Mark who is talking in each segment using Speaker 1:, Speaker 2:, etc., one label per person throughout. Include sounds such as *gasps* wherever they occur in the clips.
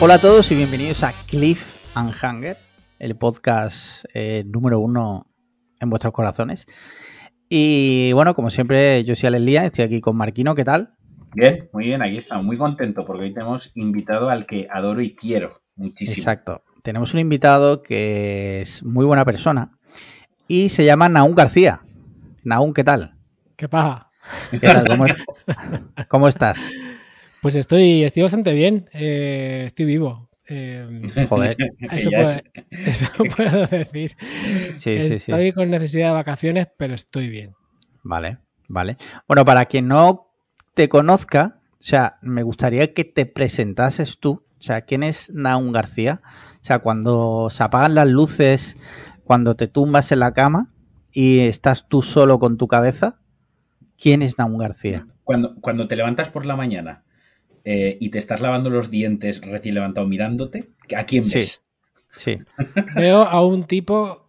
Speaker 1: Hola a todos y bienvenidos a Cliff and Hanger, el podcast eh, número uno en vuestros corazones. Y bueno, como siempre, yo soy Alex Lía, estoy aquí con Marquino, ¿qué tal?
Speaker 2: Bien, muy bien, aquí estamos, muy contento porque hoy tenemos invitado al que adoro y quiero muchísimo.
Speaker 1: Exacto, tenemos un invitado que es muy buena persona y se llama Naún García. Naún, ¿qué tal?
Speaker 3: ¿Qué pasa?
Speaker 1: ¿Qué tal? ¿Cómo, *laughs* cómo estás?
Speaker 3: Pues estoy, estoy bastante bien, eh, estoy vivo. Eh, *laughs*
Speaker 1: Joder.
Speaker 3: eso, puedo, eso *laughs* puedo decir.
Speaker 1: Sí, sí, sí.
Speaker 3: estoy con necesidad de vacaciones, pero estoy bien.
Speaker 1: Vale, vale. Bueno, para quien no te conozca, o sea, me gustaría que te presentases tú. O sea, ¿quién es Naún García? O sea, cuando se apagan las luces, cuando te tumbas en la cama y estás tú solo con tu cabeza, ¿quién es Naún García?
Speaker 2: Cuando, cuando te levantas por la mañana eh, y te estás lavando los dientes recién levantado mirándote, ¿a quién ves?
Speaker 1: Sí. *laughs*
Speaker 3: Veo a un tipo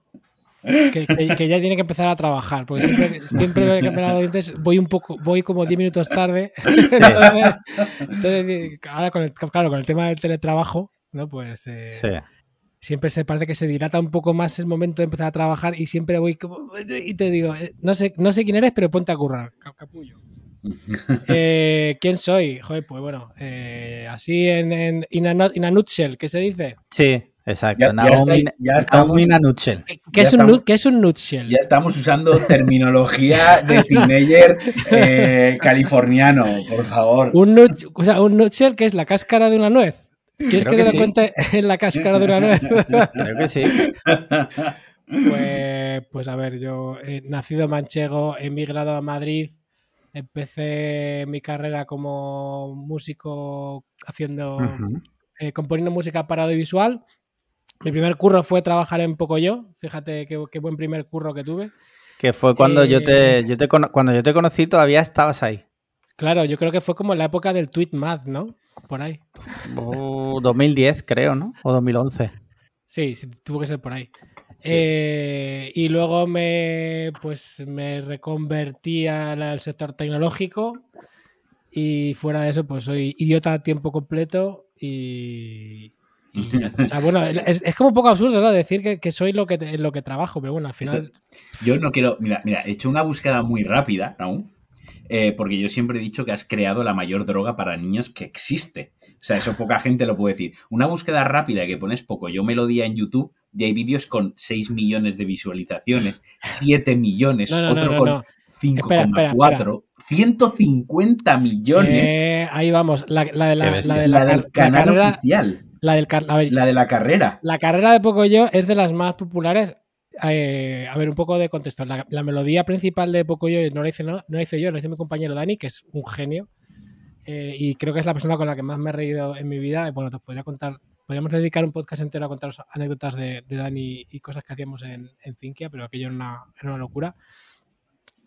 Speaker 3: que, que- que ya tiene que empezar a trabajar, porque siempre, siempre que me lavo los dientes voy un poco, voy como 10 minutos tarde. *laughs* *laughs* Entonces, entonces, ahora con el, claro, con el tema del teletrabajo, ¿no? Pues eh,
Speaker 1: sí.
Speaker 3: siempre se parece que se dilata un poco más el momento de empezar a trabajar y siempre voy como y te digo, eh, no sé, no sé quién eres, pero ponte a currar, ca- capullo. *laughs* Eh, ¿Quién soy? Joder, pues bueno, eh, así en, en in, a, not- in a nutshell, ¿qué se dice?
Speaker 1: Sí, exacto.
Speaker 2: Ya- ya está- ya estamos-
Speaker 1: in a nutshell.
Speaker 3: ¿Qué es, un,
Speaker 2: estamos-
Speaker 3: nu- qué es un nutshell?
Speaker 2: Ya estamos usando terminología de *laughs* teenager eh, californiano, por favor.
Speaker 3: Un, nut- o sea, un nutshell que es la cáscara de una nuez. ¿Quieres
Speaker 1: Creo
Speaker 3: que,
Speaker 1: que
Speaker 3: te
Speaker 1: sí.
Speaker 3: lo cuente en la cáscara de una nuez? *laughs*
Speaker 1: Creo que sí.
Speaker 3: Pues, pues a ver, yo he nacido manchego, he emigrado a Madrid, empecé mi carrera como músico haciendo, eh, componiendo música para audiovisual. Mi primer curro fue trabajar en Pocoyo, fíjate qué, qué buen primer curro que tuve.
Speaker 1: Que fue cuando yo te,
Speaker 3: Eh.
Speaker 1: yo te cuando yo te conocí todavía estabas ahí.
Speaker 3: Claro, yo creo que fue como en la época del tweet math, ¿no? Por ahí.
Speaker 1: Uh, 2010 creo, ¿no? O 2011.
Speaker 3: Sí, sí, tuvo que ser por ahí.
Speaker 1: Sí.
Speaker 3: Eh, y luego me, pues, me reconvertí al, al sector tecnológico y fuera de eso, pues soy idiota a tiempo completo y... y ya. o sea, bueno, *laughs* es, es como un poco absurdo, ¿no? Decir que, que soy lo que, te- lo que trabajo, pero bueno, al final...
Speaker 2: Yo no quiero. Mira, mira, he hecho una búsqueda muy rápida, aún. porque yo siempre he dicho que has creado la mayor droga para niños que existe. O sea, eso poca gente lo puede decir. Una búsqueda rápida que pones poco yo melodía en YouTube y hay vídeos con 6 millones de visualizaciones, 7 millones,
Speaker 3: No, no,
Speaker 2: otro
Speaker 3: no,
Speaker 2: con
Speaker 3: no. Espera, espera,
Speaker 2: 5,4, 150 millones.
Speaker 3: Eh, ahí vamos, la, la de la,
Speaker 1: Qué
Speaker 3: la
Speaker 1: bestia.
Speaker 3: de
Speaker 2: la,
Speaker 3: la,
Speaker 2: del canal
Speaker 3: carrera,
Speaker 2: oficial,
Speaker 3: la del car- la-
Speaker 2: la de la carrera.
Speaker 3: La carrera de Pocoyo es de las más populares. Eh, a ver, un poco de contexto. La, la melodía principal de Pocoyo no la hice, no, no la hice yo, la hizo mi compañero Dani, que es un genio. Eh, y creo que es la persona con la que más me he reído en mi vida. Bueno, te podría contar, podríamos dedicar un podcast entero a contaros anécdotas de, de Dani y cosas que hacíamos en, en Cinquia, pero aquello era una, locura.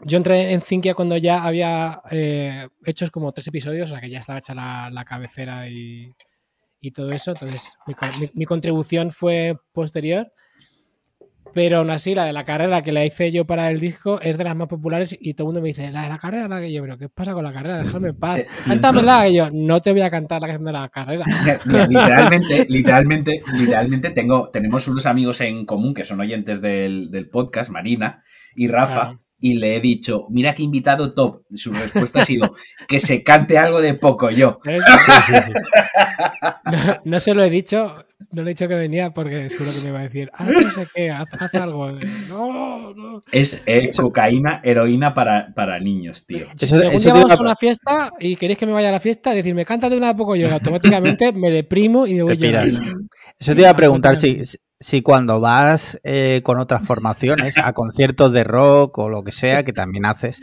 Speaker 3: Yo entré en Cinquia cuando ya había eh, hechos como tres episodios, o sea que ya estaba hecha la, cabecera y, y todo eso. Entonces, mi contribución fue posterior. Pero aún así, la de la carrera que la hice yo para el disco es de las más populares y todo el mundo me dice, la de la carrera, la que yo, pero ¿qué pasa con la carrera? Déjame en paz.
Speaker 2: Eh,
Speaker 3: Cántamela. Y yo, no te voy a cantar la canción de la carrera. *laughs*
Speaker 2: Literalmente, literalmente, literalmente tengo, tenemos unos amigos en común que son oyentes del, del podcast, Marina y Rafa,
Speaker 3: Claro.
Speaker 2: Y le he dicho, mira qué invitado top. Su respuesta ha sido que se cante algo de poco yo. *laughs*
Speaker 3: ¿Ves? *laughs* No, no se lo he dicho, no le he dicho que venía porque seguro que me iba a decir, haz no sé qué, haz, haz algo. No, no.
Speaker 2: Es eh, cocaína, heroína para, para niños, tío.
Speaker 3: Si,
Speaker 1: Eso- iba
Speaker 3: vamos
Speaker 1: a-
Speaker 3: una fiesta y queréis que me vaya a la fiesta, decirme, cántate una de poco yo, automáticamente me deprimo y me voy llorando.
Speaker 1: Eso te iba a preguntar si, si cuando vas eh, con otras formaciones a conciertos de rock o lo que sea, que también haces,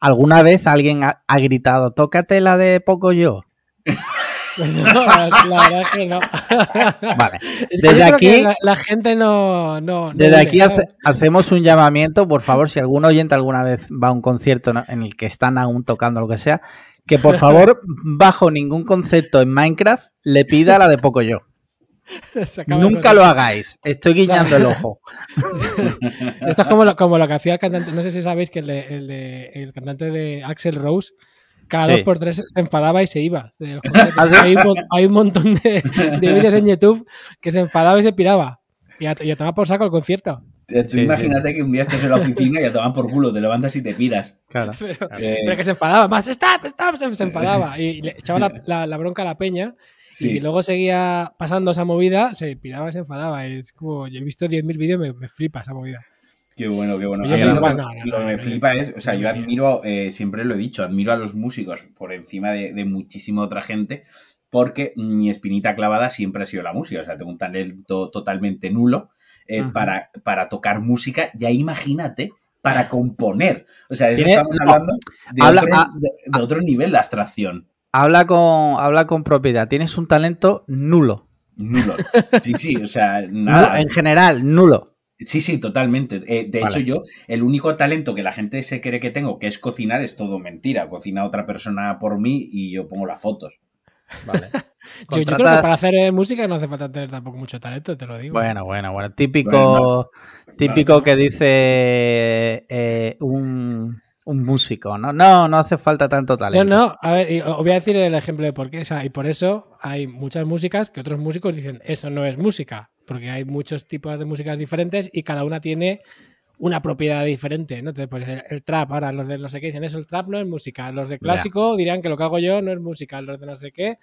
Speaker 1: ¿alguna vez alguien ha, ha gritado, tócate la de poco yo? *laughs*
Speaker 3: No, la, verdad es que no. *laughs*
Speaker 1: Vale. Desde aquí-
Speaker 3: la, la gente no. no no
Speaker 1: Desde aquí hacemos un llamamiento, por favor, si algún oyente alguna vez va a un concierto en el que están aún tocando lo que sea, que por *laughs* favor, bajo ningún concepto en Minecraft, le pida la de poco yo. *laughs* Nunca lo hagáis. Estoy guiñando el ojo. *laughs*
Speaker 3: Esto es como lo, como lo que hacía el cantante, no sé si sabéis que el, de- el de- el cantante de Axel Rose cada
Speaker 1: Sí.
Speaker 3: dos por tres se enfadaba y se iba. *laughs*
Speaker 1: ¿Ah,
Speaker 3: hay, un, mon- hay un montón de, de vídeos en YouTube que se enfadaba y se piraba. Y a, y a tomar por saco el concierto.
Speaker 2: Tú
Speaker 1: Sí,
Speaker 2: imagínate que un día estás en la oficina y a tomar por culo, te levantas y te piras.
Speaker 1: Claro.
Speaker 3: Pero,
Speaker 2: Eh,
Speaker 3: pero que se enfadaba más. ¡Stop! ¡Stop! Se, se enfadaba. Y le echaba la, la- la bronca a la peña. Y si luego seguía pasando esa movida, se piraba y se enfadaba. Es como, yo he visto 10.000 vídeos, me, me flipa esa movida.
Speaker 2: Qué bueno, qué bueno. A mí lo,
Speaker 3: igual,
Speaker 2: que-
Speaker 3: no, no,
Speaker 2: lo que
Speaker 3: no,
Speaker 2: me flipa es, o sea, yo admiro, eh, siempre lo he dicho, admiro a los músicos por encima de, de muchísima otra gente, porque mi espinita clavada siempre ha sido la música. O sea, tengo un talento totalmente nulo eh, para, para tocar música. Ya imagínate para componer. O sea, eso estamos hablando de,
Speaker 1: Habla-
Speaker 2: otro, de- de otro nivel de abstracción.
Speaker 1: Habla con, habla con propiedad. Tienes un talento nulo.
Speaker 2: Nulo. Sí, sí, o sea, *laughs*
Speaker 1: Nulo,
Speaker 2: nada.
Speaker 1: En general, nulo.
Speaker 2: Sí, sí, totalmente. Eh, de
Speaker 1: Vale.
Speaker 2: hecho, yo, el único talento que la gente se cree que tengo, que es cocinar, es todo mentira. Cocina otra persona por mí y yo pongo las fotos.
Speaker 1: Vale. *laughs*
Speaker 3: Yo, yo creo que para hacer eh, música no hace falta tener tampoco mucho talento, te lo digo.
Speaker 1: Bueno, bueno, bueno. Típico, típico que dice eh, un, un músico, ¿no? No, no hace falta tanto
Speaker 3: No,
Speaker 1: talento.
Speaker 3: no, a ver, y os voy a decir el ejemplo de por qué. O sea, y por eso hay muchas músicas que otros músicos dicen, eso no es música, porque hay muchos tipos de músicas diferentes y cada una tiene una propiedad diferente, ¿no? Entonces, pues el, el trap, ahora los de no sé qué dicen, eso el trap no es música, los de clásico dirán que lo que hago yo no es música, los de no sé qué.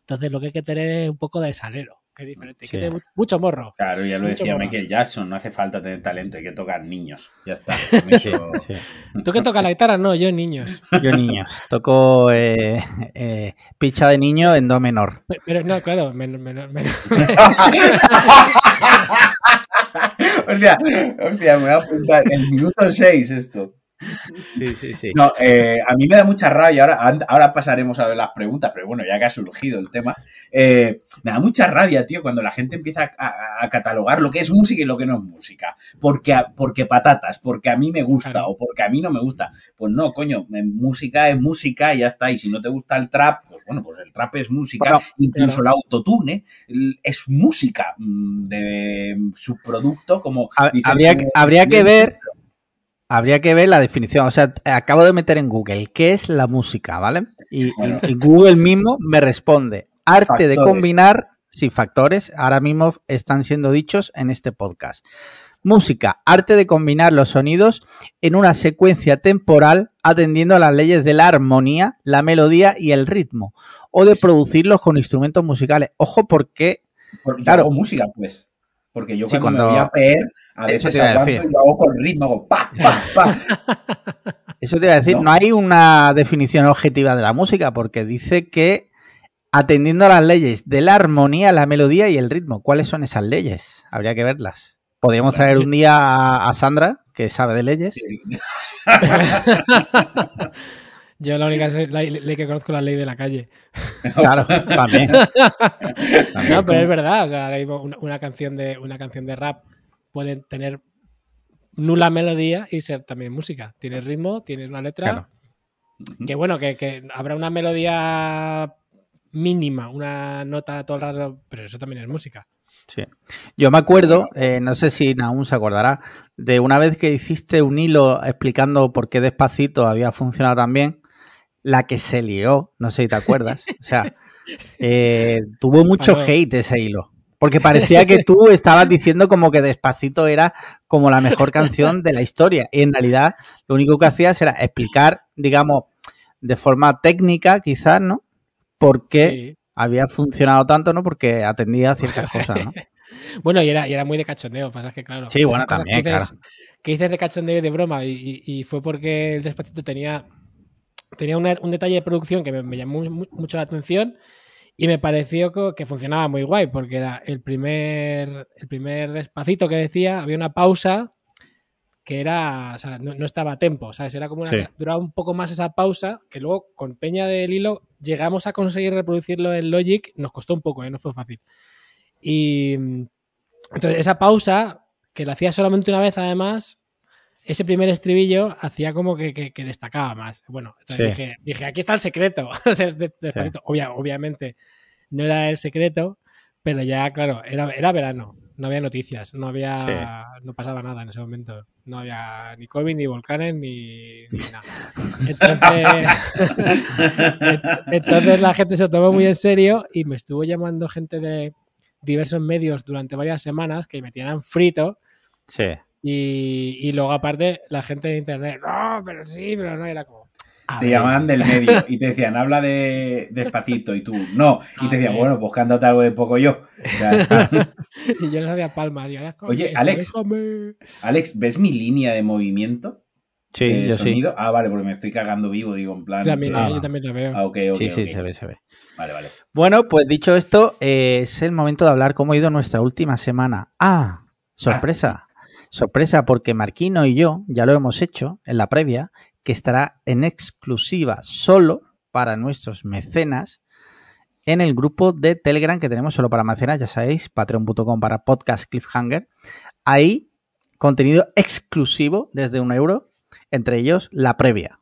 Speaker 3: Entonces, lo que hay que tener es un poco de salero, es diferente, que mu- mucho morro.
Speaker 2: Claro, ya lo
Speaker 3: Mucho
Speaker 2: decía
Speaker 3: mola.
Speaker 2: Michael Jackson, no hace falta tener talento, hay que tocar niños. Ya está. *laughs*
Speaker 1: Sí, sí. *laughs*
Speaker 3: ¿Tú que tocas la guitarra? No, yo niños.
Speaker 1: Yo niños. Toco eh, eh, picha de niño en do menor.
Speaker 3: Pe- Pero no, claro, menos, menos, menos. *laughs*
Speaker 2: hostia, hostia, me voy a apuntar. El minuto 6 esto.
Speaker 1: Sí, sí, sí.
Speaker 2: No, eh, a mí me da mucha rabia. Ahora, ahora pasaremos a ver las preguntas, pero bueno, ya que ha surgido el tema, eh, me da mucha rabia, tío, cuando la gente empieza a, a- a catalogar lo que es música y lo que no es música. Porque, porque patatas, porque a mí me gusta
Speaker 3: Claro.
Speaker 2: o porque a mí no me gusta. Pues no, coño, música es música y ya está. Y si no te gusta el trap, pues bueno, pues el trap es música.
Speaker 1: Bueno,
Speaker 2: Incluso el autotune es música mm, de subproducto, como
Speaker 1: habría,
Speaker 2: que-
Speaker 1: habría que ver. Habría que ver la definición. O sea, acabo de meter en Google qué es la música, ¿vale? Y, y-
Speaker 2: Bueno.
Speaker 1: y Google mismo me responde: arte de combinar, sí, factores, ahora mismo están siendo dichos en este podcast. Música, arte de combinar los sonidos en una secuencia temporal atendiendo a las leyes de la armonía, la melodía y el ritmo, o de producirlos con instrumentos musicales. Ojo, porque
Speaker 2: Porque
Speaker 1: Claro.
Speaker 2: música, pues. Porque yo
Speaker 1: Sí,
Speaker 2: cuando,
Speaker 1: cuando-
Speaker 2: me voy a peer, a veces aguanto y lo hago con ritmo, hago pa, pa, pa. *laughs*
Speaker 1: Eso te iba a decir,
Speaker 2: No.
Speaker 1: no. hay una definición objetiva de la música, porque dice que atendiendo a las leyes de la armonía, la melodía y el ritmo. ¿Cuáles son esas leyes? Habría que verlas. Podríamos traer un día a, a Sandra, que sabe de leyes.
Speaker 2: Sí. *laughs*
Speaker 3: Yo la única ley, ley que conozco es la ley de la calle. *laughs*
Speaker 1: Claro, también. *laughs* También.
Speaker 3: No, pero es verdad. O sea, ahora mismo una, una canción de, una canción de rap puede tener nula melodía y ser también música. Tienes ritmo, tienes una letra.
Speaker 1: Claro.
Speaker 3: Que bueno, que, que habrá una melodía mínima, una nota todo el rato, pero eso también es música.
Speaker 1: Sí. Yo me acuerdo, eh, no sé si aún se acordará, de una vez que hiciste un hilo explicando por qué despacito había funcionado tan bien, la que se lió, no sé si te acuerdas. O sea, *laughs* eh, tuvo mucho hate ese hilo. Porque parecía *laughs* que tú estabas diciendo como que Despacito era como la mejor canción de la historia. Y en realidad lo único que hacías era explicar, digamos, de forma técnica quizás, ¿no? Por qué
Speaker 3: Sí.
Speaker 1: había funcionado tanto, ¿no? Porque atendía a ciertas *laughs* cosas, ¿no?
Speaker 3: Bueno, y era, y era muy de cachondeo, pasa que claro.
Speaker 1: Sí, bueno, también,
Speaker 3: que dices, Que dices de cachondeo y de broma, y, y- y fue porque el Despacito tenía, tenía una- un detalle de producción que me, me llamó mu- mucho la atención y me pareció que funcionaba muy guay, porque era el primer, el primer Despacito que decía, había una pausa que era, o sea, no, no estaba a tempo, ¿sabes? Era como una,
Speaker 1: Sí.
Speaker 3: duraba un poco más esa pausa, que luego con Peña del Hilo llegamos a conseguir reproducirlo en Logic, nos costó un poco, ¿eh? no fue fácil. Y mm, entonces esa pausa, que la hacía solamente una vez además, ese primer estribillo hacía como que, que- que destacaba más. Bueno, entonces
Speaker 1: Sí.
Speaker 3: dije, dije, aquí está el secreto. *laughs* Desde- Despacito. Obvia- obviamente no era el secreto, pero ya, claro, era, era verano. no había noticias, no había, no pasaba nada en ese momento. No había ni COVID, ni volcanes, ni, *laughs* ni nada. Entonces, *laughs* entonces la gente se lo tomó muy en serio y me estuvo llamando gente de diversos medios durante varias semanas que me tiran frito.
Speaker 1: Sí.
Speaker 3: Y, y luego aparte la gente de internet, no, pero sí, pero no, era como...
Speaker 2: Te
Speaker 3: ver,
Speaker 2: llamaban del *laughs* medio y te decían, habla de despacito y tú, no. Y te decían, bueno, pues cántate algo de poco yo. O sea, *laughs*
Speaker 3: Y yo les hacía palmas. digo, "Déjame,
Speaker 2: Oye, Alex.
Speaker 3: déjame".
Speaker 2: Alex, ¿ves mi línea de movimiento?
Speaker 1: Sí,
Speaker 2: de
Speaker 1: yo sí.
Speaker 2: Ah, vale, porque me estoy cagando vivo, digo, en plan.
Speaker 3: También,
Speaker 2: ah,
Speaker 3: yo también lo veo.
Speaker 2: ah, ok, ok.
Speaker 1: Sí, sí, se ve, se ve.
Speaker 2: Vale, vale.
Speaker 1: Bueno, pues dicho esto, eh, es el momento de hablar cómo ha ido nuestra última semana. ¡Ah! Sorpresa. Sorpresa, porque Marquino y yo ya lo hemos hecho en la previa, que estará en exclusiva solo para nuestros mecenas en el grupo de Telegram que tenemos solo para mecenas, ya sabéis, patreon.com para podcast cliffhanger. Ahí, contenido exclusivo desde un euro, entre ellos la previa,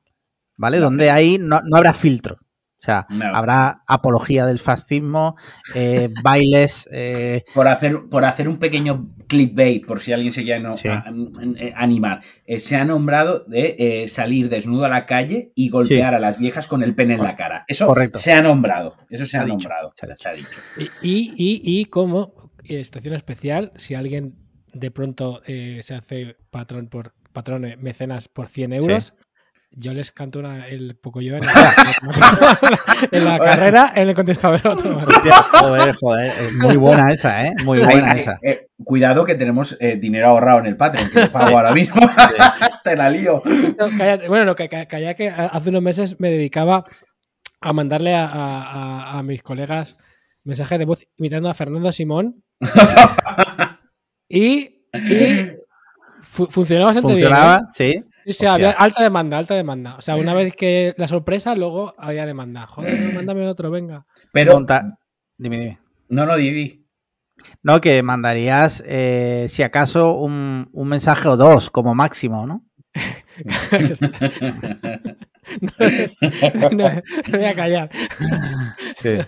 Speaker 1: ¿vale?
Speaker 2: La
Speaker 1: Donde ahí no, no habrá filtro. O sea,
Speaker 2: No.
Speaker 1: habrá apología del fascismo, eh, *laughs* bailes, eh,
Speaker 2: Por hacer, por hacer un pequeño clickbait, por si alguien se quiere no-
Speaker 1: Sí.
Speaker 2: a- a- a- animar, eh, se ha nombrado de eh, salir desnudo a la calle y golpear a las viejas con el pene en la cara. Eso
Speaker 1: Correcto.
Speaker 2: se ha nombrado. Eso se ha,
Speaker 1: ha dicho,
Speaker 2: nombrado.
Speaker 1: se ha dicho.
Speaker 2: Se ha dicho.
Speaker 3: Y, y, y, como estación especial, si alguien de pronto eh, se hace patrón por patrón eh, mecenas por 100 euros, yo les canto una, el Pocoyo *laughs* en, la- en la carrera en el contestador automático.
Speaker 1: Hostia, joder, joder, es muy buena esa, ¿eh? Muy buena
Speaker 2: Ay,
Speaker 1: esa.
Speaker 2: eh, eh, cuidado que tenemos eh, dinero ahorrado en el Patreon, que lo pago ahora mismo. *laughs* Te la lío.
Speaker 3: No, cállate. Bueno, no, que, calla que hace unos meses me dedicaba a mandarle a, a- a- a mis colegas mensajes de voz imitando a Fernando Simón. *laughs* y y fu- funcionó bastante
Speaker 1: Funcionaba,
Speaker 3: bien.
Speaker 1: sí.
Speaker 3: ¿Eh? Sí, sí, había alta demanda, alta demanda. O sea, una vez que la sorpresa, luego había demanda. Joder, no, mándame otro, venga.
Speaker 2: Pero.
Speaker 1: Monta- Dime, dime.
Speaker 2: No, no, Didi.
Speaker 1: No, que mandarías, eh, si acaso, un, un mensaje o dos como máximo, ¿no? *laughs*
Speaker 3: no, no, me voy a callar.
Speaker 1: Sí.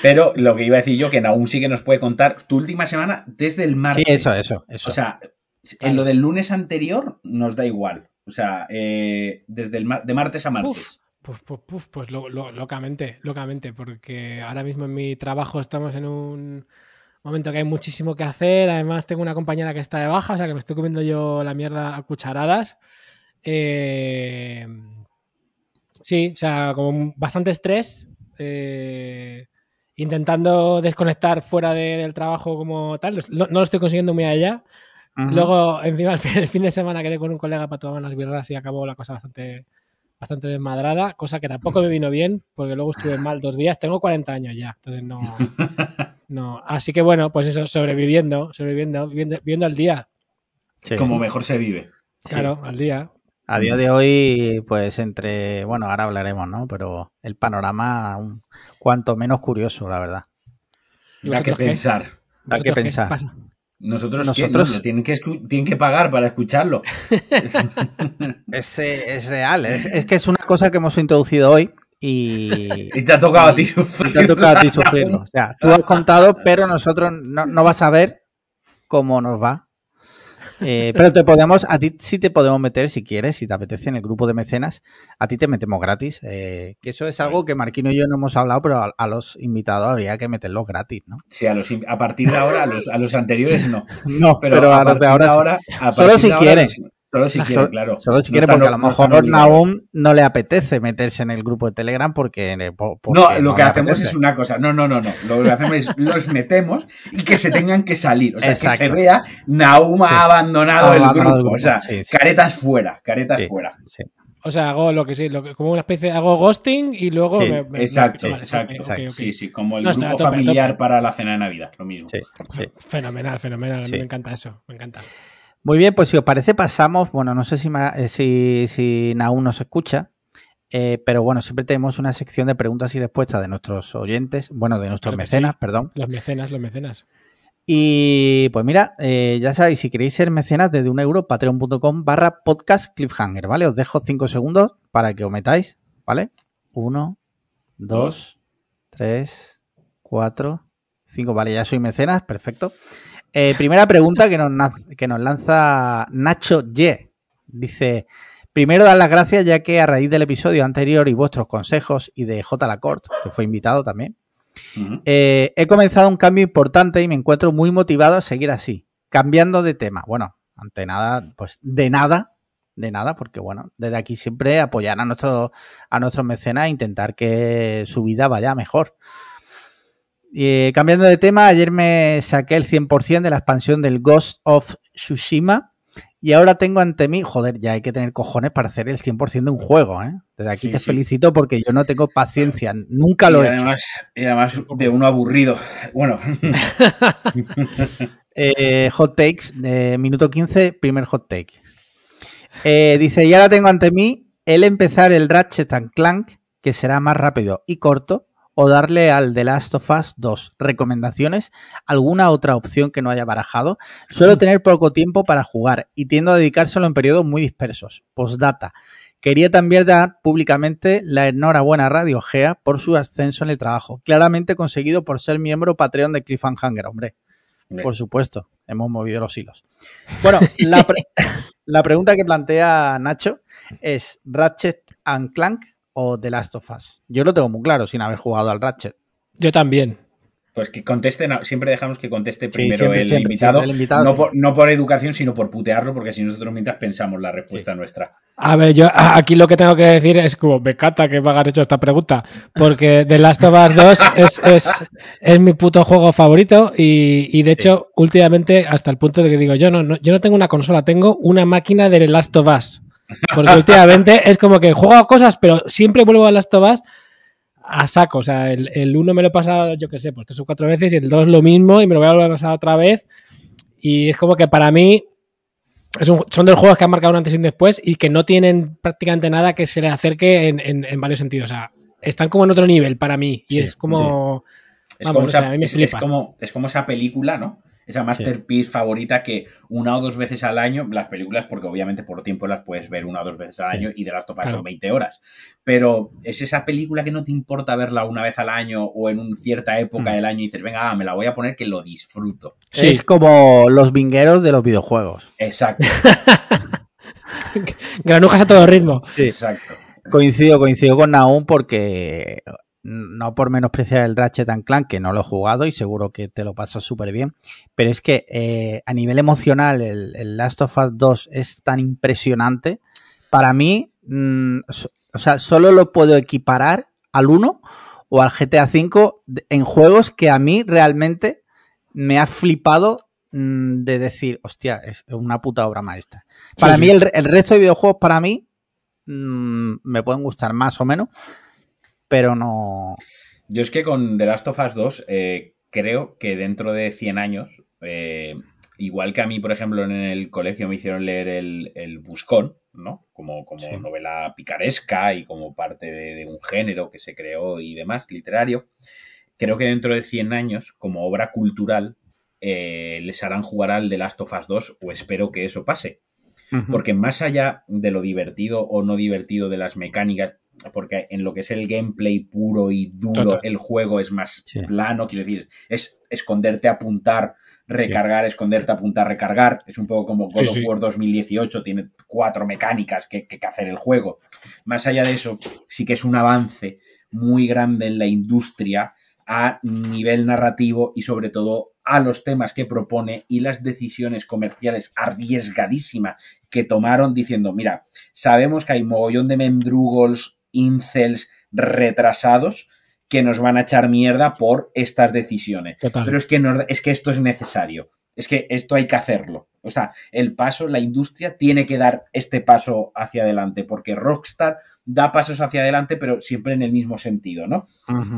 Speaker 2: Pero lo que iba a decir yo, que aún sí que nos puede contar tu última semana desde el
Speaker 1: Sí,
Speaker 2: martes.
Speaker 1: eso, eso, eso.
Speaker 2: O sea, en lo del lunes anterior nos da igual. O sea, eh, desde el mar- de martes a martes.
Speaker 3: Pues, pues, pues, pues lo- lo- locamente, locamente, porque ahora mismo en mi trabajo estamos en un momento que hay muchísimo que hacer. Además, tengo una compañera que está de baja, o sea que me estoy comiendo yo la mierda a cucharadas. Eh, sí, o sea, como un- bastante estrés. eh, intentando desconectar fuera de- del trabajo como tal. No, no lo estoy consiguiendo muy allá. Luego, encima, el fin, el fin de semana quedé con un colega para tomar unas birras y acabó la cosa bastante, bastante desmadrada, cosa que tampoco me vino bien, porque luego estuve mal dos días. Tengo 40 años ya, entonces no. *laughs* no. Así que bueno, pues eso, sobreviviendo, sobreviviendo, viviendo, viviendo al día.
Speaker 1: Sí.
Speaker 2: Como mejor se vive.
Speaker 1: Sí.
Speaker 3: Claro, al día.
Speaker 1: A día de hoy, pues entre, bueno, ahora hablaremos, ¿no? Pero el panorama, un, cuanto menos curioso, la verdad.
Speaker 3: ¿Y
Speaker 2: Da que pensar.
Speaker 1: Da que
Speaker 3: ¿Vosotros qué
Speaker 1: pensar.
Speaker 2: Nosotros,
Speaker 1: Nosotros-
Speaker 2: ¿qué? No, lo tienen, que escu- tienen que pagar para escucharlo. *laughs*
Speaker 1: Es, eh, es real, es, es que es una cosa que hemos introducido hoy y, *laughs*
Speaker 2: y te ha tocado a ti sufrir.
Speaker 1: te ha tocado a ti sufrirlo. O sea, tú has contado, pero nosotros no, no vas a ver cómo nos va. Eh, pero te podemos, a ti sí te podemos meter si quieres, si te apetece en el grupo de mecenas, a ti te metemos gratis. eh, que eso es algo que Marquino y yo no hemos hablado, pero a, a los invitados habría que meterlos gratis, ¿no?
Speaker 2: Sí, a, los, a partir de ahora, a los, a los anteriores no.
Speaker 1: No,
Speaker 2: Pero,
Speaker 1: pero,
Speaker 2: a
Speaker 1: a los de
Speaker 2: partir
Speaker 1: ahora, sí.
Speaker 2: a
Speaker 1: Solo
Speaker 2: partir
Speaker 1: si
Speaker 2: de ahora,
Speaker 1: quieren.
Speaker 2: los- Solo si
Speaker 1: Solo-
Speaker 2: quieren, claro.
Speaker 1: Solo si
Speaker 2: No
Speaker 1: quiere, porque a lo
Speaker 2: no
Speaker 1: mejor
Speaker 2: obligados.
Speaker 1: Naum no le apetece meterse en el grupo de Telegram porque. eh, porque
Speaker 2: No, lo que hacemos
Speaker 1: apetece.
Speaker 2: es una cosa. No, no, no, no. Lo que hacemos es *laughs* los metemos y que se tengan que salir. O sea, que se vea Naum
Speaker 1: Sí.
Speaker 2: ha abandonado, el,
Speaker 1: abandonado
Speaker 2: grupo.
Speaker 1: el grupo,
Speaker 2: O sea,
Speaker 1: sí, sí.
Speaker 2: caretas fuera, caretas
Speaker 1: Sí.
Speaker 2: fuera.
Speaker 1: Sí.
Speaker 3: O sea, hago lo que sí, lo que, como una especie de hago ghosting y luego
Speaker 1: Sí,
Speaker 3: me, me-
Speaker 2: Exacto,
Speaker 3: me- vale,
Speaker 2: exacto.
Speaker 3: ok, ok,
Speaker 1: exacto.
Speaker 3: ok.
Speaker 2: Sí, sí, como el
Speaker 3: No,
Speaker 2: grupo
Speaker 3: tope,
Speaker 2: familiar
Speaker 3: tope.
Speaker 2: para la cena de Navidad, lo mismo.
Speaker 1: Sí, sí.
Speaker 3: Fenomenal, fenomenal. A mí
Speaker 1: Sí.
Speaker 3: me encanta eso, me encanta.
Speaker 1: Muy bien, pues si os parece, pasamos. Bueno, no sé si, eh, si, si Naum nos escucha, eh, pero bueno, siempre tenemos una sección de preguntas y respuestas de nuestros oyentes, bueno, de nuestros
Speaker 3: Claro
Speaker 1: mecenas,
Speaker 3: sí.
Speaker 1: perdón.
Speaker 3: Los mecenas, los mecenas.
Speaker 1: Y pues mira, eh, ya sabéis, si queréis ser mecenas desde un euro, patreon.com barra podcast cliffhanger, ¿vale? Os dejo cinco segundos para que os metáis, ¿vale? Uno, dos, tres, cuatro, cinco, vale, ya soy mecenas, perfecto. Eh, primera pregunta que nos, que nos lanza Nacho Y. Dice, primero dar las gracias ya que a raíz del episodio anterior y vuestros consejos y de J. Lacorte, que fue invitado también, eh, he comenzado un cambio importante y me encuentro muy motivado a seguir así, cambiando de tema. Bueno, ante nada, pues de nada, de nada, porque bueno, desde aquí siempre apoyar a, nuestro, a nuestros mecenas e intentar que su vida vaya mejor. Y, cambiando de tema, ayer me saqué el 100% de la expansión del Ghost of Tsushima y ahora tengo ante mí, joder, ya hay que tener cojones para hacer el 100% de un juego, ¿eh? Desde aquí te felicito porque yo no tengo paciencia, nunca lo he
Speaker 2: además, hecho. Y además de uno aburrido. Bueno. *laughs*
Speaker 1: eh, hot takes, de minuto 15, primer hot take. Eh, dice, y ahora tengo ante mí el empezar el Ratchet and Clank, que será más rápido y corto, o darle al The Last of Us 2. ¿Recomendaciones? ¿Alguna otra opción que no haya barajado? Suelo tener poco tiempo para jugar y tiendo a dedicárselo en periodos muy dispersos. Postdata. Quería también dar públicamente la enhorabuena a Radio Gea por su ascenso en el trabajo, claramente conseguido por ser miembro Patreon de Cliffhanger, hombre. Por supuesto, hemos movido los hilos. Bueno, la, *laughs* la pregunta que plantea Nacho es Ratchet and Clank o The Last of Us. Yo lo tengo muy claro sin haber jugado al Ratchet.
Speaker 3: Yo también.
Speaker 2: Pues que conteste, siempre dejamos que conteste primero el, invitado, no, por, educación, sino por putearlo, porque si nosotros mientras pensamos la respuesta nuestra.
Speaker 3: A ver, yo aquí lo que tengo que decir es como, me cata que me hagan hecho esta pregunta, porque The Last of Us 2 *laughs* es, es, mi puto juego favorito y, de hecho, últimamente, hasta el punto de que digo, yo no, yo no tengo una consola, tengo una máquina de The Last of Us. Porque últimamente es como que juego a cosas, pero siempre vuelvo a las tobas a saco. O sea, el, uno me lo he pasado, yo qué sé, pues tres o cuatro veces y el dos lo mismo y me lo voy a volver a pasar otra vez. Y es como que para mí son de los juegos que han marcado un antes y un después y que no tienen prácticamente nada que se le acerque en, varios sentidos. O sea, están como en otro nivel para mí. Y es como.
Speaker 2: Es, como como, es como esa película, ¿no? Esa masterpiece favorita que una o dos veces al año, las películas, porque obviamente por tiempo las puedes ver una o dos veces al año y de las tofas son 20 horas, pero es esa película que no te importa verla una vez al año o en una cierta época mm. del año y dices, venga, ah, me la voy a poner que lo disfruto.
Speaker 1: Es como los vingueros de los videojuegos.
Speaker 2: Exacto. *laughs*
Speaker 3: Granujas a todo ritmo.
Speaker 2: Sí, exacto.
Speaker 1: Coincido, coincido con Naum porque no por menospreciar el Ratchet and Clank, que no lo he jugado y seguro que te lo pasas súper bien, pero es que eh, a nivel emocional el, Last of Us 2 es tan impresionante. Para mí, mm, o sea, solo lo puedo equiparar al 1 o al GTA V en juegos que a mí realmente me ha flipado mm, de decir, hostia, es una puta obra maestra. Para mí, El, resto de videojuegos, para mí, mm, me pueden gustar más o menos, pero no.
Speaker 2: Yo es que con The Last of Us 2 eh, creo que dentro de 100 años, eh, igual que a mí, por ejemplo, en el colegio me hicieron leer el, Buscón, ¿no? Como, como novela picaresca y como parte de, un género que se creó y demás, literario. Creo que dentro de 100 años, como obra cultural, eh, les harán jugar al The Last of Us 2 o espero que eso pase. Porque más allá de lo divertido o no divertido de las mecánicas, porque en lo que es el gameplay puro y duro, el juego es más plano, quiero decir, es esconderte, apuntar, recargar, esconderte, apuntar, recargar. Es un poco como God of War 2018, tiene cuatro mecánicas que, que, hacer el juego. Más allá de eso, sí que es un avance muy grande en la industria a nivel narrativo y sobre todo a los temas que propone y las decisiones comerciales arriesgadísimas que tomaron diciendo, mira, sabemos que hay mogollón de mendrugos incels retrasados que nos van a echar mierda por estas decisiones. Pero es que, es que esto es necesario. Es que esto hay que hacerlo. O sea, el paso, la industria tiene que dar este paso hacia adelante, porque Rockstar da pasos hacia adelante, pero siempre en el mismo sentido, ¿no?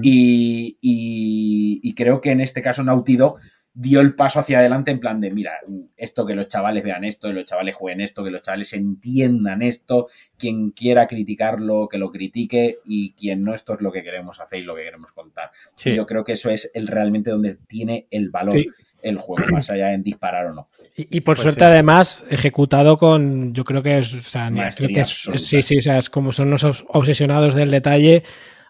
Speaker 2: y, y, creo que en este caso Naughty Dog dio el paso hacia adelante en plan de, mira, esto que los chavales vean esto, que los chavales jueguen esto, que los chavales entiendan esto, quien quiera criticarlo, que lo critique y quien no, esto es lo que queremos hacer y lo que queremos contar. yo creo que eso es el realmente donde tiene el valor. el juego, más allá en disparar o no.
Speaker 3: Y, por pues suerte, además, ejecutado con, yo creo que es, o sea, creo que es, sí, sí, o sea, es como son unos obsesionados del detalle,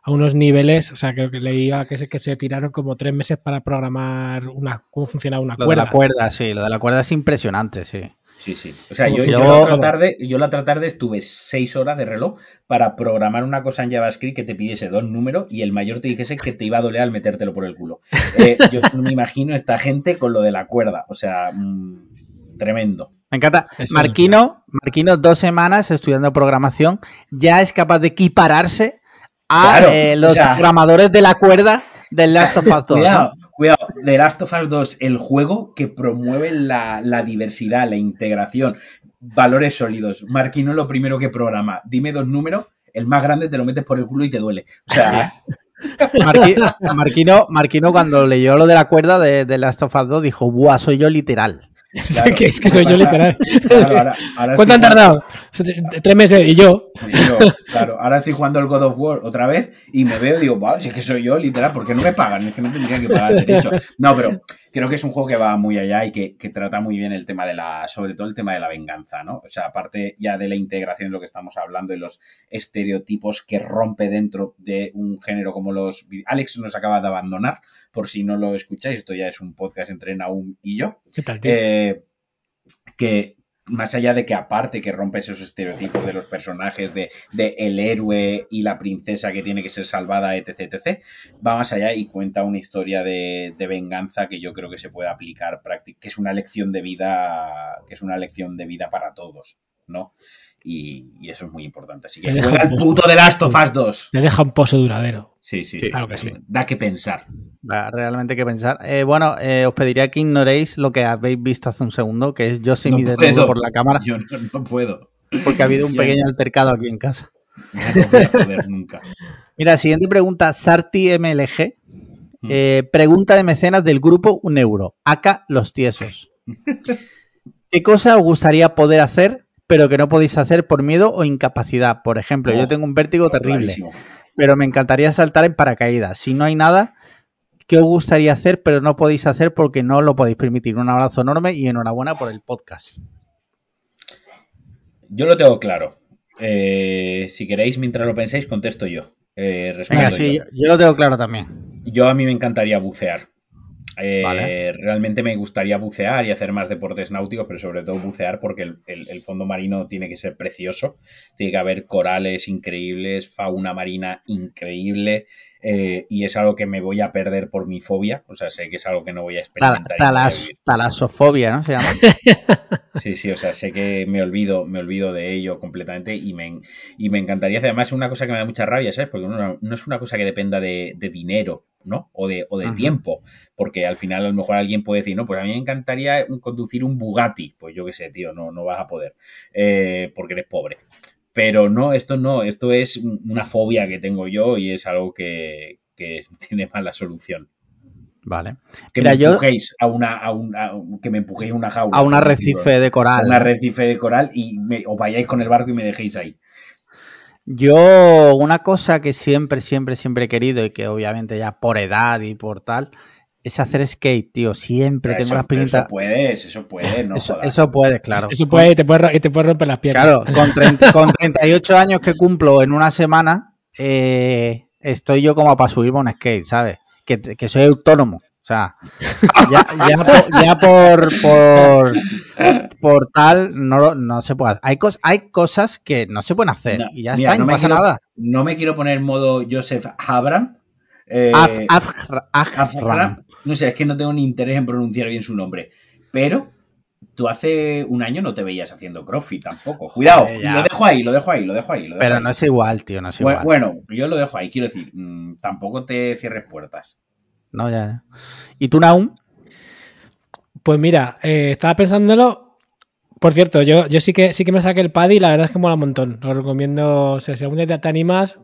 Speaker 3: a unos niveles, o sea, creo que leía que se, que se tiraron como tres meses para programar una, cómo funcionaba una
Speaker 1: Lo
Speaker 3: cuerda.
Speaker 1: de la cuerda, sí, lo de la cuerda es impresionante, sí.
Speaker 2: Sí, sí. O sea, yo,
Speaker 3: si
Speaker 2: yo
Speaker 1: yo-
Speaker 2: la otra tarde, yo la otra tarde estuve seis horas de reloj para programar una cosa en JavaScript que te pidiese dos números y el mayor te dijese que te iba a doler al metértelo por el culo. *laughs* Eh, yo me imagino esta gente con lo de la cuerda. O sea, mm, tremendo.
Speaker 1: Me encanta. Marquino, Marquino, dos semanas estudiando programación, ya es capaz de equipararse a
Speaker 2: Claro,
Speaker 1: eh,
Speaker 2: o
Speaker 1: los
Speaker 2: sea-
Speaker 1: programadores de la cuerda del Last of Us *laughs* 2.
Speaker 2: Cuidado, cuidado. The Last of Us 2, el juego que promueve la, la diversidad, la integración, valores sólidos. Marquino lo primero que programa. Dime dos números, el más grande te lo metes por el culo y te duele. O sea, *laughs*
Speaker 1: Marqui- Marquino, Marquino, cuando leyó lo de la cuerda de, de Last of Us 2, dijo, ¡buah, soy yo literal!
Speaker 2: Claro, *laughs*
Speaker 3: que es que soy yo literal.
Speaker 2: claro, *laughs* ahora- ahora
Speaker 3: ¿Cuánto han tardado? Tres meses y yo.
Speaker 2: jugando- y yo, *laughs* claro, ahora estoy jugando el God of War otra vez y me veo y digo, wow, si es que soy yo, literal, ¿por qué no me pagan? Es que no tendrían que pagar derecho. No, pero creo que es un juego que va muy allá y que, que trata muy bien el tema de la, sobre todo el tema de la venganza, ¿no? O sea, aparte ya de la integración de lo que estamos hablando y los estereotipos que rompe dentro de un género como los... Alex nos acaba de abandonar, por si no lo escucháis, esto ya es un podcast entre Naum y yo.
Speaker 3: ¿Qué tal, tío?
Speaker 2: Eh, que más allá de que aparte que rompe esos estereotipos de los personajes, de, de el héroe y la princesa que tiene que ser salvada, etc, etc, va más allá y cuenta una historia de, de venganza que yo creo que se puede aplicar, que es una lección de vida, que es una lección de vida para todos, ¿no? Y, y eso es muy importante. Así que
Speaker 3: Te deja
Speaker 2: juega el puto de Last of Us 2.
Speaker 3: Te deja un pozo duradero.
Speaker 2: Sí, sí,
Speaker 1: Sí,
Speaker 2: sí.
Speaker 3: claro que sí.
Speaker 2: Da que pensar.
Speaker 1: Da realmente hay que pensar. Eh, bueno, eh, os pediría que ignoréis lo que habéis visto hace un segundo, que es yo
Speaker 2: No
Speaker 1: mi
Speaker 2: puedo.
Speaker 1: desnudo por la cámara,
Speaker 2: Yo no, no puedo.
Speaker 1: porque ha habido un pequeño altercado aquí en casa.
Speaker 2: No voy a poder nunca.
Speaker 1: Mira, siguiente pregunta, Sarti MLG.
Speaker 2: Mm.
Speaker 1: Eh, pregunta de mecenas del grupo Un Euro. Acá los tiesos. *laughs* ¿Qué cosa os gustaría poder hacer, pero que no podéis hacer por miedo o incapacidad? Por ejemplo, yo
Speaker 2: Oh,
Speaker 1: tengo un vértigo terrible,
Speaker 2: Clarísimo.
Speaker 1: pero me encantaría saltar en paracaídas. Si no hay nada, ¿qué os gustaría hacer, pero no podéis hacer porque no lo podéis permitir? Un abrazo enorme y enhorabuena por el podcast.
Speaker 2: Yo lo tengo claro. Eh, si queréis, mientras lo pensáis, contesto yo. Eh,
Speaker 1: Venga, sí,
Speaker 2: yo,
Speaker 1: yo lo tengo claro también.
Speaker 2: Yo a mí me encantaría bucear. Eh,
Speaker 1: Vale.
Speaker 2: Realmente me gustaría bucear y hacer más deportes náuticos, pero sobre todo bucear porque el, el- el fondo marino tiene que ser precioso. Tiene que haber corales increíbles, fauna marina increíble. eh, y es algo que me voy a perder por mi fobia. O sea, sé que es algo que no voy a experimentar.
Speaker 1: talas- talasofobia, ¿no? Se llama. *laughs*
Speaker 2: Sí, sí, o sea, sé que me olvido, me olvido de ello completamente y me, y me encantaría hacer. Además, es una cosa que me da mucha rabia, ¿sabes? Porque no, no es una cosa que dependa de, de dinero, ¿no? O de, o de
Speaker 1: Ajá.
Speaker 2: tiempo. Porque al final, a lo mejor alguien puede decir, no, pues a mí me encantaría conducir un Bugatti. Pues yo qué sé, tío, no, no vas a poder. eh, porque eres pobre. Pero no, esto no, esto es una fobia que tengo yo y es algo que, que *laughs* tiene mala solución.
Speaker 1: Vale.
Speaker 2: Que
Speaker 1: Mira,
Speaker 2: me
Speaker 1: yo-
Speaker 2: empujéis a una, a una, que me empujéis a una jaula.
Speaker 1: A un arrecife de coral.
Speaker 2: un arrecife de coral y me, os vayáis con el barco y me dejéis ahí.
Speaker 1: Yo, una cosa que siempre, siempre, siempre he querido y que obviamente ya por edad y por tal, es hacer skate, tío. Siempre
Speaker 2: Pero
Speaker 1: tengo
Speaker 2: eso,
Speaker 1: la experiencia.
Speaker 2: Eso puedes, eso puedes, *laughs* no
Speaker 1: Eso,
Speaker 2: jodas.
Speaker 1: eso puedes, claro.
Speaker 3: Eso puede, y te puede, ro- y te puede romper las piernas.
Speaker 1: Claro, con, *laughs* 30 con 38 años que cumplo en una semana, eh, estoy yo como para subirme a un skate, ¿sabes? Que, que soy autónomo. O sea, *laughs* ya, ya por, ya por, por, por tal no, no se puede hacer. Hay, cos- hay cosas que no se pueden hacer
Speaker 2: No,
Speaker 1: y ya
Speaker 2: mira,
Speaker 1: está, no,
Speaker 2: me
Speaker 1: pasa
Speaker 2: quiero-
Speaker 1: nada.
Speaker 2: No me quiero poner en modo Joseph Abram. eh,
Speaker 1: Af- Af- Afram.
Speaker 2: Afram. No sé, es que no tengo ni interés en pronunciar bien su nombre. Pero tú hace un año no te veías haciendo CrossFit tampoco. Cuidado,
Speaker 1: Joder,
Speaker 2: lo dejo ahí, lo dejo ahí, lo dejo ahí. Lo dejo
Speaker 1: Pero
Speaker 2: ahí.
Speaker 1: no es igual, tío, no es
Speaker 2: bueno,
Speaker 1: igual.
Speaker 2: bueno, yo lo dejo ahí, quiero decir, mm, tampoco te cierres puertas.
Speaker 1: No, ya, ya. ¿Y tú, Naum?
Speaker 3: Pues mira, eh, estaba pensándolo. Por cierto, yo, yo sí que sí que me saqué el paddy y la verdad es que mola un montón. Lo recomiendo. O sea, si algún día te, te animas.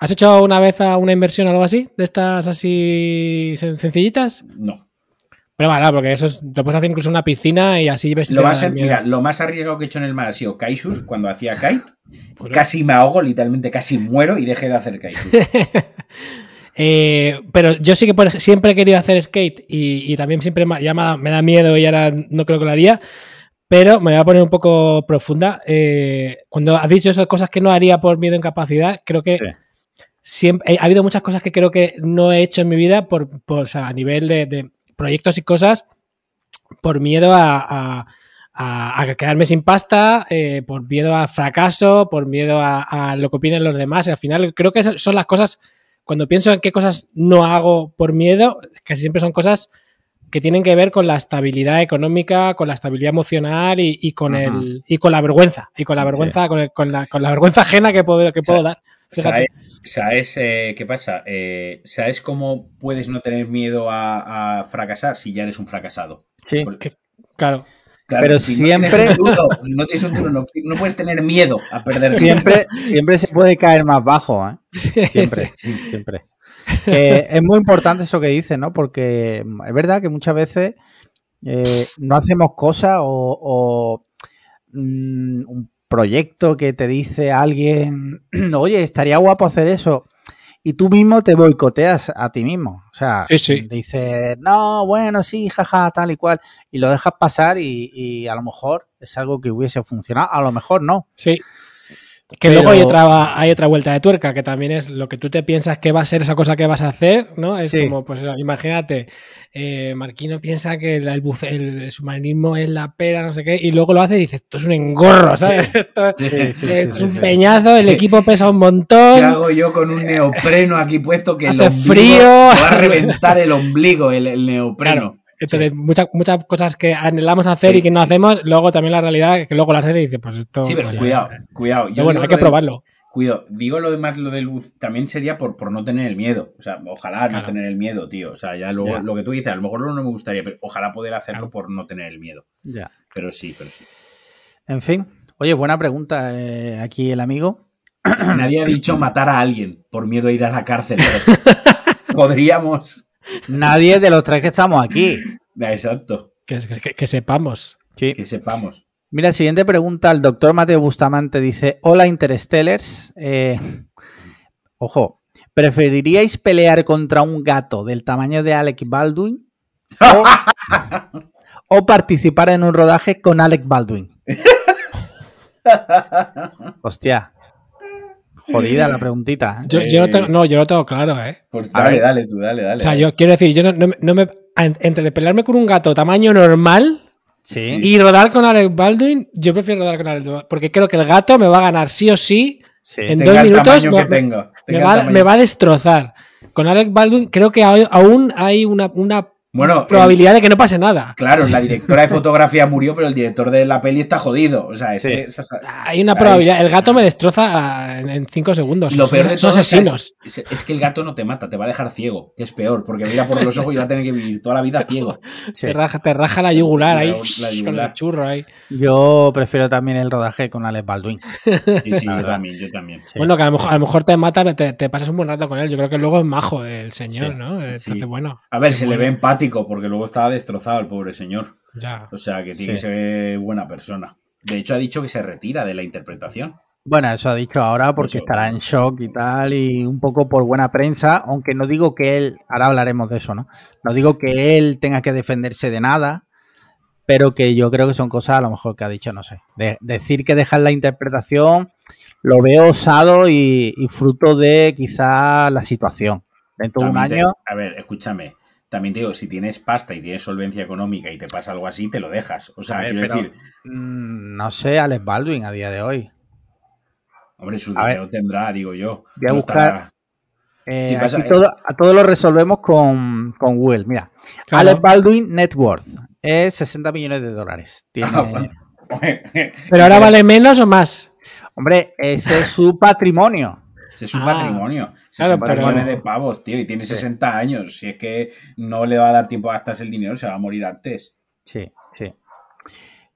Speaker 3: ¿Has hecho una vez a una inversión o algo así? ¿De estas así sen- sencillitas?
Speaker 2: No.
Speaker 3: Pero vale, porque eso es, te puedes hacer incluso una piscina y así ves
Speaker 2: Lo más, mira, lo más arriesgado que he hecho en el mar ha sido kitesurf cuando hacía kite.
Speaker 3: Joder.
Speaker 2: Casi me ahogo, literalmente casi muero y dejé de hacer kitesurf. *laughs*
Speaker 3: Eh, pero yo sí que por siempre he querido hacer skate y, y también siempre me, ya me da, me da miedo y ahora no creo que lo haría. Pero me voy a poner un poco profunda. Eh, cuando has dicho esas cosas que no haría por miedo o incapacidad, creo que
Speaker 2: Sí.
Speaker 3: siempre, eh, ha habido muchas cosas que creo que no he hecho en mi vida por, por o sea, a nivel de, de proyectos y cosas por miedo a, a- a- a quedarme sin pasta, eh, por miedo a fracaso, por miedo a, a lo que opinen los demás. Y al final creo que esas son las cosas, cuando pienso en qué cosas no hago por miedo, casi siempre son cosas que tienen que ver con la estabilidad económica, con la estabilidad emocional y, y con el y con la vergüenza y con la
Speaker 2: Sí.
Speaker 3: vergüenza con, el- con la, con la vergüenza ajena que puedo que puedo dar. Fíjate.
Speaker 2: ¿Sabes, sabes, eh, qué pasa? Eh, ¿Sabes cómo puedes no tener miedo a, a fracasar si ya eres un fracasado?
Speaker 1: Sí.
Speaker 2: Porque-
Speaker 3: Claro.
Speaker 2: Claro,
Speaker 1: Pero
Speaker 2: si
Speaker 1: siempre-
Speaker 2: No tienes un duro, si no, tienes un duro, no, no puedes tener miedo a perder
Speaker 1: Siempre, siempre se puede caer más bajo, ¿eh? Siempre,
Speaker 2: Sí.
Speaker 1: siempre. *laughs* Es muy importante eso que dices, ¿no? Porque es verdad que muchas veces eh, no hacemos cosas o, o, mm, un proyecto que te dice alguien, *clears throat* oye, estaría guapo hacer eso. Y tú mismo te boicoteas a ti mismo. O sea,
Speaker 3: Sí, sí.
Speaker 1: dices, no, bueno, sí, jaja, tal y cual. Y lo dejas pasar y, y a lo mejor es algo que hubiese funcionado, a lo mejor no.
Speaker 3: Sí. Que
Speaker 1: Pero-
Speaker 3: luego hay otra, hay otra vuelta de tuerca, que también es lo que tú te piensas que va a ser esa cosa que vas a hacer, ¿no? Es
Speaker 1: Sí.
Speaker 3: como, pues imagínate, eh, Marquino piensa que el, el el submarinismo es la pera, no sé qué, y luego lo hace y dice, esto es un engorro, ¿sabes? Esto,
Speaker 2: Sí,
Speaker 3: es un peñazo, el equipo pesa un
Speaker 2: ¿Qué
Speaker 3: montón.
Speaker 2: hago yo con un neopreno aquí puesto que el
Speaker 3: Hace
Speaker 2: ombligo
Speaker 3: frío.
Speaker 2: me va a reventar el ombligo, el, el neopreno?
Speaker 3: Entonces, muchas, muchas cosas que anhelamos hacer
Speaker 2: Sí,
Speaker 3: y que no
Speaker 2: sí.
Speaker 3: hacemos, luego también la realidad es que luego las haces y dices, pues esto.
Speaker 2: Sí, pero
Speaker 3: pues,
Speaker 2: cuidado,
Speaker 3: eh,
Speaker 2: cuidado. Yo
Speaker 3: bueno, hay que probarlo.
Speaker 2: Cuidado, digo lo demás, lo del buz, también sería por, por no tener el miedo. O sea, ojalá
Speaker 3: Claro.
Speaker 2: no tener el miedo, tío. O sea, ya luego
Speaker 1: Ya.
Speaker 2: lo que tú dices, a lo mejor no me gustaría, pero ojalá poder hacerlo
Speaker 3: Claro.
Speaker 2: por no tener el miedo.
Speaker 1: Ya.
Speaker 2: Pero sí, pero sí.
Speaker 1: En fin. Oye, buena pregunta eh, aquí el amigo.
Speaker 2: Nadie ha *coughs* dicho matar a alguien por miedo a ir a la cárcel. *laughs* Podríamos.
Speaker 1: Nadie de los tres que estamos aquí.
Speaker 2: Exacto.
Speaker 3: Que, que- que sepamos.
Speaker 1: Sí.
Speaker 2: Que sepamos.
Speaker 1: Mira, siguiente pregunta. El doctor Mateo Bustamante dice: Hola, Interstellars. Eh, ojo, ¿preferiríais pelear contra un gato del tamaño de Alec Baldwin? O, *laughs* o participar en un rodaje con Alec Baldwin? *laughs* Hostia. Jodida la preguntita. ¿eh?
Speaker 3: Yo, yo no, tengo, no, yo lo tengo claro, ¿eh?
Speaker 2: Pues dale, dale, tú, dale, dale.
Speaker 3: O sea,
Speaker 2: dale.
Speaker 3: yo quiero decir, yo no, no me- no me. en- Entre pelearme con un gato tamaño normal
Speaker 1: Sí.
Speaker 3: y rodar con Alec Baldwin, yo prefiero rodar con Alec Baldwin. Porque creo que el gato me va a ganar sí o sí.
Speaker 1: sí.
Speaker 3: en
Speaker 2: Tenga
Speaker 3: dos minutos me-
Speaker 2: que tenga,
Speaker 3: Me
Speaker 2: el
Speaker 3: va, me va a destrozar. Con Alec Baldwin creo que hay- aún hay una, una
Speaker 2: Bueno,
Speaker 3: probabilidad de que no pase nada.
Speaker 2: Claro, la *laughs* directora de fotografía murió, pero el director de la peli está jodido. O sea, ese,
Speaker 1: Sí.
Speaker 2: esa-
Speaker 3: Hay una
Speaker 2: Ahí.
Speaker 3: probabilidad. El gato me destroza ah, en, en cinco segundos.
Speaker 2: Y lo peor de
Speaker 3: son
Speaker 2: todo
Speaker 3: asesinos.
Speaker 2: Es, es que el gato no te mata, te va a dejar ciego, que es peor, porque mira por los ojos y va a tener que vivir toda la vida *laughs* ciego.
Speaker 1: Sí.
Speaker 3: Te, raja, te raja la yugular
Speaker 2: La-
Speaker 3: ahí.
Speaker 2: la yugular.
Speaker 3: el churro ahí.
Speaker 1: Yo prefiero también el rodaje con Alec Baldwin. *laughs*
Speaker 2: Sí,
Speaker 1: La
Speaker 2: yo también, yo también.
Speaker 1: Sí.
Speaker 3: Bueno, que a lo, mejor, a lo mejor te mata, pero te, te pasas un buen rato con él. Yo creo que luego es majo el señor,
Speaker 1: Sí,
Speaker 3: ¿no? Es
Speaker 2: sí.
Speaker 3: bastante bueno.
Speaker 2: A ver, se le ve empático, porque luego estaba destrozado el pobre señor.
Speaker 3: Ya.
Speaker 2: O sea, que tiene que
Speaker 1: Sí.
Speaker 2: ser buena persona. De hecho, ha dicho que se retira de la interpretación.
Speaker 1: Bueno, eso ha dicho ahora porque
Speaker 2: Eso.
Speaker 1: estará en shock y tal, y un poco por buena prensa, aunque no digo que él, ahora hablaremos de eso, ¿no? No digo que él tenga que defenderse de nada, pero que yo creo que son cosas a lo mejor que ha dicho, no sé. De- decir que dejar la interpretación lo veo osado y, y fruto de quizá la situación. Dentro de un
Speaker 2: te-
Speaker 1: año,
Speaker 2: a ver, escúchame. También te digo, si tienes pasta y tienes solvencia económica y te pasa algo así, te lo dejas. O sea,
Speaker 1: ver,
Speaker 2: quiero
Speaker 1: pero-
Speaker 2: decir,
Speaker 1: mm, no sé, Alex Baldwin a día de hoy.
Speaker 2: hombre, su
Speaker 1: A ver.
Speaker 2: dinero tendrá, digo yo.
Speaker 1: Voy a
Speaker 2: No
Speaker 1: buscar-
Speaker 2: estará-
Speaker 1: Eh,
Speaker 2: Sí, pasa-
Speaker 1: aquí todo, a todo lo resolvemos con, con Google. Mira,
Speaker 3: Claro.
Speaker 1: Alec Baldwin Net Worth es 60 millones de dólares. Tiene-
Speaker 2: Ah, *laughs* bueno. *laughs*
Speaker 3: Pero ahora vale menos o más.
Speaker 1: Hombre, ese es su patrimonio.
Speaker 2: Es su
Speaker 3: Ah,
Speaker 2: patrimonio. Ese
Speaker 3: claro,
Speaker 2: es un patrimonio
Speaker 1: pero-
Speaker 2: de pavos, tío. Y tiene 60 años. Si es que no le va a dar tiempo a gastarse el dinero, se va a morir antes.
Speaker 1: Sí, sí.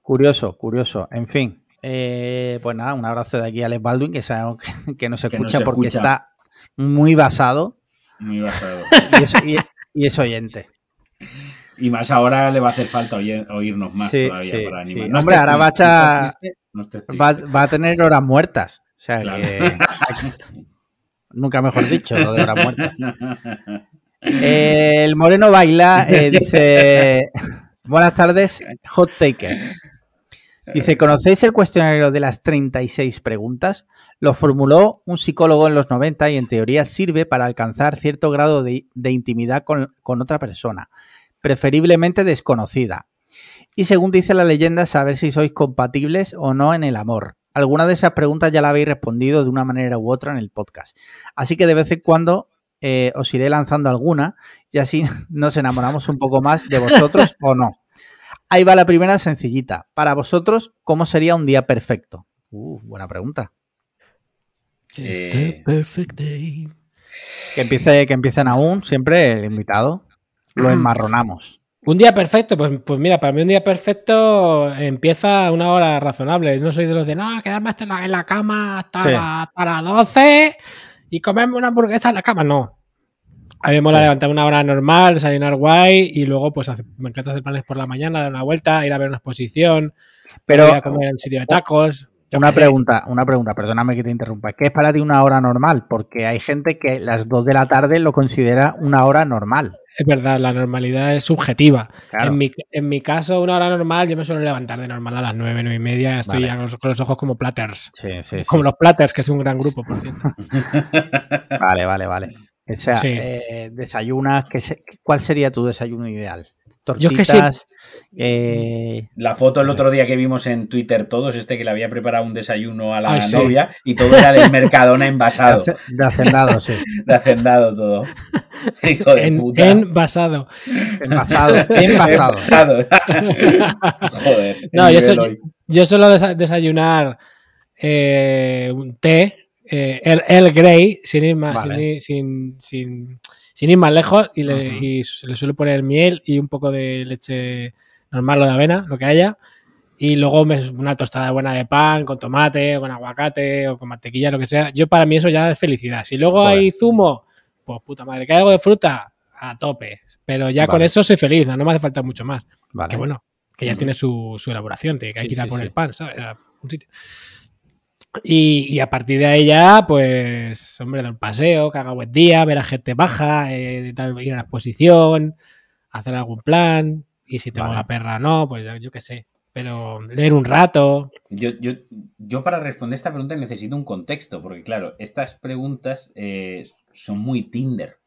Speaker 1: Curioso, curioso. En fin. eh, pues nada, un abrazo de aquí a Alex Baldwin, que sabemos que, que nos
Speaker 2: Que nos
Speaker 1: escucha porque
Speaker 2: escucha.
Speaker 1: está muy basado
Speaker 2: Muy basado.
Speaker 1: y es, y- y es oyente.
Speaker 2: y más ahora le va a hacer falta oírnos más
Speaker 1: Sí,
Speaker 2: todavía
Speaker 1: sí,
Speaker 2: para
Speaker 1: sí.
Speaker 2: animar.
Speaker 1: Hombre,
Speaker 2: estés
Speaker 1: ahora va a
Speaker 2: no no.
Speaker 1: Va, va a tener horas muertas. O sea
Speaker 2: Claro.
Speaker 1: que. *laughs* Nunca mejor dicho, lo de horas muertas. *laughs* Eh, el Moreno Baila eh, *laughs* dice: Buenas tardes, hot takers. Dice, ¿conocéis el cuestionario de las 36 preguntas? Lo formuló un psicólogo en los 90 y en teoría sirve para alcanzar cierto grado de, de intimidad con, con, otra persona, preferiblemente desconocida. Y según dice la leyenda, saber si sois compatibles o no en el amor. Alguna de esas preguntas ya la habéis respondido de una manera u otra en el podcast. Así que de vez en cuando eh, os iré lanzando alguna y así *laughs* nos enamoramos un poco más de vosotros o no. Ahí va la primera sencillita. Para vosotros, ¿cómo sería un día perfecto? Uh, buena pregunta.
Speaker 3: Eh... perfect day.
Speaker 1: Que empiece, que empiecen aún, siempre el invitado. Lo enmarronamos.
Speaker 3: Un día perfecto, pues, pues mira, para mí un día perfecto empieza a una hora razonable. No soy de los de, no, quedarme hasta la, en la cama hasta,
Speaker 1: Sí.
Speaker 3: la- hasta las 12 y comerme una hamburguesa en la cama. No. A mí me mola levantar una hora normal, desayunar guay y luego pues me encanta hacer planes por la mañana, dar una vuelta, ir a ver una exposición,
Speaker 1: Pero
Speaker 3: ir a comer en un sitio de tacos.
Speaker 1: Una pregunta, una pregunta, perdóname que te interrumpa. ¿Qué es para ti una hora normal? Porque hay gente que las 2 de la tarde lo considera una hora normal.
Speaker 3: Es verdad, la normalidad es subjetiva.
Speaker 1: Claro.
Speaker 3: En, mi, en mi caso, una hora normal, yo me suelo levantar de normal a las 9, 9 y media. Estoy
Speaker 1: Vale.
Speaker 3: ya con los, con los ojos como platters.
Speaker 1: Sí, sí, sí.
Speaker 3: Como los platters, que es un gran grupo, por cierto. *laughs*
Speaker 1: Vale, vale, vale. O sea, eh, desayunas, ¿qué se- ¿cuál sería tu desayuno ideal?
Speaker 3: Yo es que sí.
Speaker 1: Tortitas, eh,
Speaker 2: La foto el otro día que vimos en Twitter todos, este que le había preparado un desayuno a la
Speaker 3: Ay, sí.
Speaker 2: novia y todo era del *laughs* Mercadona envasado,
Speaker 1: de hacendado, sí. *laughs*
Speaker 2: de hacendado todo. *laughs* Hijo de
Speaker 3: En,
Speaker 2: puta.
Speaker 3: envasado.
Speaker 1: Envasado, envasado.
Speaker 2: Envasado. Joder.
Speaker 3: No, yo, so- suelo desa- desayunar eh, un té, eh, el, el Grey, sin ir más,
Speaker 1: Vale.
Speaker 3: sin, ir- sin, sin- sin ir más lejos, y le,
Speaker 1: Ujú.
Speaker 3: y le suelo poner miel y un poco de leche normal o de avena, lo que haya. Y luego me- una tostada buena de pan con tomate, con aguacate o con mantequilla, lo que sea. Yo para mí eso ya es felicidad. Si luego
Speaker 1: Joder.
Speaker 3: hay zumo, pues puta madre, que hay algo de fruta, a tope. Pero ya con eso soy feliz, no, No me hace falta mucho más.
Speaker 1: Vale.
Speaker 3: Que bueno, que ya tiene su, su elaboración, que hay
Speaker 1: Sí,
Speaker 3: que ir a
Speaker 1: sí,
Speaker 3: poner
Speaker 1: sí.
Speaker 3: pan, ¿sabes? A un sitio. Y, y a partir de ahí ya, pues, hombre, dar un paseo, que haga buen día, ver a gente baja, eh, tal, ir a una exposición, hacer algún plan, y si tengo
Speaker 1: Vale.
Speaker 3: la perra no, pues yo qué sé. Pero leer un rato.
Speaker 2: Yo, yo, yo para responder esta pregunta necesito un contexto, porque claro, estas preguntas eh, son muy Tinder.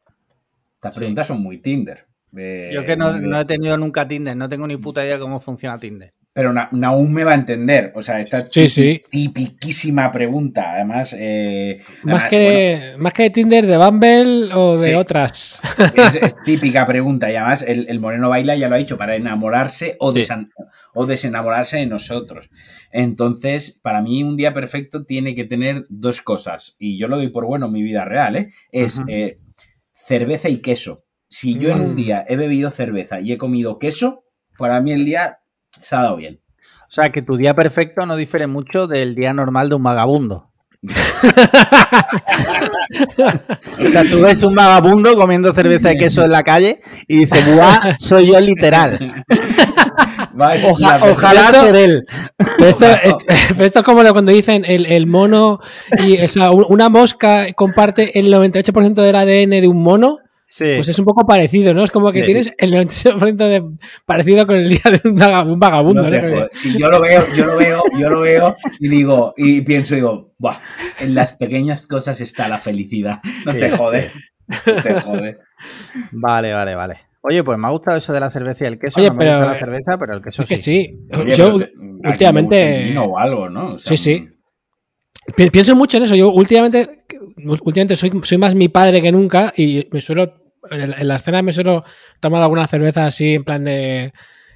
Speaker 2: Estas
Speaker 1: Sí.
Speaker 2: preguntas son muy Tinder. Eh,
Speaker 1: Yo que no,
Speaker 2: de-
Speaker 1: no he tenido nunca Tinder, no tengo ni puta idea cómo funciona Tinder.
Speaker 2: Pero Na- Naum me va a entender. O sea, esta
Speaker 3: Sí, sí.
Speaker 2: tipiquísima pregunta. Además, eh,
Speaker 3: Más
Speaker 2: además,
Speaker 3: que, más que de Tinder, de Bumble o de
Speaker 2: Sí.
Speaker 3: otras.
Speaker 2: es, es *laughs* típica pregunta. Y además, el, el Moreno Baila ya lo ha dicho, para enamorarse o,
Speaker 1: Sí.
Speaker 2: desan- o desenamorarse de nosotros. Entonces, para mí, un día perfecto tiene que tener dos cosas. Y yo lo doy por bueno en mi vida real, ¿eh? Es eh, cerveza y queso. Si yo en un
Speaker 3: Mm.
Speaker 2: día he bebido cerveza y he comido queso, para mí el día se ha dado bien.
Speaker 1: O sea, que tu día perfecto no difiere mucho del día normal de un vagabundo. o sea, tú ves un vagabundo comiendo cerveza de queso en la calle y dices, ¡buah! Soy yo literal. Oja- ojalá
Speaker 3: Esto-
Speaker 1: ser él.
Speaker 3: Pero esto, *laughs* esto es como lo cuando dicen el, el mono y o sea, un- una mosca comparte el 98% del ADN de un mono,
Speaker 1: Sí.
Speaker 3: pues es un poco parecido, ¿no? Es como que
Speaker 2: Sí.
Speaker 3: tienes el 98% *laughs* de parecido con el día de un, vaga- un vagabundo.
Speaker 2: No. Si *laughs* yo lo veo, yo lo veo, yo lo veo y digo, y pienso, digo, Buah, en las pequeñas cosas está la felicidad. No
Speaker 1: Sí,
Speaker 2: te jode. No te jode.
Speaker 1: Vale, vale, vale. Oye, pues me ha gustado eso de la cerveza y el queso.
Speaker 3: Oye,
Speaker 1: no me
Speaker 3: pero-
Speaker 1: gusta la cerveza, pero el queso
Speaker 3: Es que
Speaker 1: sí.
Speaker 3: sí.
Speaker 2: Oye,
Speaker 3: yo
Speaker 2: pero te-
Speaker 3: últimamente-
Speaker 2: vino o algo, ¿no? O
Speaker 3: Sí,
Speaker 2: sea,
Speaker 3: sí. pi- pienso mucho en eso. Yo últimamente, últimamente soy, soy más mi padre que nunca y me suelo, en, en las cenas me suelo tomar alguna cerveza así en plan de...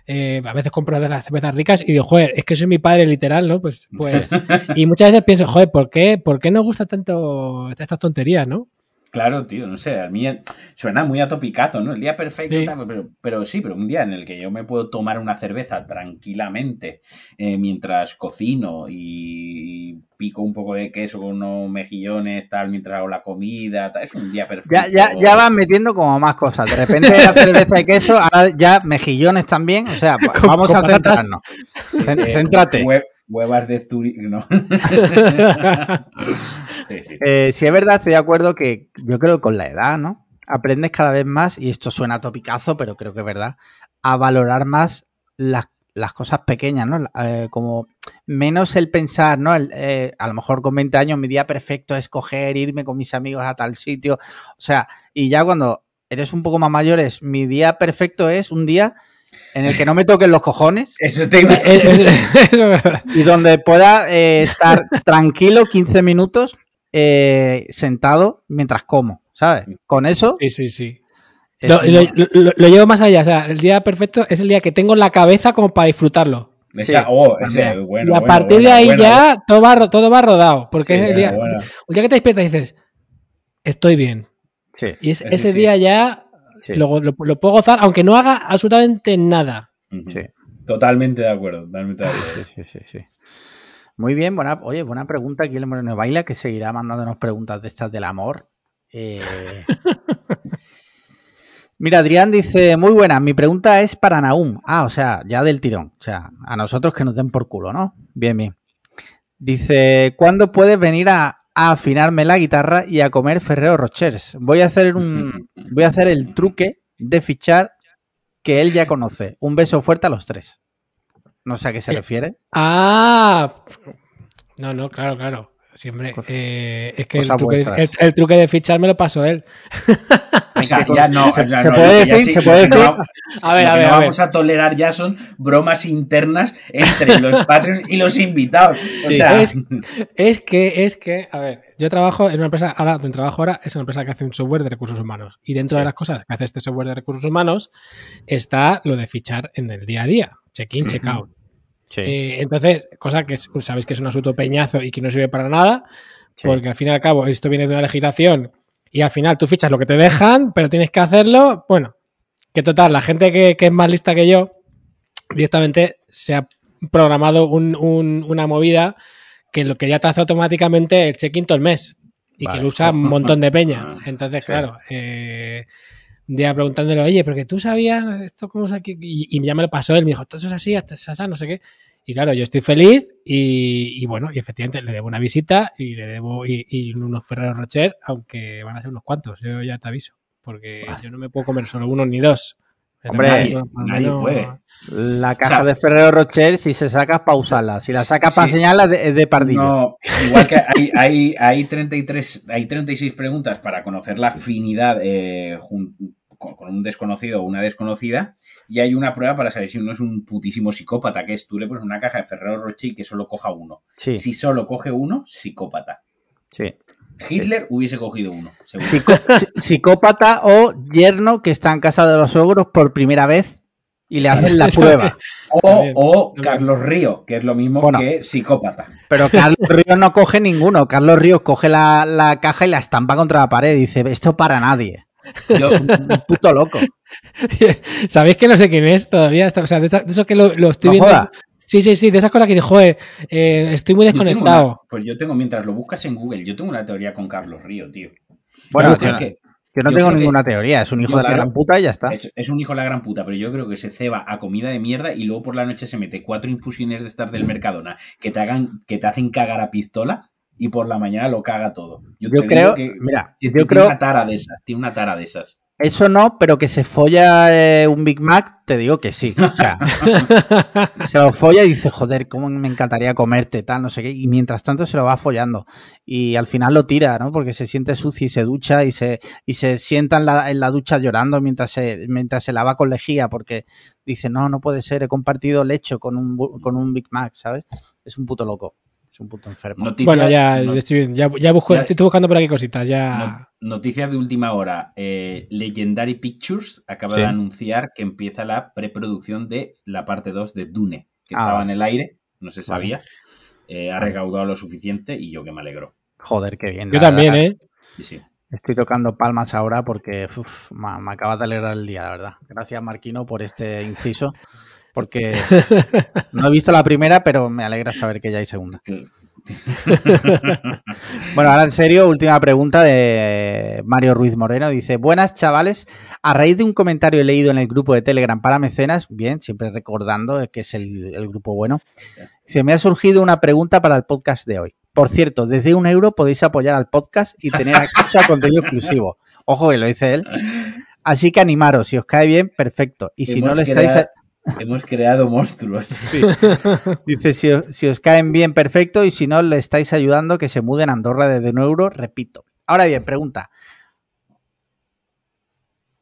Speaker 3: eh, a veces compro de las cervezas ricas y digo, joder, es que soy mi padre literal, ¿no? Pues, pues, *laughs* y muchas veces pienso, joder, ¿por qué, ¿por qué nos gusta tanto estas tonterías, no?
Speaker 2: Claro, tío, no sé, a mí suena muy a topicazo, ¿no? El día perfecto,
Speaker 3: Sí.
Speaker 2: tal, pero, pero sí, pero un día en el que yo me puedo tomar una cerveza tranquilamente eh, mientras cocino y, pico un poco de queso con unos mejillones, tal, mientras hago la comida, tal, es un día perfecto.
Speaker 1: Ya, ya, ya vas metiendo como más cosas. De repente la cerveza y queso, ahora ya mejillones también. O sea, *laughs* pues, vamos a centrarnos.
Speaker 2: Eh,
Speaker 1: Céntrate.
Speaker 2: Huevas de Asturias, no. *laughs* Sí, sí.
Speaker 1: Eh, si es verdad, estoy de acuerdo que yo creo que con la edad, ¿no? Aprendes cada vez más, y esto suena a topicazo, pero creo que es verdad, a valorar más las, las cosas pequeñas, ¿no? Eh, como menos el pensar, ¿no? El, eh, a lo mejor con 20 años mi día perfecto es coger, irme con mis amigos a tal sitio. O sea, y ya cuando eres un poco más mayor es mi día perfecto es un día en el que no me toquen los cojones.
Speaker 2: Eso te iba a
Speaker 3: Es- es- es verdad.
Speaker 1: y donde pueda eh, estar *laughs* tranquilo 15 minutos eh, sentado mientras como, ¿sabes? Con eso
Speaker 3: Sí, sí, sí.
Speaker 1: es
Speaker 3: Lo,
Speaker 1: un-
Speaker 3: lo- lo- lo llevo más allá. O sea, el día perfecto es el día que tengo en la cabeza como para disfrutarlo.
Speaker 2: Esa-
Speaker 1: Sí,
Speaker 2: oh, bueno,
Speaker 3: y a partir
Speaker 2: bueno,
Speaker 3: de ahí
Speaker 2: bueno.
Speaker 3: ya todo va, todo va rodado. Porque
Speaker 2: Sí,
Speaker 3: es el día,
Speaker 2: bueno.
Speaker 3: un día que te despiertas y dices, estoy bien.
Speaker 1: Sí,
Speaker 3: Y es- ese
Speaker 2: sí.
Speaker 3: día ya
Speaker 1: sí,
Speaker 3: lo, lo- lo puedo gozar, aunque no haga absolutamente nada.
Speaker 1: Sí,
Speaker 2: Totalmente de acuerdo, totalmente de acuerdo.
Speaker 1: sí, sí, sí, sí. Muy bien, buena, oye, buena pregunta aquí el Moreno Baila, que seguirá mandándonos preguntas de estas del amor. Eh, *laughs* Mira, Adrián dice, muy buena, mi pregunta es para Naum. Ah, o sea, ya del tirón. O sea, a nosotros que nos den por culo, ¿no? Bien, bien. Dice, ¿cuándo puedes venir a, a afinarme la guitarra y a comer Ferrero Rochers? Voy a hacer un, *laughs* voy a hacer el truque de fichar que él ya conoce. Un beso fuerte a los tres. No sé a qué se
Speaker 3: Eh,
Speaker 1: refiere.
Speaker 3: Ah, no, no, claro, claro. Siempre. eh, es que el truque, de,
Speaker 1: vuestras.
Speaker 3: el- el truque de fichar me lo pasó él. *laughs*
Speaker 2: Venga, ya no.
Speaker 1: Se-
Speaker 2: ya
Speaker 1: se
Speaker 2: no,
Speaker 1: puede decir,
Speaker 2: sí-
Speaker 1: se puede
Speaker 2: no
Speaker 1: decir.
Speaker 3: A ver, a ver,
Speaker 2: no
Speaker 3: a ver.
Speaker 2: vamos a tolerar ya son bromas internas entre los *laughs* Patreons y los invitados. O
Speaker 3: Sí,
Speaker 2: sea,
Speaker 3: es- *laughs* Es que, es que, a ver, yo trabajo en una empresa, ahora donde trabajo ahora es una empresa que hace un software de recursos humanos. Y dentro de las cosas que hace este software de recursos humanos está lo de fichar en el día a día. Check-in,
Speaker 2: Sí.
Speaker 3: check-out.
Speaker 1: Sí.
Speaker 3: Eh, entonces, cosa que es- sabéis que es un asunto peñazo y que no sirve para nada,
Speaker 1: Sí.
Speaker 3: porque al fin y al cabo esto viene de una legislación y al final tú fichas lo que te dejan, pero tienes que hacerlo. Bueno, que total, la gente que, que es más lista que yo directamente se ha programado un- un- una movida que lo que ya te hace automáticamente el check-in todo el mes y
Speaker 1: Vale.
Speaker 3: que lo usa un montón de peña. *laughs* Entonces,
Speaker 1: Sí.
Speaker 3: claro, eh, un día preguntándole, oye, pero que tú sabías esto cómo es aquí, y, y ya me lo pasó él, me dijo, todo eso es así, esto es así, no sé qué. Y claro, yo estoy feliz y, y bueno, y efectivamente le debo una visita y le debo y, y unos Ferrero Rocher, aunque van a ser unos cuantos, yo ya te aviso, porque yo no me puedo comer solo uno ni dos.
Speaker 1: Hombre,
Speaker 2: nadie, puede.
Speaker 1: La caja
Speaker 2: sea-
Speaker 1: de Ferrero Rocher, si se saca para usarla. Si la sacas para
Speaker 2: Sí.
Speaker 1: enseñarla, de- es de pardillo.
Speaker 2: No, igual que hay, hay, hay 33, hay 36 preguntas para conocer la afinidad eh, jun- con, con un desconocido o una desconocida, y hay una prueba para saber si uno es un putísimo psicópata, que es tú le pones una caja de Ferrero Rocher y que solo coja uno.
Speaker 1: Sí,
Speaker 2: Si solo coge uno, psicópata.
Speaker 1: sí.
Speaker 2: Hitler hubiese cogido uno,
Speaker 1: psicópata o yerno que está en casa de los ogros por primera vez y le hacen la prueba. *laughs*
Speaker 2: O, o. Carlos Río, que es lo mismo
Speaker 1: Bueno.
Speaker 2: que psicópata.
Speaker 1: Pero Carlos Ríos no coge ninguno. Carlos Ríos coge la, la caja y la estampa contra la pared y dice, esto para nadie.
Speaker 2: Yo,
Speaker 1: Un puto loco. *laughs*
Speaker 3: ¿Sabéis que no sé quién es todavía? O sea, de, eso que lo, lo estoy
Speaker 1: No
Speaker 3: viendo. Sí, sí, sí, de esas cosas que digo, joder, eh, estoy muy
Speaker 2: yo
Speaker 3: desconectado.
Speaker 2: una- pues yo tengo, mientras lo buscas en Google, yo tengo una teoría con Carlos Río, tío.
Speaker 1: Bueno,
Speaker 2: Yo
Speaker 1: yo
Speaker 2: creo
Speaker 1: no,
Speaker 2: que-
Speaker 1: yo no
Speaker 2: yo
Speaker 1: tengo
Speaker 2: que-
Speaker 1: ninguna teoría. Es un hijo de la
Speaker 2: creo-
Speaker 1: gran puta y ya está.
Speaker 2: Es, es un hijo de la gran puta, pero yo creo que se ceba a comida de mierda y luego por la noche se mete cuatro infusiones de estas del Mercadona que te hagan, que te hacen cagar a pistola y por la mañana lo caga todo.
Speaker 1: Yo
Speaker 2: te digo
Speaker 1: creo,
Speaker 2: que
Speaker 1: mira,
Speaker 2: que
Speaker 1: yo
Speaker 2: tiene
Speaker 1: creo,
Speaker 2: una tara de esas, tiene una tara de esas.
Speaker 1: eso no, pero que se folla eh, un Big Mac, te digo que sí. O sea, *laughs* se lo folla y dice, joder, cómo me encantaría comerte, tal, no sé qué. Y mientras tanto se lo va follando. Y al final lo tira, ¿no? Porque se siente sucio y se ducha y se, y se sienta en la, en la ducha llorando mientras se, mientras se lava con lejía, porque dice, no, no puede ser, he compartido lecho con un, con un Big Mac, ¿sabes? Es un puto loco. Es un puto enfermo.
Speaker 2: Noticia-
Speaker 3: bueno, ya,
Speaker 2: no-
Speaker 3: estoy, ya, ya busco,
Speaker 2: Ya-
Speaker 3: estoy buscando por aquí cositas, ya.
Speaker 2: no- noticias de última hora. Eh, Legendary Pictures acaba
Speaker 1: Sí.
Speaker 2: de anunciar que empieza la preproducción de la parte 2 de Dune, que
Speaker 1: Ah,
Speaker 2: estaba en el aire, no se
Speaker 1: Vale.
Speaker 2: sabía. Eh, ha recaudado lo suficiente y yo que me alegro.
Speaker 1: Joder, qué bien.
Speaker 3: Yo
Speaker 1: la
Speaker 3: también,
Speaker 1: verdad.
Speaker 3: ¿eh?
Speaker 2: Sí, sí.
Speaker 1: Estoy tocando palmas ahora porque uf, me, me acabas de alegrar el día, la verdad. Gracias, Marquino, por este inciso. Porque *laughs* no he visto la primera, pero me alegra saber que ya hay segunda. *laughs* Bueno, ahora en serio, última pregunta de Mario Ruiz Moreno. Dice, buenas chavales, a raíz de un comentario leído en el grupo de Telegram para mecenas, bien, siempre recordando que es el, el grupo bueno, dice, me ha surgido una pregunta para el podcast de hoy. Por cierto, desde un euro podéis apoyar al podcast y tener acceso a contenido exclusivo. *laughs* Ojo que lo dice él. Así que animaros, si os cae bien, perfecto. Y si no le estáis...
Speaker 2: Hemos creado monstruos. *laughs*
Speaker 1: Sí. Dice, si, os- si os caen bien, perfecto, y si no, le estáis ayudando que se muden a Andorra desde un euro, repito. Ahora bien, pregunta.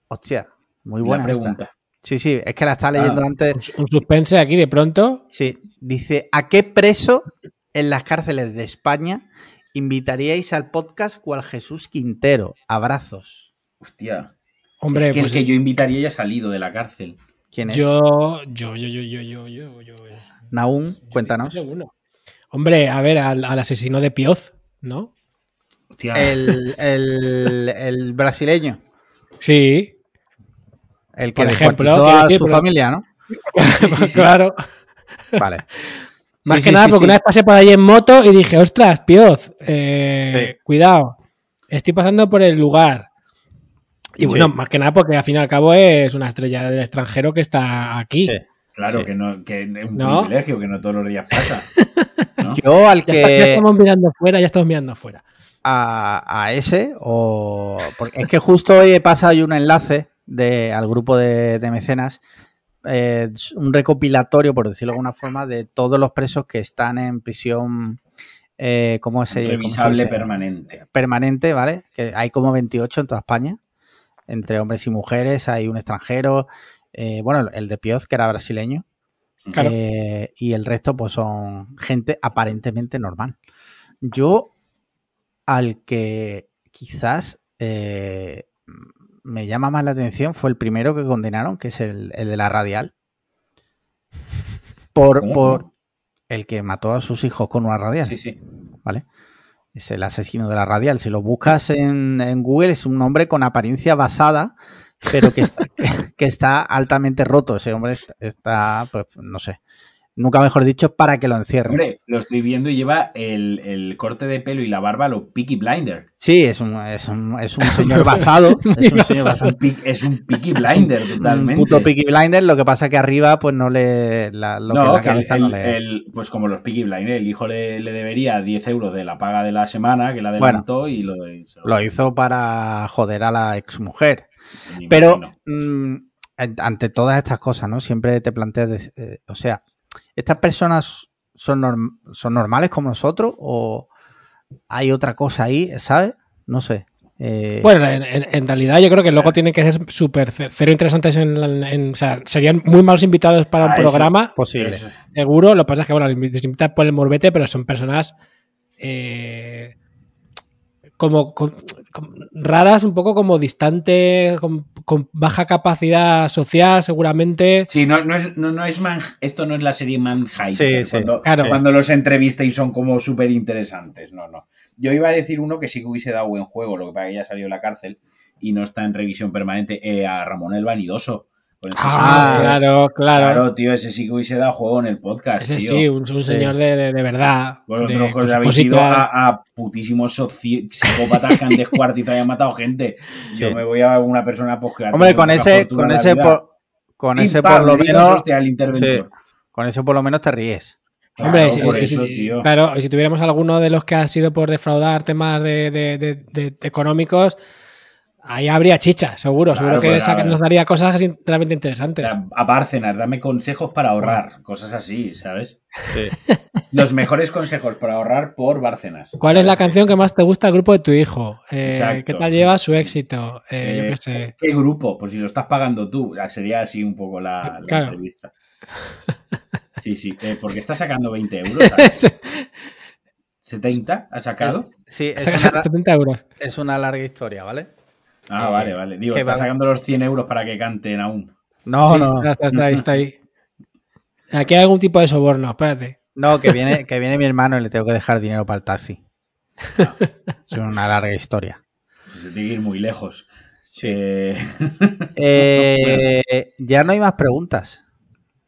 Speaker 1: Hostia, muy buena
Speaker 2: La
Speaker 1: esta.
Speaker 2: pregunta.
Speaker 1: Sí, sí, es que la estaba leyendo
Speaker 2: Ah.
Speaker 1: antes.
Speaker 3: Un suspense aquí de pronto.
Speaker 1: Sí, dice, ¿a qué preso en las cárceles de España invitaríais al podcast cual Jesús Quintero? Abrazos.
Speaker 2: Hostia.
Speaker 3: Hombre,
Speaker 2: es que
Speaker 3: pues
Speaker 2: el que yo invitaría ya ha salido de la cárcel.
Speaker 1: ¿Quién es?
Speaker 3: yo, yo, yo, yo, yo, yo, yo, yo.
Speaker 1: Naum, cuéntanos.
Speaker 3: Hombre, a ver, al, al asesino de Pioz, ¿no?
Speaker 2: Hostia.
Speaker 1: El, el- el brasileño,
Speaker 3: Sí,
Speaker 1: el que
Speaker 3: Por ejemplo,
Speaker 1: a su
Speaker 3: pero-
Speaker 1: familia, ¿no?
Speaker 3: pues *laughs* claro.
Speaker 1: Vale.
Speaker 3: Más
Speaker 1: Sí,
Speaker 3: que
Speaker 1: sí,
Speaker 3: nada
Speaker 1: sí,
Speaker 3: porque
Speaker 1: sí.
Speaker 3: una vez pasé por ahí en moto y dije, ostras, Pioz, eh,
Speaker 1: Sí.
Speaker 3: cuidado, estoy pasando por el lugar. Y bueno,
Speaker 1: Sí.
Speaker 3: más que nada porque al fin y al cabo es una estrella del extranjero que está aquí.
Speaker 1: Sí.
Speaker 2: Claro
Speaker 1: Sí.
Speaker 2: que no, que es un
Speaker 3: ¿No?
Speaker 2: privilegio, que no todos los días pasa. *laughs* ¿no?
Speaker 1: Yo al
Speaker 3: Ya, está- ya
Speaker 1: que
Speaker 3: estamos mirando fuera, ya estamos mirando fuera.
Speaker 1: a, a ese o porque es que justo hoy he pasado ahí un enlace de, al grupo de, de mecenas eh, un recopilatorio por decirlo de alguna forma de todos los presos que están en prisión eh, ¿cómo se, cómo se
Speaker 2: Revisable
Speaker 1: dice?
Speaker 2: permanente.
Speaker 1: permanente, ¿vale? Que hay como 28 en toda España, entre hombres y mujeres, hay un extranjero, eh, bueno, el de Pioz, que era brasileño,
Speaker 3: Claro.
Speaker 1: eh, y el resto pues son gente aparentemente normal. Yo al que quizás eh, me llama más la atención fue el primero que condenaron, que es el, el de la radial. Por, por el que mató a sus hijos con una radial.
Speaker 2: Sí, sí.
Speaker 1: ¿vale? Es el asesino de la radial. Si lo buscas en, en Google, es un hombre con apariencia basada, pero que está, *laughs* que, está altamente roto. Ese hombre está, está, pues, no sé. Nunca mejor dicho, para que lo encierren.
Speaker 2: Hombre, lo estoy viendo y lleva el, el corte de pelo y la barba a lo Peaky Blinder.
Speaker 1: Sí, es un, es un, es un *laughs* señor basado. *laughs* Es un señor
Speaker 2: Es
Speaker 1: basado.
Speaker 2: un, es un Peaky Blinder
Speaker 1: Un
Speaker 2: totalmente.
Speaker 1: puto Peaky Blinder, lo que pasa que arriba, pues no le. La, lo que
Speaker 2: no,
Speaker 1: la
Speaker 2: que el-
Speaker 1: cabeza
Speaker 2: el-
Speaker 1: no le.
Speaker 2: el- pues como los Peaky Blinders, el hijo le, le debería 10 euros de la paga de la semana, que la adelantó y lo, y se
Speaker 1: Lo hizo para joder a la exmujer.
Speaker 2: me
Speaker 1: Pero mm, ante todas estas cosas, ¿no? Siempre te planteas, de- eh, o sea, ¿estas personas son, norm- son normales como nosotros o hay otra cosa ahí, ¿sabes? No sé. Eh,
Speaker 3: Bueno, en, realidad yo creo que luego tienen que ser súper ce- cero interesantes en, la- en- O sea, serían muy malos invitados para un
Speaker 2: Ah, eso.
Speaker 3: programa,
Speaker 1: posible.
Speaker 2: Eso-
Speaker 3: seguro. Lo que pasa es que, bueno, les invitan por el morbete, pero son personas eh, como, con- con- raras, un poco como distantes, con, con baja capacidad social, seguramente.
Speaker 2: Sí, no, no es, no, no es Man- esto no es la serie Manhunter,
Speaker 1: Sí, sí,
Speaker 2: cuando,
Speaker 3: claro.
Speaker 2: cuando los entrevista y son como súper interesantes. No, no. Yo iba a decir uno que sí que hubiese dado buen juego, lo que pasa que ya salió de la cárcel y no está en revisión permanente, eh, a Ramón el Vanidoso. Con ese
Speaker 3: Ah,
Speaker 2: señor,
Speaker 3: claro, claro.
Speaker 2: Claro, tío, ese sí que hubiese dado juego en el podcast.
Speaker 3: Ese
Speaker 2: tío.
Speaker 3: sí, un, un señor de, de- de verdad.
Speaker 2: Vosotros os habéis ido a, a putísimos soci- psicópatas que han *laughs* descuartizado y han matado gente. Yo me voy a una persona pues, que
Speaker 1: Hombre, con ese, con ese por, con ese por lo menos,
Speaker 2: hostia interventor.
Speaker 1: con eso por lo menos te ríes.
Speaker 3: Hombre,
Speaker 2: Claro,
Speaker 3: si-
Speaker 2: eso,
Speaker 3: si- claro, si tuviéramos alguno de los que ha sido por defraudar temas de, de- de- de- de económicos, ahí habría chicha, seguro.
Speaker 2: Claro,
Speaker 3: seguro que
Speaker 2: pues,
Speaker 3: nos daría cosas realmente interesantes.
Speaker 2: A, Bárcenas, dame consejos para ahorrar. Cosas así, ¿sabes? *laughs* Los mejores consejos para ahorrar por Bárcenas.
Speaker 3: ¿Cuál es la canción que más te gusta del grupo de tu hijo? Eh. ¿Qué tal lleva su éxito? Eh, yo
Speaker 2: Eh,
Speaker 3: qué sé.
Speaker 2: ¿Qué grupo? Pues si lo estás pagando tú, sería así un poco la, la
Speaker 3: Claro.
Speaker 2: entrevista. *laughs* Sí, sí, eh, porque está sacando 20 euros. *laughs* ¿sabes? ¿70 ha sacado?
Speaker 1: Sí, es
Speaker 3: Saca
Speaker 1: una,
Speaker 3: 70 euros.
Speaker 1: es una larga historia, ¿vale?
Speaker 2: Ah,
Speaker 1: Eh,
Speaker 2: vale, vale. Digo, está
Speaker 1: va-
Speaker 2: sacando los 100 euros para que canten aún.
Speaker 1: No,
Speaker 3: Sí,
Speaker 1: no,
Speaker 3: está, está ahí, está ahí. *laughs* Aquí hay algún tipo de soborno, espérate.
Speaker 1: no, que viene, que viene mi hermano y le tengo que dejar dinero para el taxi. *laughs* Es una larga historia.
Speaker 2: Pues se tiene que ir muy lejos. Eh, *laughs*
Speaker 1: Eh, ya no hay más preguntas.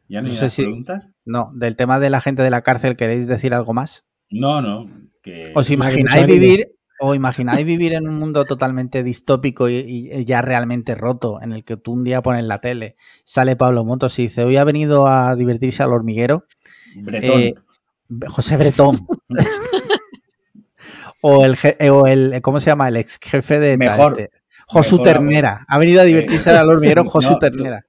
Speaker 2: ¿Ya no hay
Speaker 1: No
Speaker 2: más
Speaker 1: si-
Speaker 2: preguntas?
Speaker 1: No, del tema de la gente de la cárcel, ¿queréis decir algo más?
Speaker 2: No, no. Que...
Speaker 1: ¿Os imagináis vivir o imagináis vivir en un mundo totalmente distópico y, y ya realmente roto, en el que tú un día pones la tele, sale Pablo Motos y dice, hoy ha venido a divertirse al hormiguero
Speaker 2: Bretón.
Speaker 1: eh, José Bretón. *laughs* o, el, o el, ¿cómo se llama? El ex jefe de
Speaker 2: Mejor.
Speaker 1: este, Josu
Speaker 2: Mejor
Speaker 1: Ternera. Ha venido a divertirse al hormiguero *laughs* Josu
Speaker 2: No,
Speaker 1: Ternera.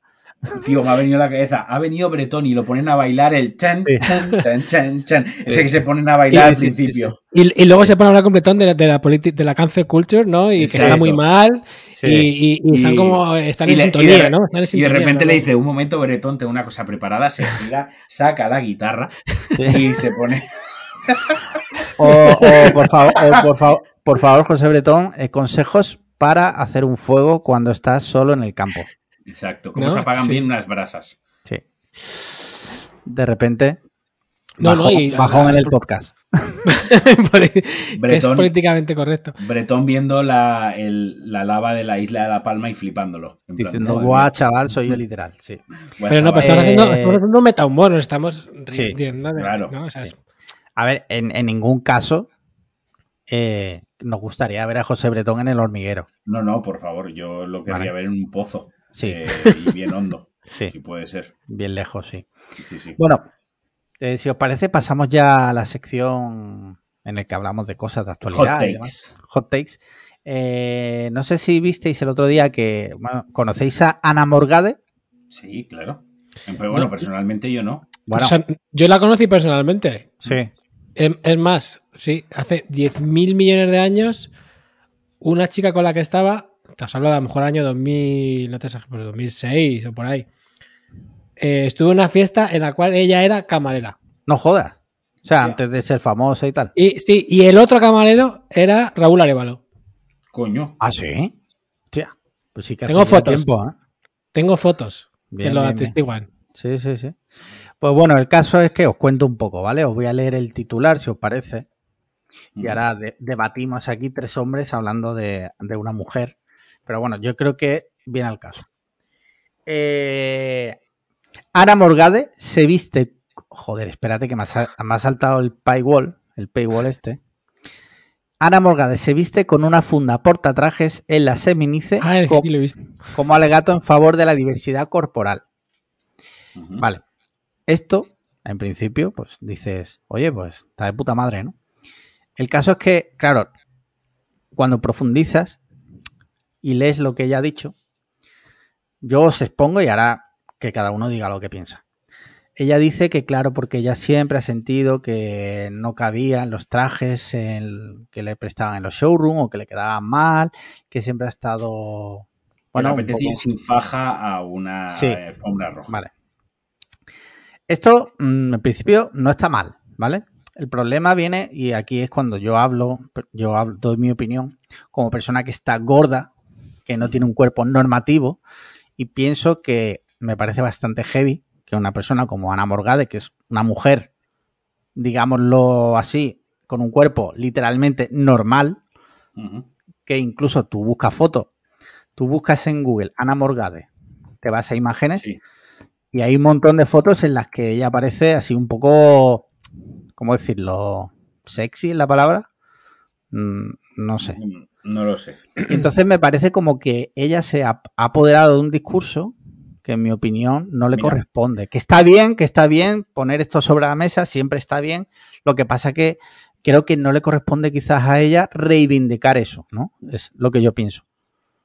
Speaker 2: Tío, me ha venido a la cabeza. Ha venido Bretón y lo ponen a bailar el chan, chan, chan, chan, chan. Ese que se ponen a bailar al principio.
Speaker 3: Y, y luego se pone a hablar con Bretón de, la- de la de la cancel culture, ¿no? Y que
Speaker 2: Exacto.
Speaker 3: está muy mal.
Speaker 1: Sí.
Speaker 3: Y, y- y están como. Están
Speaker 2: y
Speaker 3: en
Speaker 2: le-
Speaker 3: sintonía,
Speaker 2: y de-
Speaker 3: ¿no? Están en
Speaker 2: Y de repente
Speaker 3: ¿no?
Speaker 2: le dice, un momento, Bretón, tengo una cosa preparada, se gira, saca la guitarra
Speaker 1: Sí.
Speaker 2: y se pone...
Speaker 1: O, o, por favor, o por, favor, por favor, José Bretón, eh, consejos para hacer un fuego cuando estás solo en el campo.
Speaker 2: Exacto, cómo
Speaker 3: ¿No?
Speaker 2: se apagan
Speaker 3: Sí.
Speaker 2: bien unas brasas.
Speaker 1: Sí. De repente,
Speaker 3: No, no, y-
Speaker 1: bajón en el podcast. *laughs*
Speaker 3: que es
Speaker 2: Bretón.
Speaker 3: políticamente correcto.
Speaker 2: Bretón viendo la, el- la lava de la isla de La Palma y flipándolo. Plan,
Speaker 1: Diciendo,
Speaker 2: "Madre
Speaker 1: guau, chaval, soy yo literal. Sí.
Speaker 3: Pero no, pues
Speaker 2: chaval".
Speaker 3: estamos haciendo,
Speaker 1: Eh,
Speaker 3: estamos haciendo un metahumor, estamos riendo
Speaker 2: claro.
Speaker 3: ¿no? O sea, es-
Speaker 1: A ver, en, en ningún caso eh, nos gustaría ver a José Bretón en el hormiguero.
Speaker 2: No, no, por favor, yo lo querría
Speaker 1: Vale.
Speaker 2: ver en un pozo.
Speaker 1: Sí.
Speaker 2: eh, *laughs* y bien hondo,
Speaker 1: Sí,
Speaker 2: si puede ser.
Speaker 1: bien lejos, sí.
Speaker 2: Sí, sí.
Speaker 1: Bueno, eh, si os parece, pasamos ya a la sección en la que hablamos de cosas de actualidad.
Speaker 2: Hot takes.
Speaker 1: Hot takes. Eh, no sé si visteis el otro día que bueno, conocéis a Ana Morgade.
Speaker 2: Sí, claro. Pero bueno,
Speaker 3: No.
Speaker 2: personalmente yo no.
Speaker 1: Bueno,
Speaker 3: o sea, yo la conocí personalmente.
Speaker 1: sí.
Speaker 3: Es, es más, sí, hace 10.000 millones de años, una chica con la que estaba, te has hablado a lo mejor año 2000, no te sé, pues 2006 o por ahí, eh, estuve en una fiesta en la cual ella era camarera.
Speaker 1: No jodas. O sea, antes de ser famosa y tal.
Speaker 3: Y sí, y el otro camarero era Raúl Arevalo.
Speaker 2: Coño.
Speaker 1: Ah, sí. Hostia, Pues sí que
Speaker 3: Tengo fotos.
Speaker 1: tiempo, ¿eh?
Speaker 3: Tengo fotos
Speaker 1: Bien,
Speaker 3: que lo
Speaker 1: bien, bien.
Speaker 3: atestiguan.
Speaker 1: Sí, sí, sí. Pues bueno, el caso es que os cuento un poco, ¿vale? Os voy a leer el titular, si os parece. Y ahora de- debatimos aquí tres hombres hablando de, de una mujer. Pero bueno, yo creo que viene al caso. Eh, Ana Morgade se viste. Joder, espérate que me ha, sal- me ha saltado el paywall, el paywall este. Ana Morgade se viste con una funda portatrajes en la seminice
Speaker 3: Ah, sí, lo he visto.
Speaker 1: como alegato en favor de la diversidad corporal. Vale. Esto, en principio, pues dices, oye, pues está de puta madre, ¿no? El caso es que, claro, cuando profundizas y lees lo que ella ha dicho, yo os expongo y hará que cada uno diga lo que piensa. Ella dice que, claro, porque ella siempre ha sentido que no cabían los trajes en- que le prestaban en los showrooms o que le quedaban mal, que siempre ha estado.
Speaker 2: Bueno, apetece
Speaker 1: poco-
Speaker 2: sin faja a una
Speaker 1: Sí.
Speaker 2: alfombra roja.
Speaker 1: Vale. Esto, mm, en principio, no está mal, ¿vale? El problema viene, y aquí es cuando yo hablo, yo hablo, doy mi opinión, como persona que está gorda, que no tiene un cuerpo normativo, y pienso que me parece bastante heavy que una persona como Ana Morgade, que es una mujer, digámoslo así, con un cuerpo literalmente normal, que incluso tú buscas fotos, tú buscas en Google Ana Morgade, te vas a imágenes
Speaker 2: Sí.
Speaker 1: y hay un montón de fotos en las que ella aparece así un poco, ¿cómo decirlo? ¿Sexy es la palabra? Mm, no sé.
Speaker 2: No lo sé.
Speaker 1: Entonces me parece como que ella se ha apoderado de un discurso que en mi opinión no le
Speaker 2: Mira.
Speaker 1: corresponde. Que está bien, que está bien poner esto sobre la mesa, siempre está bien. Lo que pasa que creo que no le corresponde quizás a ella reivindicar eso, ¿no? Es lo que yo pienso.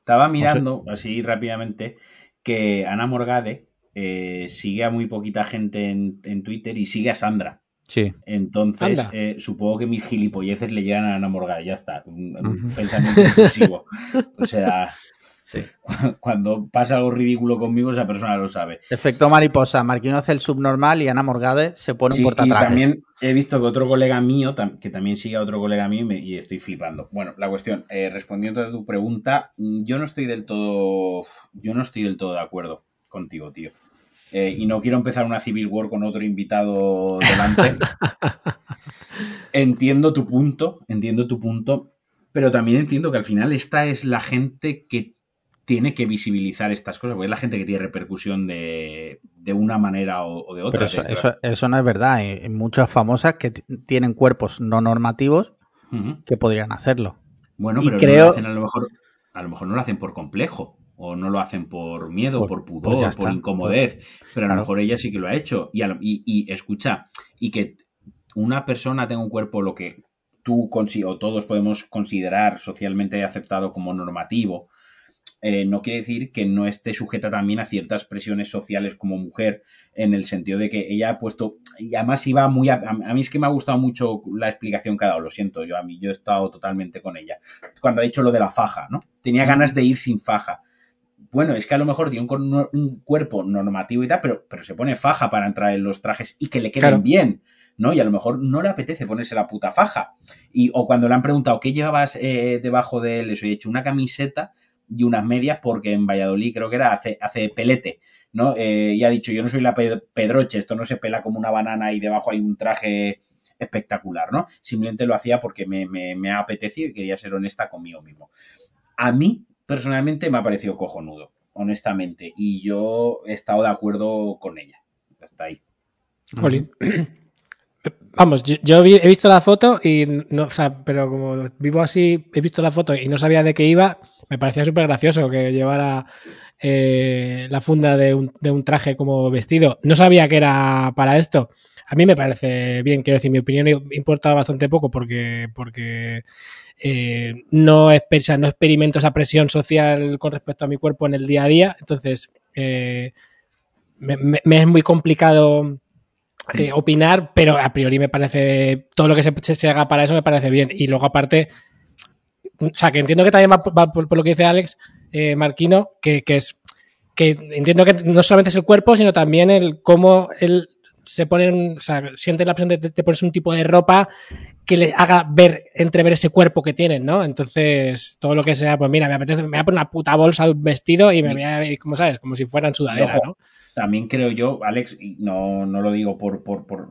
Speaker 2: Estaba mirando así rápidamente que Ana Morgade eh, sigue a muy poquita gente en, en Twitter y sigue a Sandra.
Speaker 1: Sí.
Speaker 2: Entonces, eh, supongo que mis gilipolleces le llegan a Ana Morgade, ya está. Un, pensamiento impulsivo. *laughs* O sea,
Speaker 1: Sí. *laughs*
Speaker 2: cuando pasa algo ridículo conmigo, esa persona lo sabe.
Speaker 1: Efecto mariposa. Marquino hace el subnormal y Ana Morgade se pone
Speaker 2: Sí,
Speaker 1: un
Speaker 2: y
Speaker 1: portatrajes.
Speaker 2: también he visto que otro colega mío, que también sigue a otro colega mío, y, me- y estoy flipando. Bueno, la cuestión, eh, respondiendo a tu pregunta, mm, yo no estoy del todo, yo no estoy del todo de acuerdo contigo, tío. Eh, y no quiero empezar una civil war con otro invitado delante. *laughs* entiendo tu punto, entiendo tu punto, pero también entiendo que al final esta es la gente que tiene que visibilizar estas cosas, porque es la gente que tiene repercusión de, de una manera o, o de otra.
Speaker 1: Pero eso, eso, eso no es verdad. Hay muchas famosas que tienen cuerpos no normativos que podrían hacerlo.
Speaker 2: Bueno,
Speaker 1: Y
Speaker 2: pero no
Speaker 1: creo-
Speaker 2: lo hacen a lo mejor, a lo mejor no lo hacen por complejo, o no lo hacen por miedo,
Speaker 1: Pues-
Speaker 2: por
Speaker 1: pues
Speaker 2: pudor, por incomodez, pero a lo mejor ella sí que lo ha hecho. Y, escucha, y que una persona tenga un cuerpo lo que tú o todos podemos considerar socialmente aceptado como normativo, eh, no quiere decir que no esté sujeta también a ciertas presiones sociales como mujer, en el sentido de que ella ha puesto, y además iba muy, a, a mí es que me ha gustado mucho la explicación que ha dado, lo siento, yo a mí yo he estado totalmente con ella, cuando ha dicho lo de la faja, ¿no? Tenía ganas de ir sin faja. Bueno, es que a lo mejor tiene un, un cuerpo normativo y tal, pero, pero se pone faja para entrar en los trajes y que le queden
Speaker 3: Claro.
Speaker 2: bien. ¿no? Y a lo mejor no le apetece ponerse la puta faja. Y, o cuando le han preguntado qué llevabas eh, debajo de él, eso, he hecho una camiseta y unas medias porque en Valladolid creo que era hace, hace pelete, ¿no? Eh, y ha dicho, yo no soy la Pe- Pedroche, esto no se pela como una banana y debajo hay un traje espectacular, ¿no? Simplemente lo hacía porque me, me, me ha apetecido y quería ser honesta conmigo mismo. A mí, personalmente, me ha parecido cojonudo, honestamente, y yo he estado de acuerdo con ella. Hasta ahí. *clears throat*
Speaker 3: Vamos, yo, yo vi- he visto la foto y no, o sea, pero como vivo así, he visto la foto y no sabía de qué iba, me parecía súper gracioso que llevara eh, la funda de un, de un traje como vestido. No sabía que era para esto. A mí me parece bien, quiero decir, mi opinión importa bastante poco porque, porque eh, no, no experimento esa presión social con respecto a mi cuerpo en el día a día. Entonces, eh, me, me- me es muy complicado eh, opinar, pero a priori me parece todo lo que se, se- haga para eso me parece bien. Y luego aparte, o sea, que entiendo que también va, va por, por lo que dice Alex Marquino, que, que es que entiendo que no solamente es el cuerpo, sino también el cómo él se pone, un- o sea, siente la presión de, de ponerse un tipo de ropa que le haga ver, entrever ese cuerpo que tienen, ¿no? Entonces, todo lo que sea, pues mira, me apetece, me voy a poner una puta bolsa de un vestido y me voy a ver, como sabes, como si fueran sudadera, ¿no?
Speaker 2: También creo yo, Alex, y no, no lo digo por, por, por-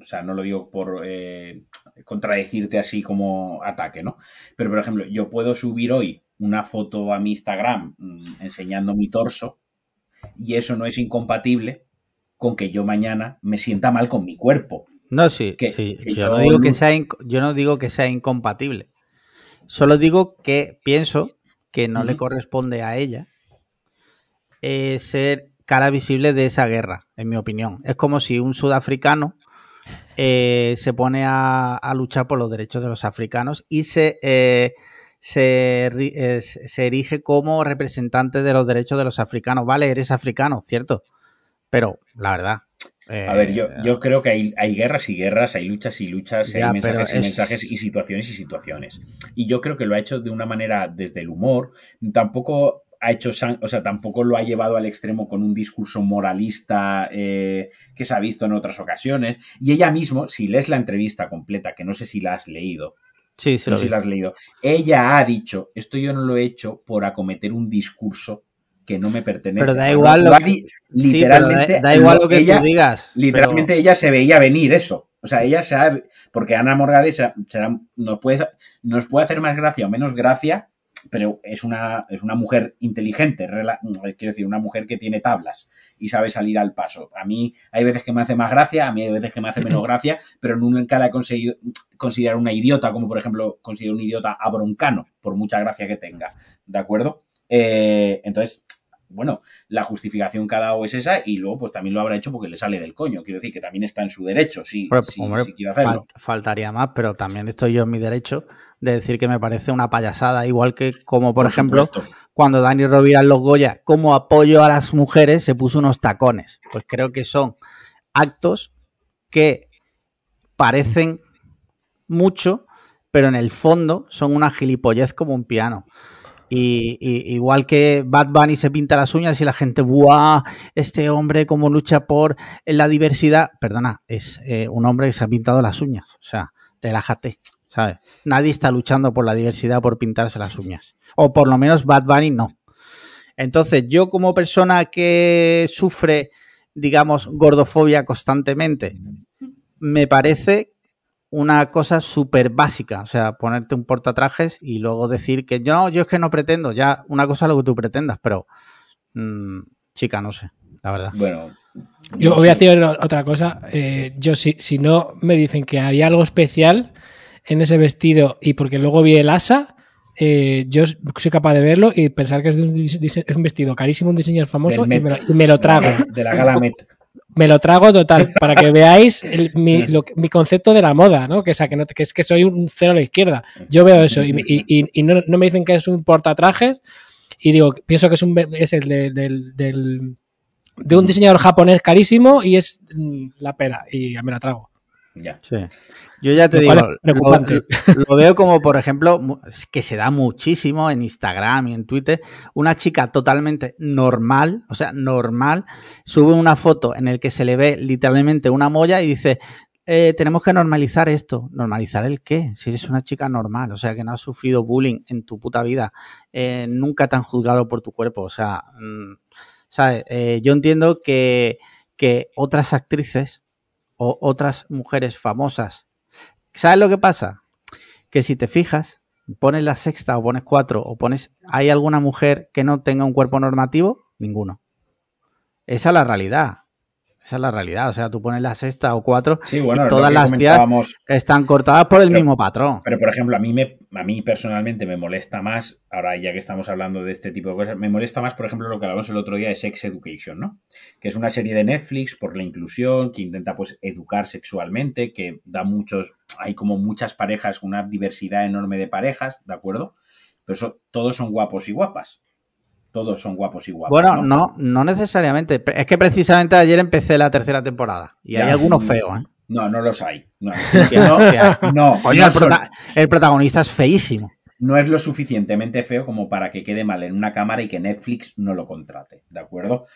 Speaker 2: o sea, no lo digo por eh, contradecirte así como ataque, ¿no? Pero, por ejemplo, yo puedo subir hoy una foto a mi Instagram mm, enseñando mi torso y eso no es incompatible con que yo mañana me sienta mal con mi cuerpo.
Speaker 1: No, sí,
Speaker 2: Que-
Speaker 1: sí.
Speaker 2: que
Speaker 1: Yo,
Speaker 2: yo
Speaker 1: no digo que sea yo no digo que sea incompatible. Solo digo que pienso que no le corresponde a ella eh, ser cara visible de esa guerra, en mi opinión. Es como si un sudafricano eh, se pone a, a luchar por los derechos de los africanos y se, eh, se se erige como representante de los derechos de los africanos. Vale, eres africano, cierto. Pero la verdad.
Speaker 2: A ver, yo,
Speaker 1: eh,
Speaker 2: yo creo que hay, hay guerras y guerras, hay luchas y luchas,
Speaker 1: Ya,
Speaker 2: hay mensajes y
Speaker 1: es-
Speaker 2: mensajes y situaciones y situaciones. Y yo creo que lo ha hecho de una manera desde el humor, tampoco ha hecho, o sea, tampoco lo ha llevado al extremo con un discurso moralista eh, que se ha visto en otras ocasiones. Y ella mismo, si lees la entrevista completa, que no sé si la has leído,
Speaker 1: Sí, sí,
Speaker 2: no sé si la has leído, ella ha dicho, esto yo no lo he hecho por acometer un discurso que no me pertenece.
Speaker 1: Pero da igual lo que-
Speaker 2: di-
Speaker 1: Sí, pero da, igual lo que
Speaker 2: ella-
Speaker 1: tú digas.
Speaker 2: Literalmente ella se veía venir eso. O sea, ella se ha, porque Ana Morgade será- nos, puede, nos puede hacer más gracia o menos gracia, pero es una, es una mujer inteligente, rela- quiero decir, una mujer que tiene tablas y sabe salir al paso. A mí hay veces que me hace más gracia, a mí hay veces que me hace menos *laughs* gracia, pero nunca la he conseguido considerar una idiota, como por ejemplo considero un idiota a Broncano, por mucha gracia que tenga. ¿De acuerdo? Eh, entonces, bueno, la justificación que ha dado es esa y luego pues también lo habrá hecho porque le sale del coño. Quiero decir que también está en su derecho,
Speaker 1: hombre,
Speaker 2: si quiere hacerlo.
Speaker 1: fal- faltaría más, pero también estoy yo en mi derecho de decir que me parece una payasada, igual que como por, ejemplo
Speaker 2: supuesto.
Speaker 1: cuando Dani Rovira en los Goya, como apoyo a las mujeres, se puso unos tacones. Pues creo que son actos que parecen mucho, pero en el fondo son una gilipollez como un piano. Y, igual que Bad Bunny se pinta las uñas y la gente, ¡buah! Este hombre como lucha por la diversidad. Perdona, es eh, un hombre que se ha pintado las uñas. O sea, relájate, ¿sabes? Nadie está luchando por la diversidad por pintarse las uñas. O por lo menos Bad Bunny no. Entonces, yo como persona que sufre, digamos, gordofobia constantemente, me parece una cosa súper básica. O sea, ponerte un portatrajes y luego decir que yo, no, yo es que no pretendo. Ya, una cosa es lo que tú pretendas, pero mm, chica, no sé, la verdad.
Speaker 2: Bueno,
Speaker 3: Yo voy a decir otra cosa. Eh, yo, si, si no me dicen que había algo especial en ese vestido y porque luego vi el asa, eh, yo soy capaz de verlo y pensar que es, de un, es un vestido carísimo, un diseñador famoso y me, lo, y me lo trago.
Speaker 2: De la gala Met. *laughs*
Speaker 3: Me lo trago total, *laughs* para que veáis el- mi, lo que- mi concepto de la moda, ¿no? Que, o sea, que, no- que es que soy un cero a la izquierda. Yo veo eso y, me- y- y- y no, no me dicen que es un portatrajes y digo, pienso que es, un, es el de, del, del, de un diseñador japonés carísimo y es mm, la pera y me la trago.
Speaker 2: Ya.
Speaker 1: Sí. Yo ya te digo, lo, lo veo como, por ejemplo, que se da muchísimo en Instagram y en Twitter, una chica totalmente normal, o sea, normal, sube una foto en el que se le ve literalmente una molla y dice, eh, tenemos que normalizar esto. ¿Normalizar el qué? Si eres una chica normal, o sea, que no has sufrido bullying en tu puta vida, eh, nunca te han juzgado por tu cuerpo, o sea, mm, ¿sabes? Eh, yo entiendo que, que otras actrices o otras mujeres famosas. ¿Sabes lo que pasa? Que si te fijas, pones la sexta o pones cuatro o pones. ¿Hay alguna mujer que no tenga un cuerpo normativo? Ninguno. Esa es la realidad. Esa es la realidad. O sea, tú pones la sexta o cuatro,
Speaker 2: Sí, bueno,
Speaker 1: Y todas las tías- están cortadas por el
Speaker 2: Pero-
Speaker 1: mismo patrón.
Speaker 2: Pero, por ejemplo, a mí, me, a mí personalmente me molesta más, ahora ya que estamos hablando de este tipo de cosas, me molesta más, por ejemplo, lo que hablamos el otro día de Sex Education, ¿no? Que es una serie de Netflix por la inclusión, que intenta, pues, educar sexualmente, que da muchos, hay como muchas parejas, una diversidad enorme de parejas, ¿de acuerdo? Pero eso, todos son guapos y guapas. Todos son guapos y guapas.
Speaker 1: Bueno, no, no necesariamente. Es que precisamente ayer empecé la tercera temporada y hay algunos feos, ¿eh?
Speaker 2: No, no los hay. No, *laughs*
Speaker 1: Que no, Coño, el,
Speaker 2: son-
Speaker 1: prota- el protagonista es feísimo.
Speaker 2: no es lo suficientemente feo como para que quede mal en una cámara y que Netflix no lo contrate, ¿de acuerdo?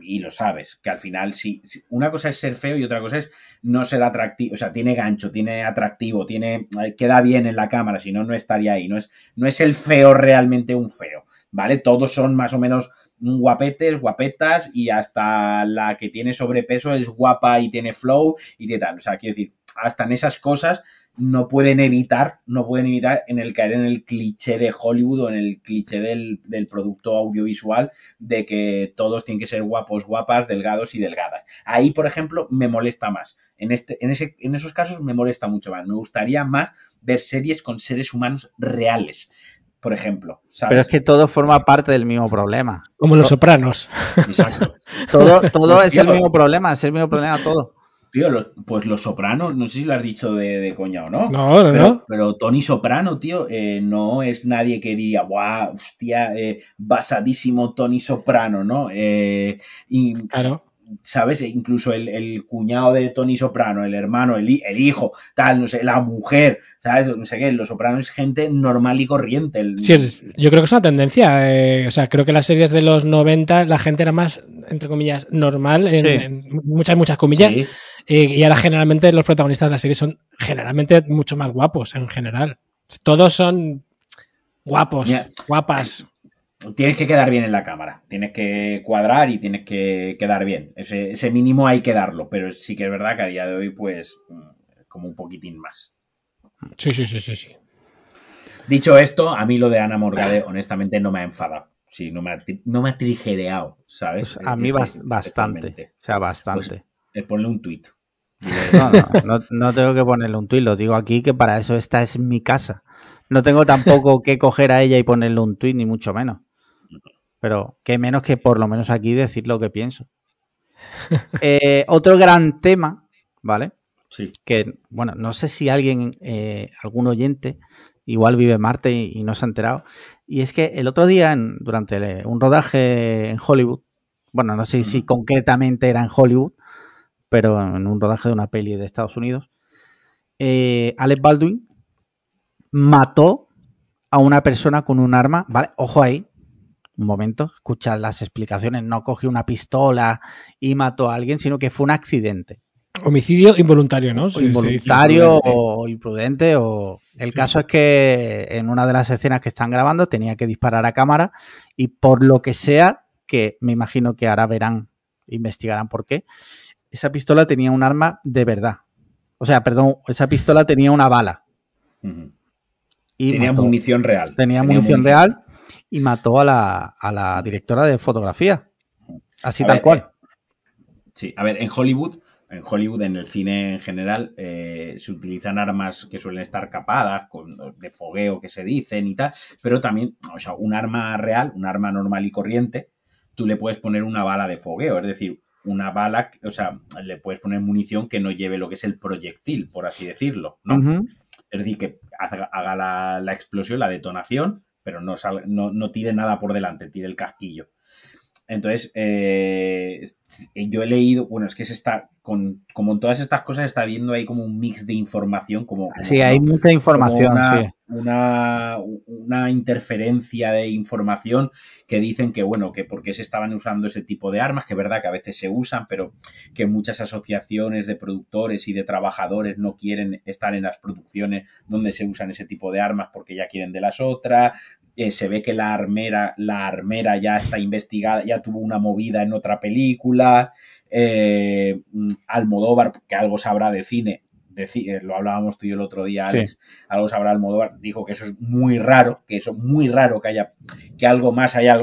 Speaker 2: Y lo sabes, que al final sí, sí, una cosa es ser feo y otra cosa es no ser atractivo, o sea, tiene gancho, tiene atractivo, tiene eh, queda bien en la cámara, si no no estaría ahí, no es no es el feo realmente un feo, ¿vale? Todos son más o menos guapetes, guapetas y hasta la que tiene sobrepeso es guapa y tiene flow y de tal, o sea, quiero decir, hasta en esas cosas no pueden evitar, no pueden evitar en el caer en el cliché de Hollywood o en el cliché del, del producto audiovisual de que todos tienen que ser guapos, guapas, delgados y delgadas. Ahí, por ejemplo, me molesta más. En, este, en, ese, en esos casos me molesta mucho más. Me gustaría más ver series con seres humanos reales, por ejemplo. ¿sabes?
Speaker 1: Pero es que todo forma parte del mismo problema.
Speaker 3: Como los sopranos.
Speaker 2: Exacto. *laughs*
Speaker 1: Todo, todo
Speaker 2: Pues,
Speaker 1: es el mismo problema, es el mismo problema todo.
Speaker 2: Tío, los- pues Los Sopranos, no sé si lo has dicho de, de coña o no.
Speaker 3: No, no,
Speaker 2: Pero,
Speaker 3: no.
Speaker 2: pero Tony Soprano, tío, eh, no es nadie que diría, guau, hostia, eh, basadísimo Tony Soprano, ¿no? Eh, y,
Speaker 3: Claro.
Speaker 2: ¿Sabes? E Incluso el, el cuñado de Tony Soprano, el hermano, el, el hijo, tal, no sé, la mujer, ¿sabes? No sé qué, Los Sopranos es gente normal y corriente. El-
Speaker 3: Sí, es- yo creo que es una tendencia. eh, o sea, creo que las series de los 90 la gente era más, entre comillas, normal, en,
Speaker 1: Sí.
Speaker 3: en muchas, muchas comillas.
Speaker 2: Sí,
Speaker 3: eh, y ahora generalmente los protagonistas de la serie son generalmente mucho más guapos en general. Todos son guapos,
Speaker 2: Mira.
Speaker 3: guapas.
Speaker 2: Tienes que quedar bien en la cámara, tienes que cuadrar y tienes que quedar bien. Ese, ese mínimo hay que darlo, pero sí que es verdad que a día de hoy, pues, mm, como un poquitín más.
Speaker 3: Sí, sí, sí, sí, sí.
Speaker 2: Dicho esto, a mí lo de Ana Morgade, honestamente, no me ha enfadado. Sí, no me ha, no me ha trigereado, ¿sabes?
Speaker 1: Pues a mí bas- bastante. O sea, bastante.
Speaker 2: Eh, ponle un tuit.
Speaker 1: No, no, no, no tengo que ponerle un tuit, lo digo aquí que para eso esta es mi casa. No tengo tampoco que coger a ella y ponerle un tuit, ni mucho menos. Pero que menos que por lo menos aquí decir lo que pienso. *laughs* Eh, otro gran tema, ¿vale?
Speaker 2: Sí.
Speaker 1: Que, bueno, no sé si alguien, eh, algún oyente, igual vive en Marte y, y no se ha enterado. Y es que el otro día, en- durante el- un rodaje en Hollywood, bueno, no sé si concretamente era en Hollywood, pero en un rodaje de una peli de Estados Unidos, eh, Alec Baldwin mató a una persona con un arma, ¿vale? Ojo ahí, un momento, escuchad las explicaciones, no cogió una pistola y mató a alguien, sino que fue un accidente.
Speaker 3: Homicidio involuntario, ¿no?
Speaker 1: Involuntario
Speaker 2: imprudente.
Speaker 1: o imprudente o el caso es que en una de las escenas que están grabando tenía que disparar a cámara y por lo que sea que me imagino que ahora verán investigarán por qué esa pistola tenía un arma de verdad o sea perdón esa pistola tenía una bala y
Speaker 2: Tenía
Speaker 1: mató.
Speaker 2: munición real.
Speaker 1: tenía munición real y mató a la, a la directora de fotografía. Así
Speaker 2: A
Speaker 1: tal
Speaker 2: ver,
Speaker 1: cual.
Speaker 2: eh, sí, a ver, en Hollywood, en Hollywood, en el cine en general, eh, se utilizan armas que suelen estar capadas, con, de fogueo que se dicen y tal, pero también, o sea, un arma real, un arma normal y corriente, tú le puedes poner una bala de fogueo, es decir, una bala, o sea, le puedes poner munición que no lleve lo que es el proyectil, por así decirlo, ¿no? Es decir, que haga, haga la, la explosión, la detonación, pero no, no, no tire nada por delante, tire el casquillo. Entonces, eh, yo he leído, bueno, es que se está, con, como en todas estas cosas, está viendo ahí como un mix de información. Como,
Speaker 1: sí, hay mucha información.
Speaker 2: Una, una, interferencia de información que dicen que, bueno, que porque se estaban usando ese tipo de armas, que es verdad que a veces se usan, pero que muchas asociaciones de productores y de trabajadores no quieren estar en las producciones donde se usan ese tipo de armas porque ya quieren de las otras, eh, se ve que la armera, la armera ya está investigada, ya tuvo una movida en otra película. Eh, mm, Almodóvar, que algo sabrá de cine, eh, lo hablábamos tú y yo el otro día, Alex, algo sabrá Almodóvar, dijo que eso es muy raro, que eso es muy raro que haya, que algo más haya,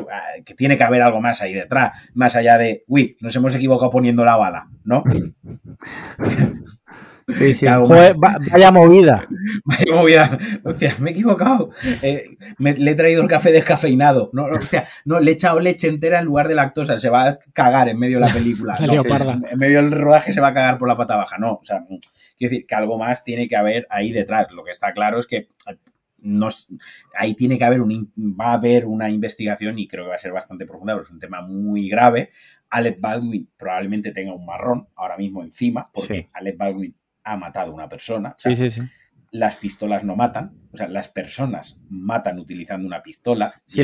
Speaker 2: que tiene que haber algo más ahí detrás, más allá de, uy, nos hemos equivocado poniendo la bala, ¿no? *laughs*
Speaker 1: Sí, sí. vaya movida.
Speaker 2: Vaya movida. Hostia, me he equivocado. Eh, le he traído el café descafeinado. No, hostia, no, le he echado leche entera en lugar de lactosa. Se va a cagar en medio de la película. *laughs* en medio del rodaje se va a cagar por la pata baja. No, o sea, quiero decir que algo más tiene que haber ahí detrás. Lo que está claro es que no, ahí tiene que haber un, va a haber una investigación y creo que va a ser bastante profunda, pero es un tema muy grave. Alec Baldwin probablemente tenga un marrón ahora mismo encima, porque Alec Baldwin ha matado a una persona.
Speaker 1: sí, sí, sí.
Speaker 2: Las pistolas no matan, o sea, las personas matan utilizando una pistola.
Speaker 1: Sí,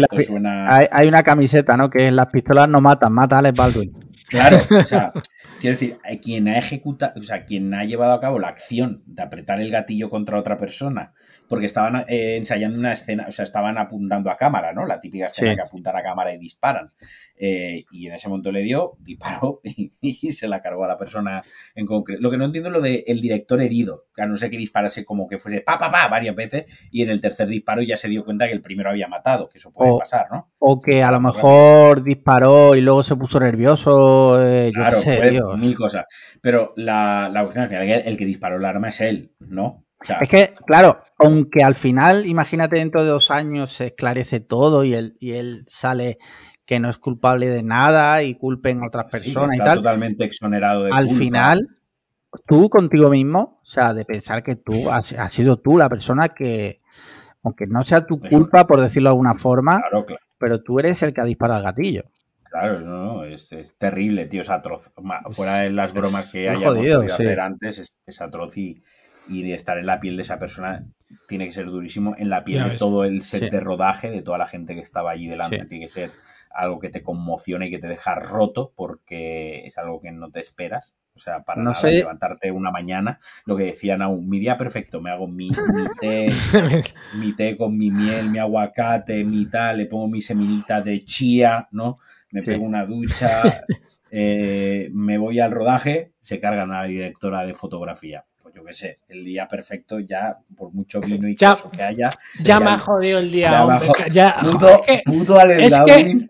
Speaker 1: hay, una camiseta, ¿no? Que las pistolas no matan, mata a Alex Baldwin.
Speaker 2: Claro, o sea, *laughs* quiero decir, quien ha ejecutado, o sea, quien ha llevado a cabo la acción de apretar el gatillo contra otra persona porque estaban eh, ensayando una escena, o sea, estaban apuntando a cámara, ¿no? La típica escena que apuntan a cámara y disparan. Eh, y en ese momento le dio, disparó *laughs* y, se la cargó a la persona en concreto. Lo que no entiendo es lo del director herido, que a no ser que disparase como que fuese pa, pa, pa, varias veces y en el tercer disparo ya se dio cuenta que el primero había matado, que eso puede pasar, ¿no?
Speaker 1: O que a lo mejor disparó y luego se puso nervioso, eh, yo claro, sé,
Speaker 2: mil cosas. Pero la, la cuestión al final, el que disparó el arma es él, ¿no?
Speaker 1: es que, claro, aunque al final, imagínate dentro de dos años se esclarece todo y él, y él sale que no es culpable de nada y culpen a otras personas y tal.
Speaker 2: totalmente exonerado de
Speaker 1: Al final, tú contigo mismo, o sea, de pensar que tú has, sido tú la persona que, aunque no sea tu culpa, por decirlo de alguna forma, pero tú eres el que ha disparado el gatillo.
Speaker 2: Claro, no, es, terrible, tío, es atroz. Fuera de las bromas que haya podido hacer antes, es atroz y, y de estar en la piel de esa persona tiene que ser durísimo. En la piel de todo el set de rodaje, de toda la gente que estaba allí delante, tiene que ser algo que te conmocione y que te deja roto porque es algo que no te esperas. O sea, para no levantarte una mañana, lo que decían aún, mi día perfecto, me hago mi, *laughs* té, mi té con mi miel, mi aguacate, mi tal, le pongo mi seminita de chía, ¿no? Me pego una ducha, *laughs* eh, me voy al rodaje, se cargan a la directora de fotografía yo qué sé, el día perfecto ya, por mucho vino y queso que haya.
Speaker 3: Ya, me ha jodido el día.
Speaker 2: Ya, puto, es, que, puto es
Speaker 3: que,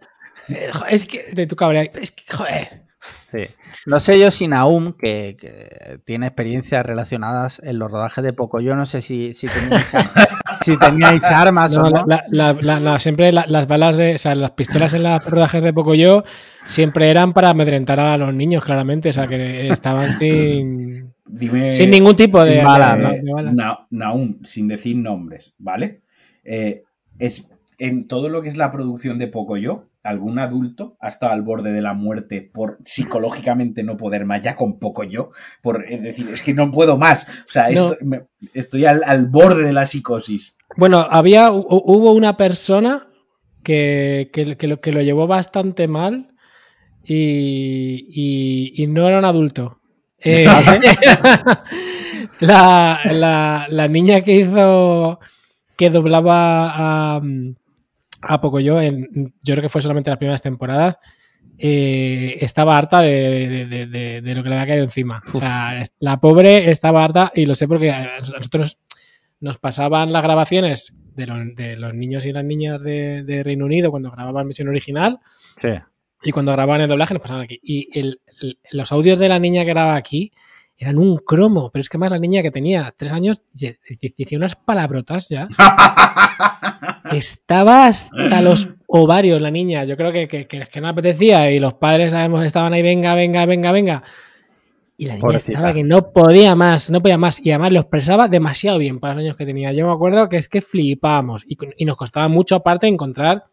Speaker 3: es que, de tu cabrea, es que, joder.
Speaker 1: Sí. No sé yo si Naum, que, tiene experiencias relacionadas en los rodajes de poco, yo no sé si, si teníais, *laughs* si teníais armas o no.
Speaker 3: La, siempre las balas de, o sea, las pistolas en los rodajes de poco yo siempre eran para amedrentar a los niños, claramente, o sea, que estaban *laughs* sin, sin ningún tipo de,
Speaker 2: bala. Naum, sin decir nombres, ¿vale? Eh, es en todo lo que es la producción de Pocoyo, algún adulto ha estado al borde de la muerte por psicológicamente no poder más, ya con poco yo, por decir, es que no puedo más. O sea, estoy, al, borde de la psicosis.
Speaker 3: Bueno, había, hubo una persona que, lo, que lo llevó bastante mal y, no era un adulto. *laughs* Eh, *laughs* la, la niña que hizo, que doblaba a a poco yo, en, yo creo que fue solamente las primeras temporadas, eh, estaba harta de, lo que le había caído encima. O sea, la pobre estaba harta y lo sé porque a nosotros nos pasaban las grabaciones de, los niños y las niñas de, Reino Unido cuando grababan Misión Original. Y cuando grababan el doblaje nos pasaban aquí. Y los audios de la niña que grababa aquí eran un cromo, pero es que más la niña que tenía tres años decía unas palabrotas ya. *laughs* Estaba hasta los ovarios la niña. Yo creo que, que, que, no apetecía y los padres sabemos estaban ahí, venga, venga, venga, venga. Y la niña
Speaker 1: Pobrecita.
Speaker 3: estaba que no podía más, no podía más. Y además lo expresaba demasiado bien para los años que tenía. Yo me acuerdo que es que flipábamos. Y, nos costaba mucho aparte encontrar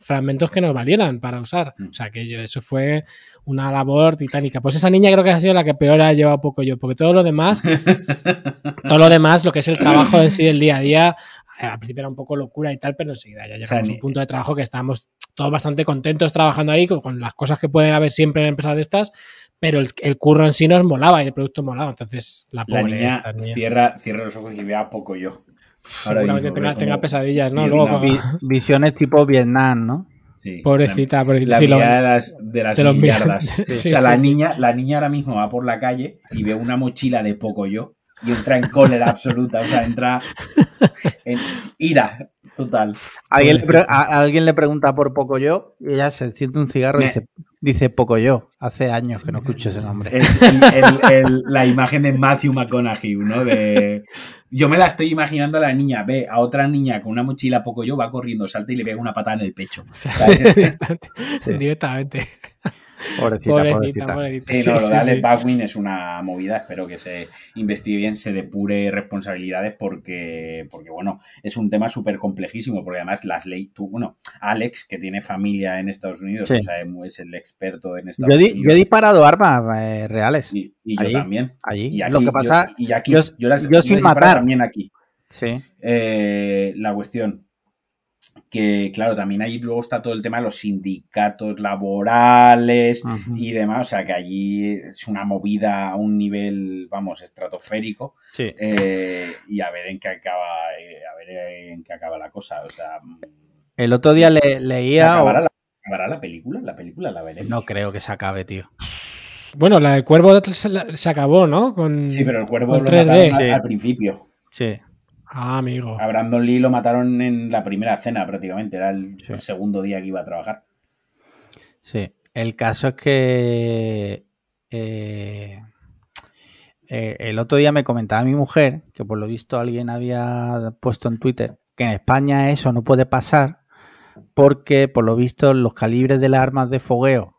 Speaker 3: fragmentos que nos valieran para usar.
Speaker 2: Mm.
Speaker 3: O sea que yo- eso fue una labor titánica. Pues esa niña creo que ha sido la que peor ha llevado poco yo. Porque todo lo demás, *laughs* todo lo demás, lo que es el trabajo en sí del día a día, al principio era un poco locura y tal, pero enseguida ya llegamos
Speaker 2: sea,
Speaker 3: a un punto de trabajo que estábamos todos bastante contentos trabajando ahí con, con las cosas que pueden haber siempre en empresas de estas, pero el, el curro en sí nos molaba y el producto molaba. Entonces, la
Speaker 2: La niña, Cierra, cierra los ojos y vea poco yo. ahora
Speaker 3: seguramente
Speaker 2: mismo,
Speaker 3: tenga, pesadillas, ¿no? Luego,
Speaker 1: Vi- *laughs* visiones tipo Vietnam, ¿no?
Speaker 2: Sí,
Speaker 3: pobrecita,
Speaker 2: La,
Speaker 3: pobrecita.
Speaker 2: la
Speaker 3: Sí, lo-
Speaker 2: mirada de las, de las millardas. *laughs*
Speaker 3: Sí,
Speaker 2: o sea,
Speaker 3: sí,
Speaker 2: la,
Speaker 3: sí.
Speaker 2: niña, la niña ahora mismo va por la calle y ve una mochila de poco yo y entra en cólera absoluta. O sea, entra en ira total.
Speaker 1: Alguien le, a, alguien le pregunta por Pocoyo y ella se enciende un cigarro y dice, dice Pocoyo. Hace años que no escucho ese nombre.
Speaker 2: Es el- el- el- la imagen de Matthew McConaughey, ¿no? De... Yo me la estoy imaginando a la niña, ve a otra niña con una mochila poco yo, va corriendo, salta y le pega una patada en el pecho.
Speaker 3: o sea,
Speaker 2: ¿sabes? *laughs* *laughs*
Speaker 3: directamente. directamente.
Speaker 1: Pobrecita,
Speaker 3: Pobrecita,
Speaker 1: pobrecita.
Speaker 3: pobrecita.
Speaker 2: Sí,
Speaker 3: Sí,
Speaker 2: no, lo
Speaker 3: sí,
Speaker 2: de Alec
Speaker 3: sí.
Speaker 2: Baldwin es una movida. Espero que se investigue bien, se depure responsabilidades porque, porque bueno, es un tema súper complejísimo. Porque además las leyes, tú, bueno, Alex, que tiene familia en Estados Unidos,
Speaker 1: Sí.
Speaker 2: o sea, es el experto en Estados
Speaker 1: Yo, di-
Speaker 2: Unidos.
Speaker 1: yo he disparado armas eh, reales
Speaker 2: y, y yo también.
Speaker 1: allí.
Speaker 2: Y aquí,
Speaker 1: Lo que pasa,
Speaker 2: yo, y aquí,
Speaker 1: yo-
Speaker 2: yo, las-
Speaker 1: yo sin
Speaker 2: he disparado
Speaker 1: matar.
Speaker 2: también aquí.
Speaker 1: sí.
Speaker 2: Eh, la cuestión que, claro, también ahí luego está todo el tema de los sindicatos laborales y demás, o sea que allí es una movida a un nivel, vamos, estratosférico
Speaker 1: Sí.
Speaker 2: eh, y a ver en qué acaba, eh, a ver en qué acaba la cosa, o sea, mm,
Speaker 1: El otro día le,
Speaker 2: ¿se
Speaker 1: leía...
Speaker 2: acabará, la, acabará la película? La película la veremos.
Speaker 1: No creo que se acabe, tío.
Speaker 3: Bueno, la del cuervo se, la- se acabó, ¿no? Con...
Speaker 2: Sí, pero el cuervo lo
Speaker 3: 3D.
Speaker 2: mataron al-
Speaker 1: Sí.
Speaker 2: al principio.
Speaker 1: Sí.
Speaker 3: Ah, amigo.
Speaker 2: A Brandon Lee lo mataron en la primera cena prácticamente, era el
Speaker 1: Sí.
Speaker 2: segundo día que iba a trabajar.
Speaker 1: Sí, el caso es que eh, eh, el otro día me comentaba mi mujer que por lo visto alguien había puesto en Twitter que en España eso no puede pasar porque por lo visto los calibres de las armas de fogueo,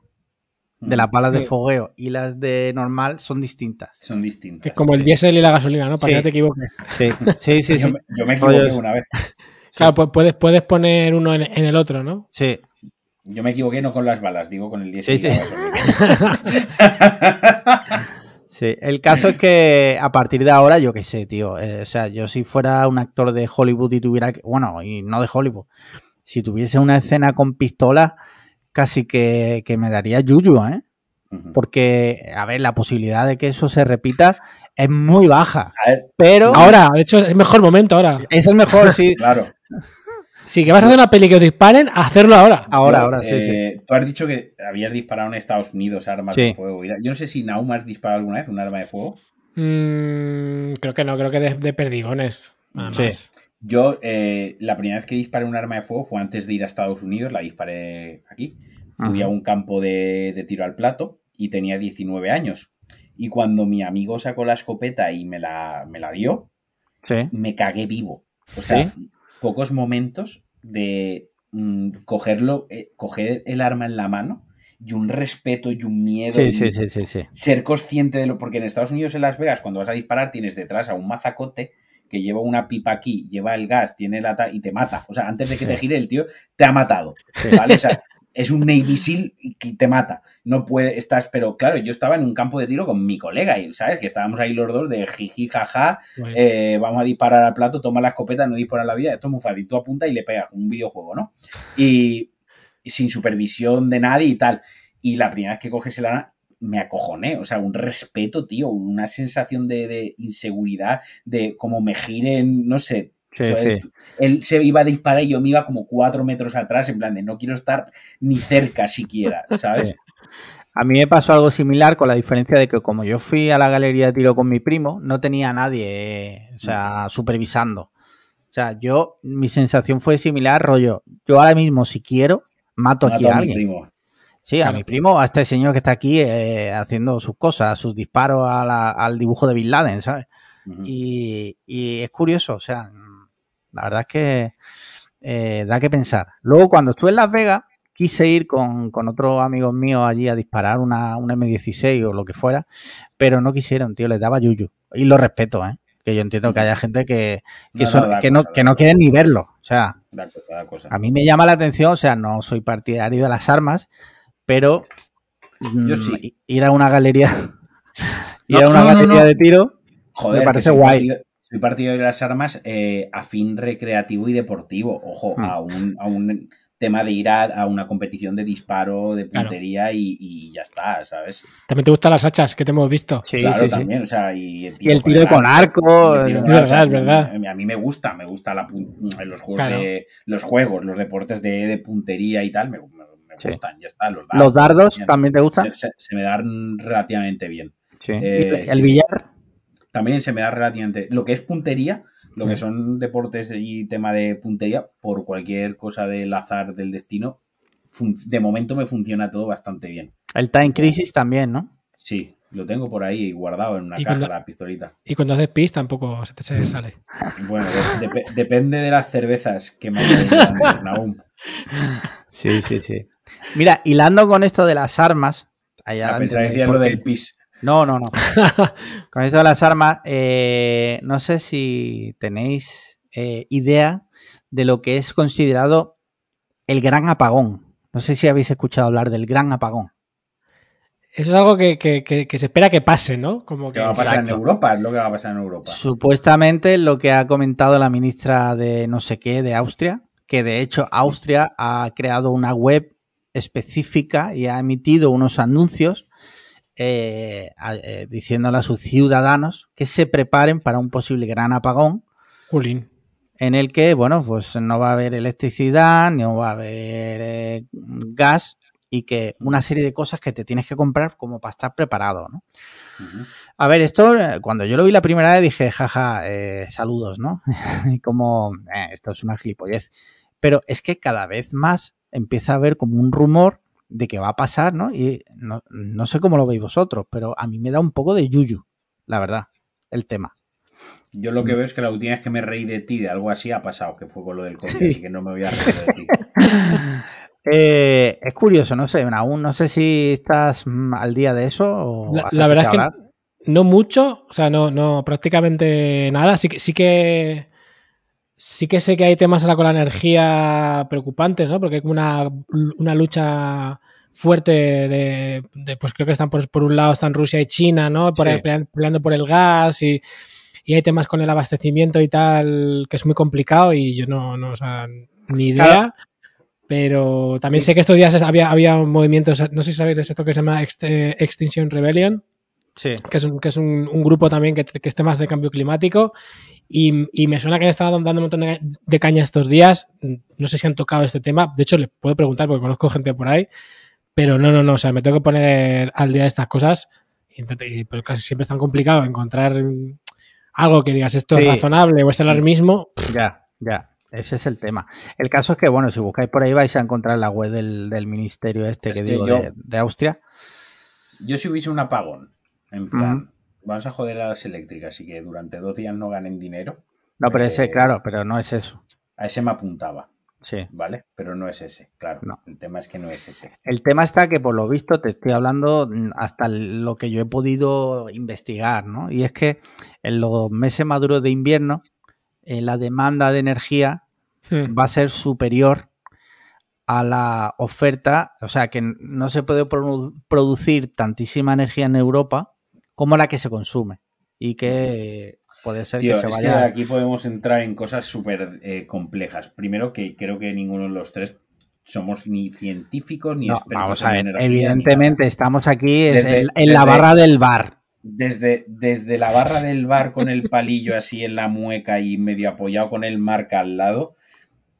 Speaker 1: de las balas de fogueo y las de normal son distintas.
Speaker 2: Son distintas.
Speaker 3: Que es como el diésel y la gasolina, ¿no? Para
Speaker 1: Sí.
Speaker 3: que no te equivoques.
Speaker 1: Sí, sí, sí.
Speaker 2: Yo,
Speaker 1: sí.
Speaker 2: me- yo me equivoqué
Speaker 1: Rollos-
Speaker 2: una vez.
Speaker 3: Claro, pues puedes, puedes poner uno en, en el otro, ¿no?
Speaker 1: sí.
Speaker 2: Yo me equivoqué no con las balas, digo con el diésel.
Speaker 1: Sí,
Speaker 2: y la
Speaker 1: sí.
Speaker 2: gasolina.
Speaker 1: Sí, el caso es que a partir de ahora, yo qué sé, tío. eh, o sea, yo si fuera un actor de Hollywood y tuviera que. Bueno, y no de Hollywood. Si tuviese una escena con pistola, casi que, que me daría yuyu, ¿eh? Porque, a ver, la posibilidad de que eso se repita es muy baja.
Speaker 2: A ver,
Speaker 1: Pero.
Speaker 3: Ahora, de hecho, es mejor momento ahora.
Speaker 1: Es el mejor, sí. *laughs*
Speaker 2: claro.
Speaker 3: Si que vas a hacer una peli que os disparen, hacerlo ahora.
Speaker 1: Ahora, ahora, sí, sí.
Speaker 2: eh, Tú has dicho que habías disparado en Estados Unidos armas
Speaker 1: Sí.
Speaker 2: de fuego. Yo no sé si Naum has disparado alguna vez un arma de fuego.
Speaker 3: Mm, creo que no, creo que de, de perdigones. Nada
Speaker 1: Sí.
Speaker 3: más.
Speaker 2: Yo, eh, la primera vez que disparé un arma de fuego fue antes de ir a Estados Unidos, la disparé aquí. Fui
Speaker 1: Ajá.
Speaker 2: a un campo de, de tiro al plato y tenía 19 años. Y cuando mi amigo sacó la escopeta y me la, me la dio,
Speaker 1: Sí.
Speaker 2: me cagué vivo. O sea, pocos momentos de mm, cogerlo, eh, coger el arma en la mano y un respeto y un miedo.
Speaker 1: Sí,
Speaker 2: y
Speaker 1: sí, sí, sí, sí.
Speaker 2: Ser consciente de lo. Porque en Estados Unidos, en Las Vegas, cuando vas a disparar, tienes detrás a un mazacote que lleva una pipa aquí, lleva el gas, tiene la ta- y te mata. O sea, antes de que te gire, el tío te ha matado. ¿Vale? O sea, es un Navy SEAL y que te mata. No puede, estás, pero claro, yo estaba en un campo de tiro con mi colega y, ¿sabes? Que estábamos ahí los dos de jiji, jaja,
Speaker 3: Bueno,
Speaker 2: eh, vamos a disparar al plato, toma la escopeta, no disparar la vida, esto es muy fácil, tú apunta y le pegas, un videojuego, ¿no? Y, y sin supervisión de nadie y tal. Y la primera vez que coges el arma, me acojoné, o sea, un respeto, tío, una sensación de, de inseguridad, de como me giren, no sé.
Speaker 1: Sí,
Speaker 2: O sea,
Speaker 1: sí.
Speaker 2: Él se iba a disparar y yo me iba como cuatro metros atrás, en plan de no quiero estar ni cerca siquiera, *laughs* ¿sabes?
Speaker 1: Sí. A mí me pasó algo similar con la diferencia de que como yo fui a la galería de tiro con mi primo, no tenía a nadie, eh, o sea, supervisando. O sea, yo, mi sensación fue similar, rollo, yo ahora mismo si quiero, mato aquí
Speaker 2: Mato
Speaker 1: a
Speaker 2: a mi
Speaker 1: alguien.
Speaker 2: primo.
Speaker 1: Sí, a mi primo, a este señor que está aquí eh, haciendo sus cosas, sus disparos a la- al dibujo de Bin Laden, ¿sabes? Y, y es curioso, o sea, la verdad es que eh, da que pensar. Luego, cuando estuve en Las Vegas, quise ir con, con otros amigos míos allí a disparar una, una M16 o lo que fuera, pero no quisieron, tío, les daba yuyu. Y lo respeto, ¿eh? Que yo entiendo que haya gente que, que,
Speaker 2: No,
Speaker 1: son-
Speaker 2: no,
Speaker 1: que no, que no quieren ni verlo. O sea,
Speaker 2: Da cosa, da cosa.
Speaker 1: a mí me llama la atención, o sea, no soy partidario de las armas, pero mm,
Speaker 2: Yo sí.
Speaker 1: ir a una galería, *laughs* ir
Speaker 2: No,
Speaker 1: a una
Speaker 2: no,
Speaker 1: galería
Speaker 2: no.
Speaker 1: de tiro,
Speaker 2: Joder,
Speaker 1: me parece
Speaker 2: soy
Speaker 1: guay.
Speaker 2: partido- soy partidario de las armas eh, a fin recreativo y deportivo. Ojo,
Speaker 1: Hmm.
Speaker 2: a, un, a un tema de ir a, a una competición de disparo, de
Speaker 3: Claro.
Speaker 2: puntería y, y ya está, ¿sabes?
Speaker 3: También te gustan las hachas que te hemos visto.
Speaker 1: sí,
Speaker 2: claro,
Speaker 1: sí, sí.
Speaker 2: también. O sea, y el
Speaker 1: Y el tiro con arco,
Speaker 2: tiro
Speaker 1: eh,
Speaker 2: con
Speaker 3: Es
Speaker 2: arco,
Speaker 3: verdad, es verdad.
Speaker 2: A mí, me gusta, me gusta la los juegos
Speaker 3: Claro.
Speaker 2: de los juegos, los deportes de, de puntería y tal, me
Speaker 1: Sí.
Speaker 2: gustan, ya está. Los
Speaker 1: los dardos
Speaker 2: también.
Speaker 1: también te gustan.
Speaker 2: se, se- se me dan relativamente bien.
Speaker 1: Sí.
Speaker 2: Eh,
Speaker 1: el
Speaker 2: sí,
Speaker 1: billar,
Speaker 2: También se me da relativamente. Lo que es puntería, lo
Speaker 1: Sí.
Speaker 2: que son deportes y tema de puntería, por cualquier cosa del azar del destino, de momento me funciona todo bastante bien.
Speaker 1: el Time Crisis también, ¿no?
Speaker 2: Sí, lo tengo por ahí guardado en una caja,
Speaker 3: cuando-
Speaker 2: la pistolita.
Speaker 3: Y cuando haces pis tampoco se te se sale.
Speaker 2: Bueno, de- depe- depende de las cervezas que me hayan dado, Nahum. *laughs*
Speaker 1: Sí, sí, sí. Mira, hilando con esto de las armas. allá
Speaker 2: Ah, pensaba que decías
Speaker 1: por
Speaker 2: lo del pis.
Speaker 1: No, no, no. *laughs* Con esto de las armas, eh, no sé si tenéis eh, idea de lo que es considerado el gran apagón. No sé si habéis escuchado hablar del gran apagón.
Speaker 3: Eso es algo que, que- que- que se espera que pase, ¿no? Como
Speaker 2: ¿Qué
Speaker 3: que
Speaker 2: va a pasar en. Europa? Es lo que va a pasar en Europa.
Speaker 1: Supuestamente lo que ha comentado la ministra de no sé qué de Austria, que de hecho Austria ha creado una web específica y ha emitido unos anuncios eh, a- eh, diciéndole a sus ciudadanos que se preparen para un posible gran apagón
Speaker 3: Jolín.
Speaker 1: en el que, bueno, pues no va a haber electricidad, no va a haber eh, gas y que una serie de cosas que te tienes que comprar como para estar preparado, ¿no? A ver, esto, eh, cuando yo lo vi la primera vez dije, jaja, eh, saludos, ¿no? Y *laughs* como, eh, esto es una gilipollez. Pero es que cada vez más empieza a haber como un rumor de que va a pasar, ¿no? Y no, no sé cómo lo veis vosotros, pero a mí me da un poco de yuyu, la verdad, el tema.
Speaker 2: Yo lo que veo es que la última vez que me reí de ti de algo así ha pasado, que fue con lo del COVID,
Speaker 1: Sí.
Speaker 2: así que no me voy a reír de ti. *laughs*
Speaker 1: Eh, es curioso, no sé, aún no sé si estás mm, al día de eso o
Speaker 3: La, verdad es que
Speaker 1: hablar.
Speaker 3: No mucho, o sea, no, no prácticamente nada. Sí que, sí que sí que sé que hay temas ahora con la energía preocupantes, ¿no? Porque hay como una, una lucha fuerte de, de, pues creo que están por, por un lado están Rusia y China, ¿no? Por
Speaker 1: Sí.
Speaker 3: ahí peleando, por el gas y, y hay temas con el abastecimiento y tal que es muy complicado y yo no, no o sea, ni idea.
Speaker 1: Claro.
Speaker 3: Pero también sé que estos días había, había movimientos, no sé si sabéis de esto que se llama Ext- Extinction Rebellion,
Speaker 1: Sí.
Speaker 3: que es un, que es un, un grupo también que, que esté más de cambio climático. Y, y me suena que han estado dando un montón de, de caña estos días. No sé si han tocado este tema. De hecho, le puedo preguntar porque conozco gente por ahí. Pero no, no, no. O sea, me tengo que poner al día de estas cosas. Pero casi siempre es tan complicado encontrar algo que digas esto
Speaker 1: Sí.
Speaker 3: es razonable o es alarmismo.
Speaker 1: Ya, ya. Ese es el tema. El caso es que, bueno, si buscáis por ahí vais a encontrar la web del, del ministerio este
Speaker 2: Es
Speaker 1: que
Speaker 2: que
Speaker 1: digo
Speaker 2: yo-
Speaker 1: de, de Austria.
Speaker 2: Yo si hubiese un apagón, en plan, vamos a joder a las eléctricas y que durante dos días no ganen dinero,
Speaker 1: No, pero ese,
Speaker 2: Eh,
Speaker 1: claro, pero no es eso.
Speaker 2: a ese me apuntaba,
Speaker 1: Sí.
Speaker 2: ¿vale? Pero no es ese, claro.
Speaker 1: No.
Speaker 2: El tema es que no es ese.
Speaker 1: El tema está que, por lo visto, te estoy hablando hasta lo que yo he podido investigar, ¿no? Y es que en los meses maduros de invierno, eh, la demanda de energía
Speaker 3: Hmm.
Speaker 1: va a ser superior a la oferta, o sea que no se puede produ- producir tantísima energía en Europa como la que se consume y que puede ser
Speaker 2: Tío,
Speaker 1: que se
Speaker 2: es
Speaker 1: vaya...
Speaker 2: que aquí podemos entrar en cosas súper eh, complejas. Primero que creo que ninguno de los tres somos ni científicos ni
Speaker 1: No,
Speaker 2: expertos
Speaker 1: vamos a ver, evidentemente estamos aquí es
Speaker 2: Desde-
Speaker 1: en, la barra del bar.
Speaker 2: desde, desde la barra del bar con el palillo así en la mueca y medio apoyado con el marca al lado,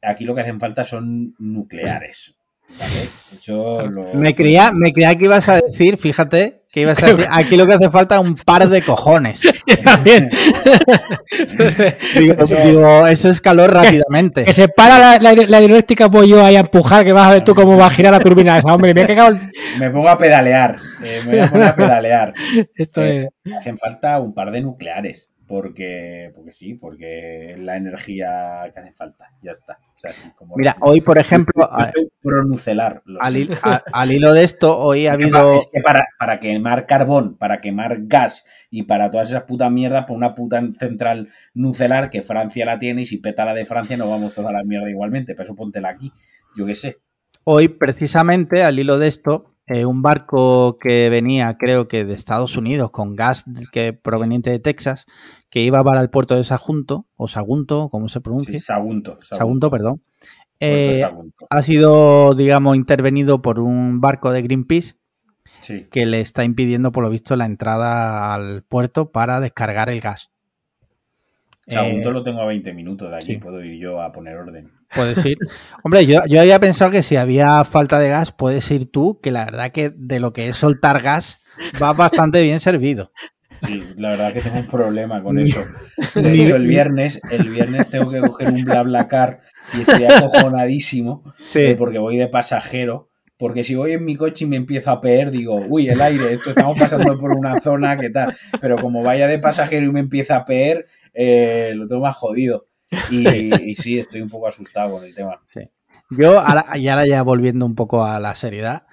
Speaker 2: aquí lo que hacen falta son nucleares. ¿Vale? Yo lo...
Speaker 1: Me creía, me creía que ibas a decir, fíjate, que ibas a decir, aquí lo que hace falta es un par de cojones. *laughs*
Speaker 3: También.
Speaker 1: Digo,
Speaker 2: Eso-
Speaker 1: digo, eso es calor rápidamente.
Speaker 3: Que se para la, la, la hidroeléctrica, voy yo ahí a empujar, que vas a ver tú cómo va a girar la turbina esa. Hombre, me ha cagado. el-
Speaker 2: Me pongo a pedalear. eh, me voy a poner a pedalear. *laughs*
Speaker 3: Esto
Speaker 2: Eh,
Speaker 3: es.
Speaker 2: Hacen falta un par de nucleares. Porque, porque sí, porque es la energía que hace falta, ya está. O sea, así como
Speaker 1: Mira, hoy, por ejemplo,
Speaker 2: lo
Speaker 1: al, hilo de esto, hoy ha habido...
Speaker 2: Es que para, para quemar carbón, para quemar gas y para todas esas putas mierdas, por una puta central nucelar que Francia la tiene y si peta la de Francia nos vamos toda la mierda igualmente. Pero eso póntela aquí. Yo qué sé.
Speaker 1: Hoy, precisamente, al hilo de esto, eh, un barco que venía, creo que de Estados Unidos, con gas que proveniente de Texas, que iba para el puerto de Sagunto, o Sagunto, como se pronuncia,
Speaker 2: Sí, Sagunto.
Speaker 1: Sagunto, perdón, eh,
Speaker 2: Sagunto.
Speaker 1: ha sido, digamos, intervenido por un barco de Greenpeace
Speaker 2: Sí.
Speaker 1: que le está impidiendo, por lo visto, la entrada al puerto para descargar el gas.
Speaker 2: Sagunto
Speaker 1: Eh,
Speaker 2: lo tengo a 20 minutos de aquí.
Speaker 1: sí.
Speaker 2: Puedo ir yo a poner orden.
Speaker 1: Puedes ir. *laughs* Hombre, yo, yo había pensado que si había falta de gas, puedes ir tú, que la verdad que de lo que es soltar gas, vas bastante bien servido.
Speaker 2: Sí, la verdad que tengo un problema con eso. De hecho, el viernes, el viernes tengo que coger un BlaBlaCar y estoy acojonadísimo eh, porque voy de pasajero. Porque si voy en mi coche y me empiezo a peer, digo, uy, el aire, esto estamos pasando por una zona, ¿qué tal? Pero como vaya de pasajero y me empieza a peer, eh, lo tengo más jodido. Y, *laughs* y sí, estoy un poco asustado con el tema.
Speaker 1: Yo, ahora, y ahora ya volviendo un poco a la seriedad,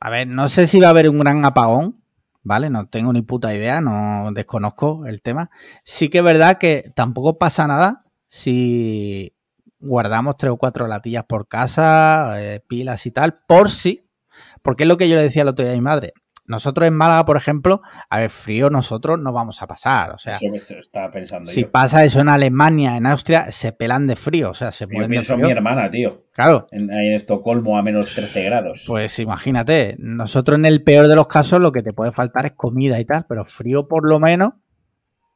Speaker 1: a ver, no sé si va a haber un gran apagón, ¿vale? No tengo ni puta idea, no desconozco el tema. Sí que es verdad que tampoco pasa nada si guardamos tres o cuatro latillas por casa, eh, pilas y tal, por si, porque es lo que yo le decía el otro día a mi madre. Nosotros en Málaga, por ejemplo, a ver, frío nosotros no vamos a pasar, o sea,
Speaker 2: Eso estaba pensando
Speaker 1: si
Speaker 2: yo.
Speaker 1: pasa eso en Alemania, en Austria, se pelan de frío, o sea, se
Speaker 2: Yo
Speaker 1: mueren de
Speaker 2: pienso en
Speaker 1: frío.
Speaker 2: mi hermana, tío.
Speaker 1: Claro,
Speaker 2: En, ahí en Estocolmo a menos 13 grados.
Speaker 1: pues imagínate, nosotros en el peor de los casos lo que te puede faltar es comida y tal, pero frío por lo menos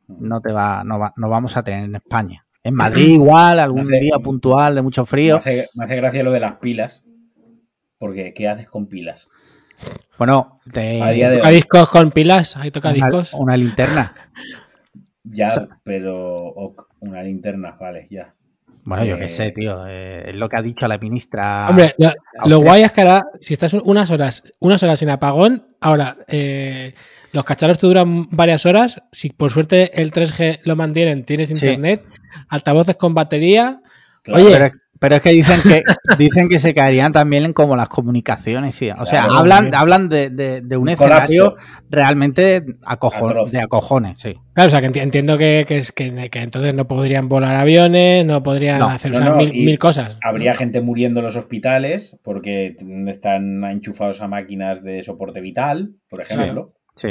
Speaker 1: no te va, no, va- no vamos a tener en España. En *clears throat* Madrid igual, algún
Speaker 2: Hace-
Speaker 1: día puntual de mucho
Speaker 2: Me
Speaker 1: frío.
Speaker 2: hace, me hace gracia lo de las pilas. Porque, ¿qué haces con pilas?
Speaker 1: Bueno, te-
Speaker 2: A día de
Speaker 3: Toca discos con pilas, ahí toca
Speaker 1: una,
Speaker 3: discos.
Speaker 1: una linterna.
Speaker 2: Ya,
Speaker 1: O sea-
Speaker 2: pero ok, una linterna, vale, ya.
Speaker 1: Bueno, yo
Speaker 2: Eh,
Speaker 1: qué sé, tío. eh, es lo que ha dicho la ministra.
Speaker 3: Hombre, lo, guay es que ahora, si estás unas horas, unas horas sin apagón, ahora eh, los cacharros te duran varias horas. Si por suerte el 3G lo mantienen, tienes internet, altavoces con batería.
Speaker 2: Claro.
Speaker 3: Oye,
Speaker 1: Pero, pero es que dicen que *laughs* dicen que se caerían también en como las comunicaciones. Sí. O sea,
Speaker 2: Claro,
Speaker 1: hablan,
Speaker 3: bien.
Speaker 1: hablan de, de- de un,
Speaker 2: Un
Speaker 1: escenario
Speaker 2: colapso.
Speaker 1: realmente acojo- de acojones, sí.
Speaker 3: claro, o sea, que enti- entiendo que, que es, que, que entonces no podrían volar aviones, no podrían
Speaker 1: No,
Speaker 3: hacer
Speaker 2: no,
Speaker 3: o sea,
Speaker 2: no,
Speaker 3: mil,
Speaker 2: y
Speaker 3: mil cosas.
Speaker 2: Habría gente muriendo en los hospitales porque están enchufados a máquinas de soporte vital, por ejemplo.
Speaker 1: Sí.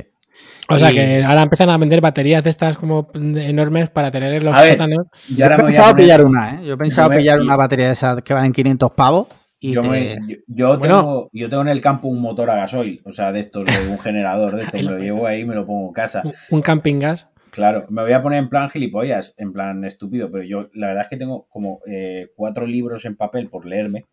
Speaker 3: O sea, que ahora empiezan a vender baterías de estas como enormes para tener en los sótanos.
Speaker 1: Yo
Speaker 2: ahora
Speaker 1: he
Speaker 2: me voy a
Speaker 1: pensado
Speaker 2: poner-
Speaker 1: pillar una, ¿eh? Yo he pensado
Speaker 2: me-
Speaker 1: pillar una batería de esas que valen 500 pavos y
Speaker 2: Yo,
Speaker 1: te-
Speaker 2: me- yo- yo
Speaker 3: Bueno.
Speaker 2: tengo, yo tengo en el campo un motor a gasoil, o sea, de estos, de un *laughs* generador de estos, me lo llevo ahí y me lo pongo en casa.
Speaker 3: Un- Un camping gas.
Speaker 2: Claro, me voy a poner en plan gilipollas, en plan estúpido, pero yo la verdad es que tengo como eh, cuatro libros en papel por leerme.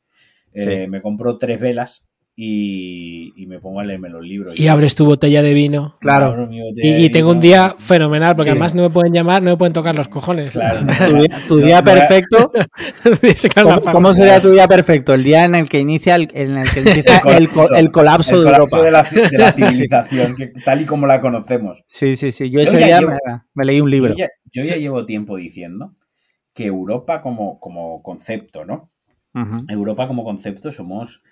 Speaker 2: Eh,
Speaker 1: Sí.
Speaker 2: Me compro tres velas y, y me pongo a leerme los libros.
Speaker 3: Y abres tu botella de vino.
Speaker 1: Claro.
Speaker 3: Y,
Speaker 2: de
Speaker 3: tengo un día fenomenal, porque
Speaker 1: Sí.
Speaker 3: además no me pueden llamar, no me pueden tocar los cojones.
Speaker 2: Claro. *laughs*
Speaker 1: tu día, tu
Speaker 2: No,
Speaker 1: día
Speaker 2: no *laughs* voy a-
Speaker 1: perfecto. ¿Cómo, cómo sería tu día perfecto? El día en el que inicia el, en el que empieza el, co- el colapso
Speaker 2: El
Speaker 1: de
Speaker 2: colapso
Speaker 1: Europa.
Speaker 2: de la, de la *laughs* civilización, que, tal y como la conocemos.
Speaker 1: Sí, sí, sí. Yo
Speaker 2: Yo
Speaker 1: ese día
Speaker 2: llevo-
Speaker 1: me, me leí un libro.
Speaker 2: Yo ya, yo ya llevo tiempo diciendo que Europa como, como concepto, ¿no? Europa como concepto somos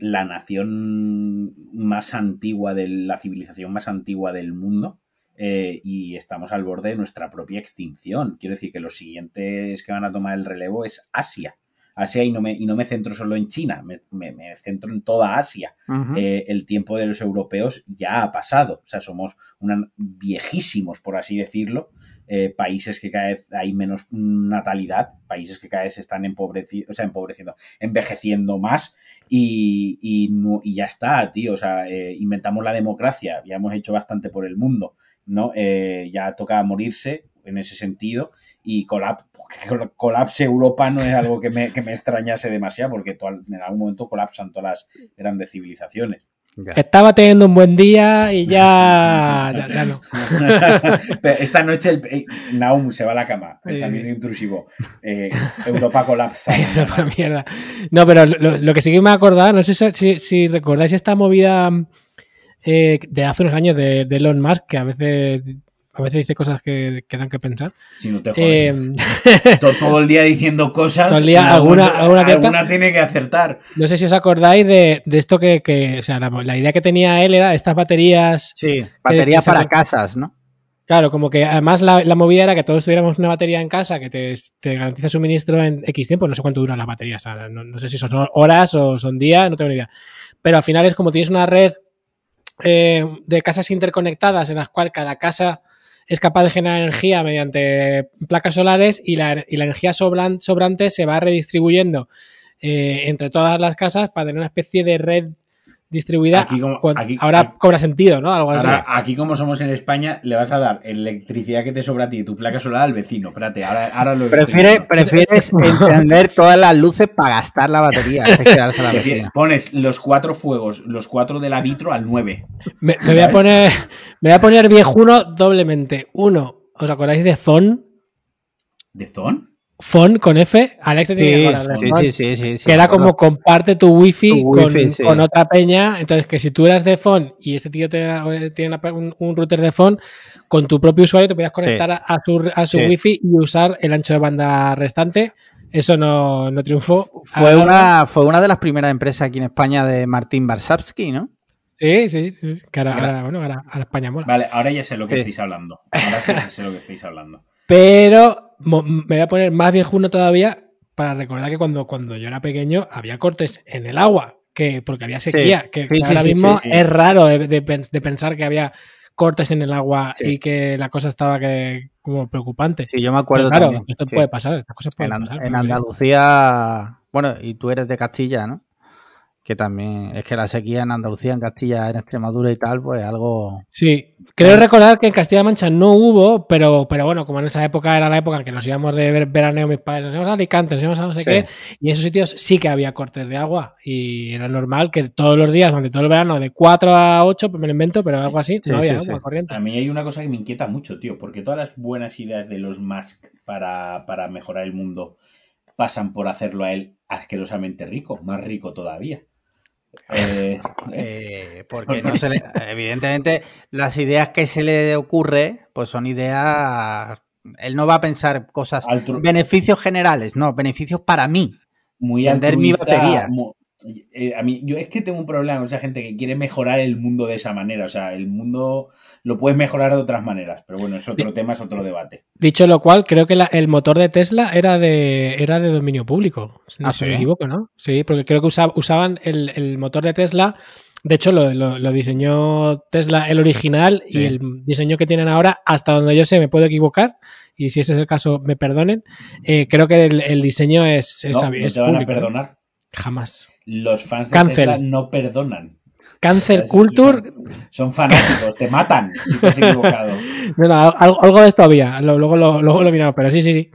Speaker 2: la nación más antigua de la civilización más antigua del mundo eh, y estamos al borde de nuestra propia extinción. Quiero decir que los siguientes que van a tomar el relevo es Asia. Asia y no me, y no me centro solo en China, me, me- me centro en toda Asia. Eh, el tiempo de los europeos ya ha pasado. O sea, somos una, viejísimos, por así decirlo. Eh, países que cada vez hay menos natalidad, países que cada vez se están empobreciendo, o sea, empobreciendo, envejeciendo más y, y ya está, tío. O sea, eh, inventamos la democracia, ya hemos hecho bastante por el mundo, ¿no? Eh, ya toca morirse en ese sentido y colap- colapse Europa no es algo que me, que me extrañase demasiado porque en algún momento colapsan todas las grandes civilizaciones.
Speaker 1: Ya.
Speaker 3: Estaba teniendo un buen día y ya, *laughs* ya, ya no. *laughs*
Speaker 2: Esta noche el, eh, Naum se va a la cama, pensamiento
Speaker 3: Sí.
Speaker 2: intrusivo. Eh, Europa colapsa. *laughs*
Speaker 3: Una mierda. No, pero lo, lo que sí que me he acordado, no sé si, si- si recordáis esta movida eh, de hace unos años de, de Elon Musk, que a veces a veces dice cosas que, que dan que pensar.
Speaker 2: Si no te.
Speaker 3: Eh, *laughs*
Speaker 2: To- todo el día diciendo cosas.
Speaker 3: Todo el día, alguna- alguna que
Speaker 2: alguna tiene que acertar.
Speaker 3: no sé si os acordáis de, de esto que, que- o sea, la, la idea que tenía él era estas baterías,
Speaker 1: Sí, batería
Speaker 3: que se
Speaker 1: para casas, ¿no?
Speaker 3: claro, como que además la, la movida era que todos tuviéramos una batería en casa que te, te garantiza suministro en X tiempo, no sé cuánto duran las baterías, o sea, no, no sé si son horas o son días, no tengo ni idea. Pero al final es como tienes una red eh, de casas interconectadas en las cuales cada casa es capaz de generar energía mediante placas solares y la, y la energía sobran- sobrante se va redistribuyendo eh, entre todas las casas para tener una especie de red distribuida.
Speaker 2: Aquí como- aquí-
Speaker 3: ahora
Speaker 2: aquí-
Speaker 3: cobra sentido, ¿no? Algo así.
Speaker 2: Ahora, aquí como somos en España, le vas a dar electricidad que te sobra a ti y tu placa solar al vecino. Espérate, ahora, ahora lo
Speaker 1: Prefiere, prefieres *laughs* encender todas las luces para gastar la batería que.
Speaker 2: Pones los cuatro fuegos, los cuatro de la vitro al 9.
Speaker 3: Me, me voy a poner, me voy a poner viejuno doblemente. Uno, ¿os acordáis de Fon?
Speaker 2: ¿De Zon?
Speaker 3: Fon con F. Alex te tiene que acordar
Speaker 1: sí,
Speaker 3: Fon.
Speaker 1: sí, sí, sí, sí,
Speaker 3: que era como comparte tu wifi,
Speaker 1: Tu wifi,
Speaker 3: con,
Speaker 1: sí.
Speaker 3: con otra peña. Entonces, que si tú eras de phone y ese tío te- tiene una- un, un router de phone, con tu propio usuario te podías conectar a, a su, a su
Speaker 1: Sí.
Speaker 3: wifi y usar el ancho de banda restante. Eso no, no triunfó.
Speaker 1: Fue
Speaker 3: Ahora-
Speaker 1: una, fue una de las primeras empresas aquí en España de Martín Barsavsky, ¿no?
Speaker 3: Sí, sí, sí. Que ahora, bueno, ahora, ahora España mola.
Speaker 2: Vale, ahora ya sé lo que
Speaker 1: Sí.
Speaker 2: estáis hablando. Ahora sí sé lo que estáis hablando.
Speaker 3: Pero mo- me voy a poner más viejuno todavía para recordar que cuando, cuando yo era pequeño había cortes en el agua, que porque había sequía, que
Speaker 1: Sí,
Speaker 3: ahora
Speaker 1: sí,
Speaker 3: mismo es raro de, de pens- de pensar que había cortes en el agua y que la cosa estaba que, como preocupante.
Speaker 1: Sí, yo me
Speaker 3: Pero
Speaker 1: acuerdo
Speaker 3: claro,
Speaker 1: también.
Speaker 3: esto puede pasar, estas cosas
Speaker 1: En,
Speaker 3: pueden pasar.
Speaker 1: en. Andalucía, bueno, y tú eres de Castilla, ¿no? Que también, es que la sequía en Andalucía, en Castilla, en Extremadura y tal, pues algo...
Speaker 3: Sí, creo recordar que en Castilla-La Mancha no hubo, pero, pero bueno, como en esa época era la época en que nos íbamos de ver- veraneo mis padres, nos íbamos a Alicante, nos íbamos a no sé
Speaker 1: Sí.
Speaker 3: qué, y en esos sitios sí que había cortes de agua y era normal que todos los días, durante todo el verano, de 4 a 8, pues me lo invento, pero algo así,
Speaker 1: Sí,
Speaker 3: no había
Speaker 1: sí,
Speaker 3: agua
Speaker 1: sí.
Speaker 3: corriente.
Speaker 2: A mí hay una cosa que me inquieta mucho, tío, porque todas las buenas ideas de los Musk para, para mejorar el mundo pasan por hacerlo a él asquerosamente rico, más rico todavía. Eh,
Speaker 1: Eh, porque no se le- evidentemente las ideas que se le ocurre, pues son ideas... Él no va a pensar cosas...
Speaker 2: altru-
Speaker 1: Beneficios generales, no, beneficios para mí.
Speaker 2: muy
Speaker 1: vender mi batería.
Speaker 2: Eh, a mí, yo es que tengo un problema con esa gente que quiere mejorar el mundo de esa manera. O sea, el mundo lo puedes mejorar de otras maneras. Pero bueno, es otro tema, es otro debate.
Speaker 3: Dicho lo cual, creo que la- el motor de Tesla era de, era de dominio público, no
Speaker 1: ¿Ah,
Speaker 3: si me equivoco, ¿no? Sí, porque creo que usa- usaban el, el motor de Tesla. De hecho, lo, lo- lo diseñó Tesla el original
Speaker 1: Sí.
Speaker 3: y el diseño que tienen ahora, hasta donde yo sé, me puedo equivocar. Y si ese es el caso, me perdonen. Eh, creo que el, el diseño es, es,
Speaker 2: No, te van a perdonar.
Speaker 3: Jamás.
Speaker 2: Los fans de
Speaker 3: Cancel.
Speaker 2: Tesla no perdonan.
Speaker 3: Cancel Culture.
Speaker 2: Son, son fanáticos, te matan si te has equivocado.
Speaker 3: No, no, algo, algo de esto había. Luego, lo, luego lo miramos, pero sí, sí, sí.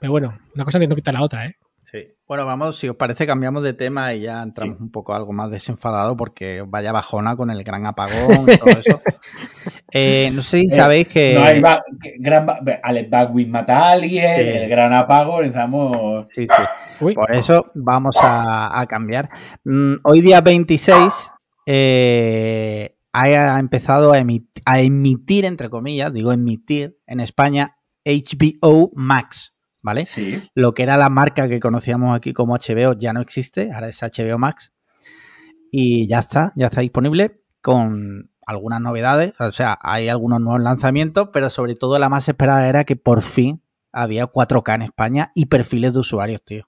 Speaker 3: Pero bueno, una cosa no quita la otra, ¿eh?
Speaker 1: Sí. Bueno, vamos, si os parece, cambiamos de tema y ya entramos un poco algo más desenfadado porque vaya bajona con el gran apagón y todo eso. *laughs* Eh, no sé si
Speaker 2: Eh,
Speaker 1: sabéis que...
Speaker 2: No hay ba- gran ba- Alex Baldwin mata a alguien,
Speaker 1: Sí.
Speaker 2: el gran apago, empezamos.
Speaker 1: Sí, sí.
Speaker 3: Uy,
Speaker 1: Por eso vamos a, a cambiar. Mm, hoy día 26 eh, ha empezado a, a emitir, entre comillas, digo emitir, en España HBO Max, ¿vale?
Speaker 2: Sí.
Speaker 1: Lo que era la marca que conocíamos aquí como HBO ya no existe, ahora es HBO Max. Y ya está, ya está disponible con algunas novedades. O sea, hay algunos nuevos lanzamientos, pero sobre todo la más esperada era que por fin había 4K en España y perfiles de usuarios, tío.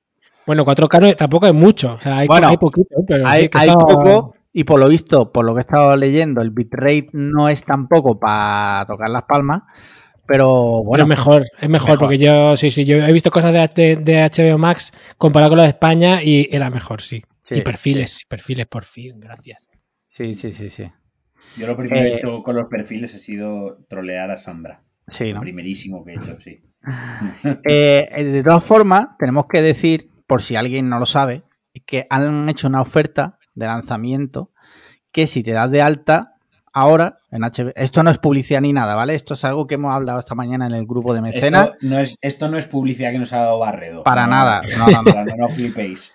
Speaker 3: bueno, 4K no- tampoco hay mucho. O sea, hay,
Speaker 1: Bueno,
Speaker 3: hay poquito, pero
Speaker 1: hay
Speaker 3: sí que
Speaker 1: hay
Speaker 3: está-
Speaker 1: poco y por lo visto, por lo que he estado leyendo, el bitrate no es tampoco para tocar las palmas, pero
Speaker 3: Bueno, es mejor, es mejor,
Speaker 1: mejor.
Speaker 3: porque yo, sí, sí, yo he visto cosas de, de- de HBO Max comparado con lo de España y era mejor, sí.
Speaker 1: Sí,
Speaker 3: y perfiles, perfiles, por fin, gracias.
Speaker 1: sí, sí, sí, sí.
Speaker 2: Yo lo primero que he
Speaker 1: Eh,
Speaker 2: hecho con los perfiles ha sido trolear a Sandra.
Speaker 1: Sí,
Speaker 2: Lo primerísimo que he hecho, sí. *laughs*
Speaker 1: Eh, de todas formas, tenemos que decir, por si alguien no lo sabe, que han hecho una oferta de lanzamiento que si te das de alta ahora en HBO, esto no es publicidad ni nada, ¿vale? Esto es algo que hemos hablado esta mañana en el grupo de mecenas.
Speaker 2: Esto no, es, esto no es publicidad que nos ha dado Barredo.
Speaker 1: Para
Speaker 2: No,
Speaker 1: nada. No, no, no.
Speaker 2: no, no flipéis.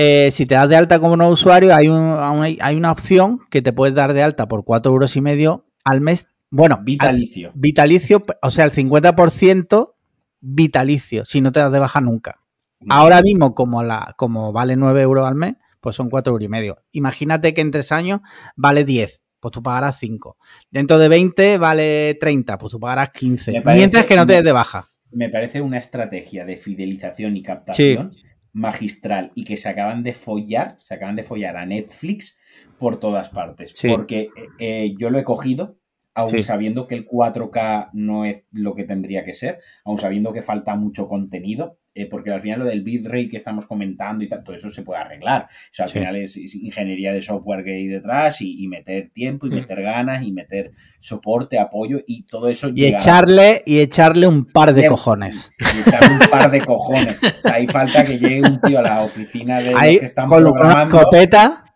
Speaker 1: Eh, si te das de alta como nuevo usuario, hay, un- hay hay una opción que te puedes dar de alta por 4 euros y medio al mes Bueno,
Speaker 2: Vitalicio.
Speaker 1: vitalicio, o sea, el 50% vitalicio, si no te das de baja nunca. Ahora mismo, como, la, como vale 9 euros al mes, pues son 4 euros y medio. Imagínate que en 3 años vale 10, pues tú pagarás 5. Dentro de 20 vale 30, pues tú pagarás 15.
Speaker 2: Me parece-
Speaker 1: mientras que no te des de baja.
Speaker 2: Me parece una estrategia de fidelización y captación magistral y que se acaban de follar, se acaban de follar a Netflix por todas partes.
Speaker 1: Sí.
Speaker 2: Porque eh, eh, yo lo he cogido, aun
Speaker 1: Sí.
Speaker 2: sabiendo que el 4K no es lo que tendría que ser, aun sabiendo que falta mucho contenido, eh, porque al final lo del bitrate que estamos comentando y tal, todo eso se puede arreglar. O sea, al
Speaker 1: Sí.
Speaker 2: final es, es ingeniería de software que hay detrás y, y meter tiempo y
Speaker 3: Mm.
Speaker 2: meter ganas y meter soporte, apoyo y todo eso
Speaker 1: Y
Speaker 2: llegará.
Speaker 1: echarle, y echarle un par de cojones. *laughs*
Speaker 2: Y echarle un par de cojones. O sea, ahí falta que llegue un tío a la oficina de los
Speaker 1: Ahí,
Speaker 2: que están
Speaker 1: con una
Speaker 2: programando
Speaker 1: escopeta,
Speaker 2: y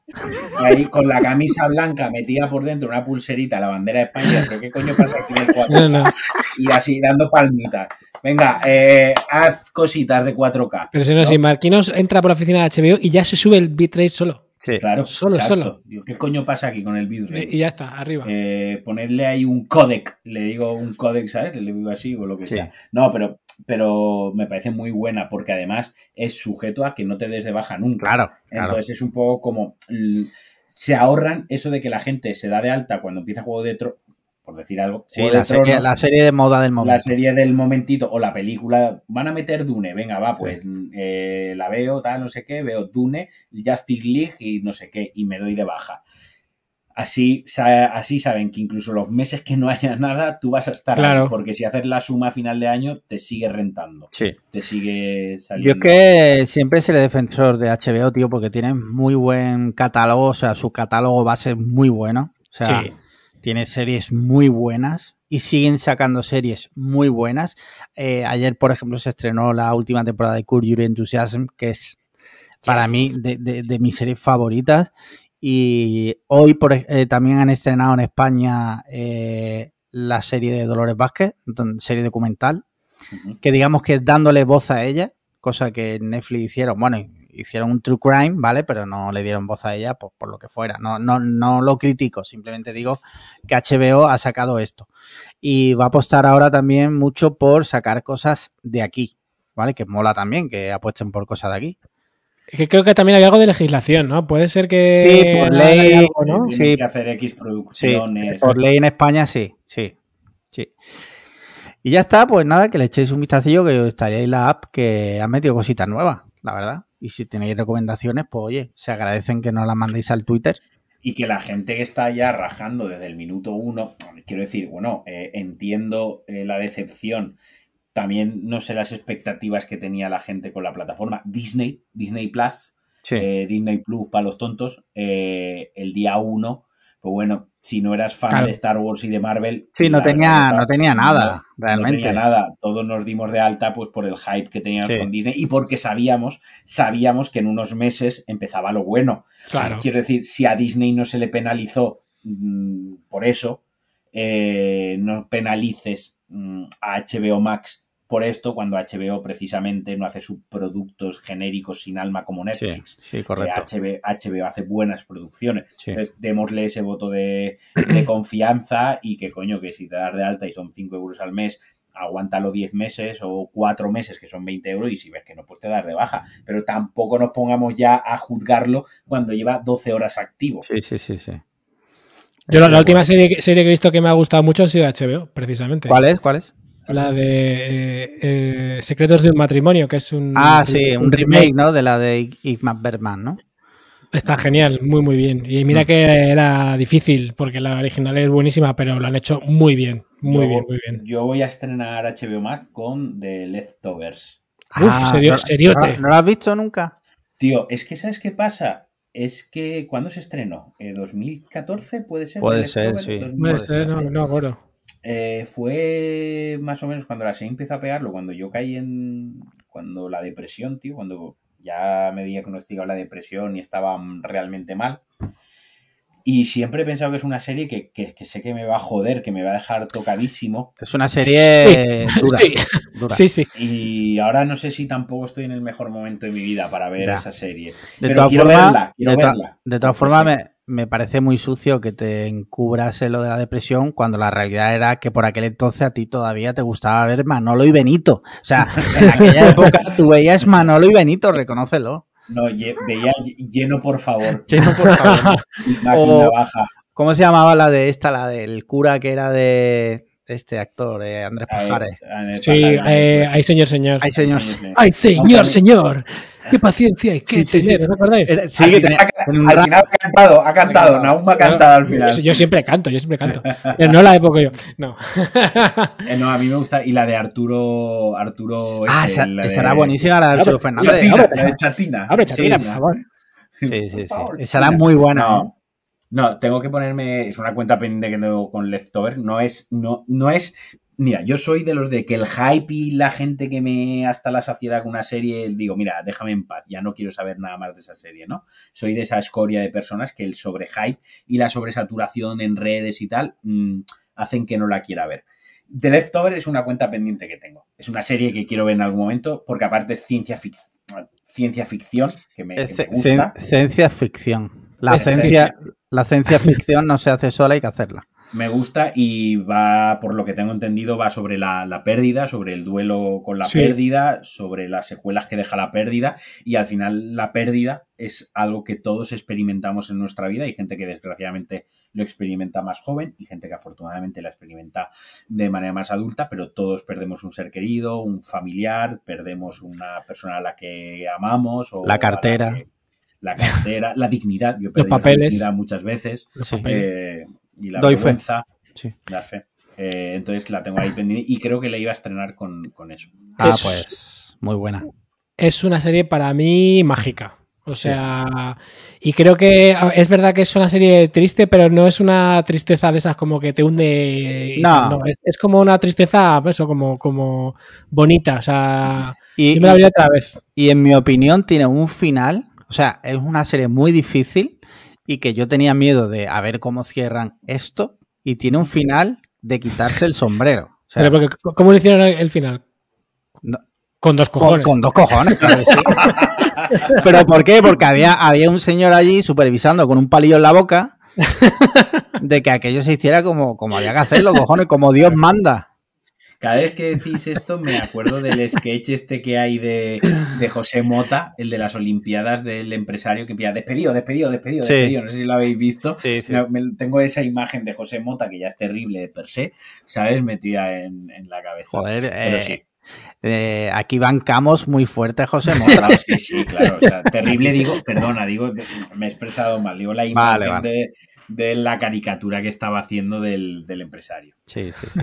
Speaker 2: ahí con la camisa blanca metida por dentro una pulserita, la bandera de España, pero qué coño pasa aquí en el 4K?
Speaker 3: No, no.
Speaker 2: Y así dando palmitas. Venga, eh, haz cositas de 4K.
Speaker 3: Pero si no,
Speaker 2: ¿no?
Speaker 3: si Marquinos entra por la oficina de HBO y ya se sube el bitrate solo.
Speaker 1: Sí.
Speaker 2: Claro,
Speaker 3: Solo,
Speaker 2: exacto.
Speaker 3: solo.
Speaker 2: Digo, ¿Qué coño pasa aquí con el bitrate?
Speaker 3: Y ya está, arriba.
Speaker 2: Eh, ponedle ahí un codec, le digo un codec, ¿sabes? Le digo así o lo que
Speaker 1: Sí.
Speaker 2: sea. No, pero, pero me parece muy buena porque además es sujeto a que no te des de baja nunca.
Speaker 1: Claro, claro.
Speaker 2: Entonces es un poco como. Se ahorran eso de que la gente se da de alta cuando empieza Juego de Tronos, por decir algo.
Speaker 1: Sí,
Speaker 2: Juego de
Speaker 1: la serie,
Speaker 2: Tronos,
Speaker 1: la serie de moda del
Speaker 2: la
Speaker 1: momento.
Speaker 2: serie del momentito o la película. Van a meter Dune, venga, va, pues eh, la veo, tal, no sé qué, veo Dune, Justice League y no sé qué, y me doy de baja. Así, así saben que incluso los meses que no haya nada, tú vas a estar ahí,
Speaker 3: Claro.
Speaker 2: porque si haces la suma a final de año, te sigue rentando,
Speaker 1: Sí.
Speaker 2: te sigue
Speaker 1: Yo
Speaker 2: saliendo.
Speaker 1: es que siempre seré defensor de HBO, tío, porque tiene muy buen catálogo, o sea, su catálogo va a ser muy bueno. O sea,
Speaker 3: Sí.
Speaker 1: tiene series muy buenas y siguen sacando series muy buenas. Eh, ayer, por ejemplo, se estrenó la última temporada de Curb Your Enthusiasm, que es para
Speaker 3: Yes.
Speaker 1: mí de, de- de mis series favoritas. Y hoy por, eh, también han estrenado en España eh, la serie de Dolores Vázquez, serie documental, que digamos que es dándole voz a ella, cosa que Netflix hicieron, bueno, hicieron un true crime, ¿vale? Pero no le dieron voz a ella por, por lo que fuera. No, no, no lo critico, simplemente digo que HBO ha sacado esto. Y va a apostar ahora también mucho por sacar cosas de aquí, ¿vale? Que mola también que apuesten por cosas de aquí.
Speaker 3: Es que creo que también hay algo de legislación, ¿no? Puede ser que.
Speaker 1: Sí, por ley-
Speaker 3: algo, ¿no?
Speaker 1: Sí.
Speaker 2: que hacer X
Speaker 1: Sí,
Speaker 2: producciones.
Speaker 1: por ley en España sí, sí, sí. Y ya está, pues nada, que le echéis un vistacillo, que estaríais la app que ha metido cositas nuevas, la verdad. Y si tenéis recomendaciones, pues oye, se agradecen que nos las mandéis al Twitter.
Speaker 2: Y que la gente que está ya rajando desde el minuto uno, quiero decir, bueno, eh, entiendo eh, la decepción. También no sé las expectativas que tenía la gente con la plataforma. Disney, Disney Plus,
Speaker 1: Sí,
Speaker 2: eh, Disney Plus para los tontos, eh, el día uno, pues bueno, si no eras fan
Speaker 3: Claro.
Speaker 2: de Star Wars y de Marvel.
Speaker 1: Sí, no tenía-
Speaker 2: verdad,
Speaker 1: no tenía nada,
Speaker 2: no-
Speaker 1: realmente.
Speaker 2: No tenía nada. Todos nos dimos de alta pues por el hype que teníamos
Speaker 1: Sí.
Speaker 2: con Disney y porque sabíamos, sabíamos que en unos meses empezaba lo bueno.
Speaker 3: Claro.
Speaker 2: Quiero decir, si a Disney no se le penalizó mm, por eso, eh, no penalices mm, a HBO Max por esto cuando HBO precisamente no hace sus productos genéricos sin alma como Netflix.
Speaker 1: sí,
Speaker 2: Eh,
Speaker 1: correcto.
Speaker 2: HBO, HBO hace buenas producciones.
Speaker 1: Sí.
Speaker 2: Entonces, démosle ese voto de, de *clears throat* confianza y que coño, que si te das de alta y son 5 euros al mes, aguántalo 10 meses o 4 meses que son 20 euros y si ves que no, pues te das de baja. Pero tampoco nos pongamos ya a juzgarlo cuando lleva 12 horas activo.
Speaker 1: Sí, sí, sí, sí.
Speaker 3: Yo la, la última serie, que- serie que he visto que me ha gustado mucho ha sido HBO, precisamente.
Speaker 1: ¿Cuál es? ¿Cuál es?
Speaker 3: La de eh, eh, Secretos de un matrimonio, que es un.
Speaker 1: Ah, sí, un remake, ¿no? De la de Igmar Bergman, ¿no?
Speaker 3: Está genial, muy, muy bien. Y mira
Speaker 1: Mm.
Speaker 3: que era difícil, porque la original es buenísima, pero lo han hecho muy bien. Muy
Speaker 2: Yo-
Speaker 3: bien, muy bien.
Speaker 2: Yo voy a estrenar HBO Max con The Leftovers.
Speaker 3: Uf, serio-
Speaker 1: ¿no-
Speaker 3: seriote.
Speaker 1: ¿no, ¿No lo has visto nunca?
Speaker 2: Tío, es que ¿sabes qué pasa? Es que ¿cuándo se estrenó? ¿Eh, ¿2014 puede ser?
Speaker 1: Puede ser,
Speaker 2: Leftovers?
Speaker 1: sí.
Speaker 2: 2014.
Speaker 3: Puede ser,
Speaker 1: ser,
Speaker 3: no,
Speaker 1: sí.
Speaker 3: no me acuerdo.
Speaker 2: Eh, fue más o menos cuando la serie empezó a pegarlo, cuando yo caí en. Cuando la depresión, tío, cuando ya me diagnosticado la depresión y estaba realmente mal. Y siempre he pensado que es una serie que, que- que sé que me va a joder, que me va a dejar tocadísimo.
Speaker 1: Es una serie dura,
Speaker 3: Sí.
Speaker 1: dura.
Speaker 3: Sí, sí.
Speaker 2: Y ahora no sé si tampoco estoy en el mejor momento de mi vida para ver
Speaker 1: Ya.
Speaker 2: esa serie.
Speaker 1: De
Speaker 2: Pero
Speaker 1: todas
Speaker 2: quiero
Speaker 1: formas,
Speaker 2: verla, quiero
Speaker 1: de, to-
Speaker 2: verla.
Speaker 1: de todas formas me, me parece muy sucio que te encubras en lo de la depresión cuando la realidad era que por aquel entonces a ti todavía te gustaba ver Manolo y Benito. O sea, en aquella *laughs* época tú veías Manolo y Benito, reconócelo.
Speaker 2: No, ye- veía lleno, por favor. *laughs*
Speaker 1: Lleno, por favor. *laughs*
Speaker 2: Máquina
Speaker 1: O-
Speaker 2: baja.
Speaker 1: ¿Cómo se llamaba la de esta, la del cura que era de este actor, eh, Andrés Pajares?
Speaker 3: Sí, eh, ay, señor, señor.
Speaker 1: Ay, señor.
Speaker 3: Ay, señor, señor. Qué paciencia hay que
Speaker 1: Sí, sí,
Speaker 3: tener,
Speaker 1: sí,
Speaker 3: ¿os acordáis?
Speaker 1: Era- sí,
Speaker 2: Al
Speaker 1: que
Speaker 2: final,
Speaker 1: tenía
Speaker 2: al final ha cantado, ha cantado. Naum ha cantado al final.
Speaker 3: Yo siempre canto, yo siempre canto. Pero *laughs* no la época yo. No. *laughs*
Speaker 2: Eh, no, a mí me gusta. Y la de Arturo. Arturo
Speaker 1: Ah,
Speaker 2: este,
Speaker 1: esa,
Speaker 2: la
Speaker 1: esa
Speaker 2: de-
Speaker 1: era buenísima, la de Arturo Fernández.
Speaker 2: Chatina, la de Chatina.
Speaker 3: Abre, chatina,
Speaker 2: Sí,
Speaker 3: por favor.
Speaker 1: Sí, sí, Esa era muy buena. ¿eh?
Speaker 2: No, no, tengo que ponerme. Es una cuenta pendiente que tengo con Leftover. No es. No, no es. Mira, yo soy de los de que el hype y la gente que me hasta la saciedad con una serie, digo, mira, déjame en paz, ya no quiero saber nada más de esa serie, ¿no? Soy de esa escoria de personas que el sobrehype y la sobresaturación en redes y tal mm, hacen que no la quiera ver. The Leftover es una cuenta pendiente que tengo. Es una serie que quiero ver en algún momento porque aparte es ciencia, fic- ciencia ficción, que me, que gusta.
Speaker 1: cien- ciencia ficción. La
Speaker 2: Es
Speaker 1: ciencia, la ciencia *laughs* ficción no se hace sola, hay que hacerla.
Speaker 2: Me gusta y va, por lo que tengo entendido, va sobre la, la pérdida, sobre el duelo con la
Speaker 3: Sí.
Speaker 2: pérdida, sobre las secuelas que deja la pérdida y al final la pérdida es algo que todos experimentamos en nuestra vida. Hay gente que desgraciadamente lo experimenta más joven y gente que afortunadamente la experimenta de manera más adulta, pero todos perdemos un ser querido, un familiar, perdemos una persona a la que amamos o
Speaker 1: La
Speaker 2: a
Speaker 1: cartera.
Speaker 2: que- la cartera, la dignidad. Yo he perdido la
Speaker 3: papeles.
Speaker 2: dignidad muchas veces.
Speaker 3: Los
Speaker 1: Sí.
Speaker 2: Eh, y la
Speaker 1: Doy fe.
Speaker 2: vergüenza,
Speaker 1: Sí.
Speaker 2: dar fe. Eh, entonces la tengo ahí pendiente y creo que la iba a estrenar con, con eso.
Speaker 1: Ah,
Speaker 3: Es-
Speaker 1: pues muy buena.
Speaker 3: es una serie para mí mágica. O sea, y creo que es verdad que es una serie triste, pero no es una tristeza de esas como que te hunde.
Speaker 1: No.
Speaker 3: tal, es, es como una tristeza, eso, como, como bonita. O sea,
Speaker 1: Y,
Speaker 3: yo me la vería otra vez.
Speaker 1: y en mi opinión tiene un final, o sea, es una serie muy difícil y que yo tenía miedo de a ver cómo cierran esto y tiene un final de quitarse el sombrero. O sea,
Speaker 3: Pero porque, ¿Cómo lo hicieron el, final?
Speaker 1: No.
Speaker 3: Con dos
Speaker 1: con,
Speaker 3: cojones.
Speaker 1: con dos cojones, claro que sí. *laughs* ¿Pero por qué? Porque había, había un señor allí supervisando con un palillo en la boca de que aquello se hiciera como, como había que hacerlo, cojones, como Dios manda.
Speaker 2: Cada vez que decís esto me acuerdo del sketch este que hay de, de José Mota, el de las Olimpiadas del empresario que pilla despedido, despedido, despedido,
Speaker 1: Sí.
Speaker 2: despedido. No sé si lo habéis visto.
Speaker 1: Sí, sí.
Speaker 2: Me- me- tengo esa imagen de José Mota que ya es terrible de per se, ¿sabes? Metida en, en la cabeza.
Speaker 1: Joder,
Speaker 2: Pero
Speaker 1: eh,
Speaker 2: sí.
Speaker 1: eh, aquí bancamos muy fuerte, José Mota.
Speaker 2: Claro, *laughs* sí, sí, claro. o sea, terrible, digo, perdona, digo, me he expresado mal. Digo la imagen
Speaker 1: Vale, vale.
Speaker 2: De, de la caricatura que estaba haciendo del, del empresario.
Speaker 1: Sí, sí, sí.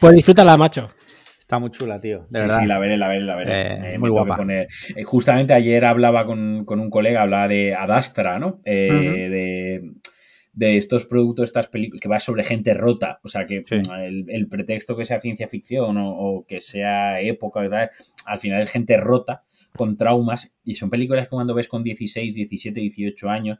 Speaker 3: Pues disfrútala, macho.
Speaker 1: Está muy chula, tío. De
Speaker 2: sí,
Speaker 1: verdad.
Speaker 2: sí, la veré, la veré, la veré.
Speaker 1: Eh,
Speaker 2: Eh,
Speaker 1: muy guapa.
Speaker 2: poner- eh, justamente ayer hablaba con, con un colega, hablaba de Adastra, ¿no? Eh, de, de estos productos, estas películas, que va sobre gente rota. O sea, que
Speaker 1: Sí.
Speaker 2: el, el pretexto que sea ciencia ficción o, o que sea época, ¿verdad? al final es gente rota con traumas y son películas que cuando ves con 16, 17, 18 años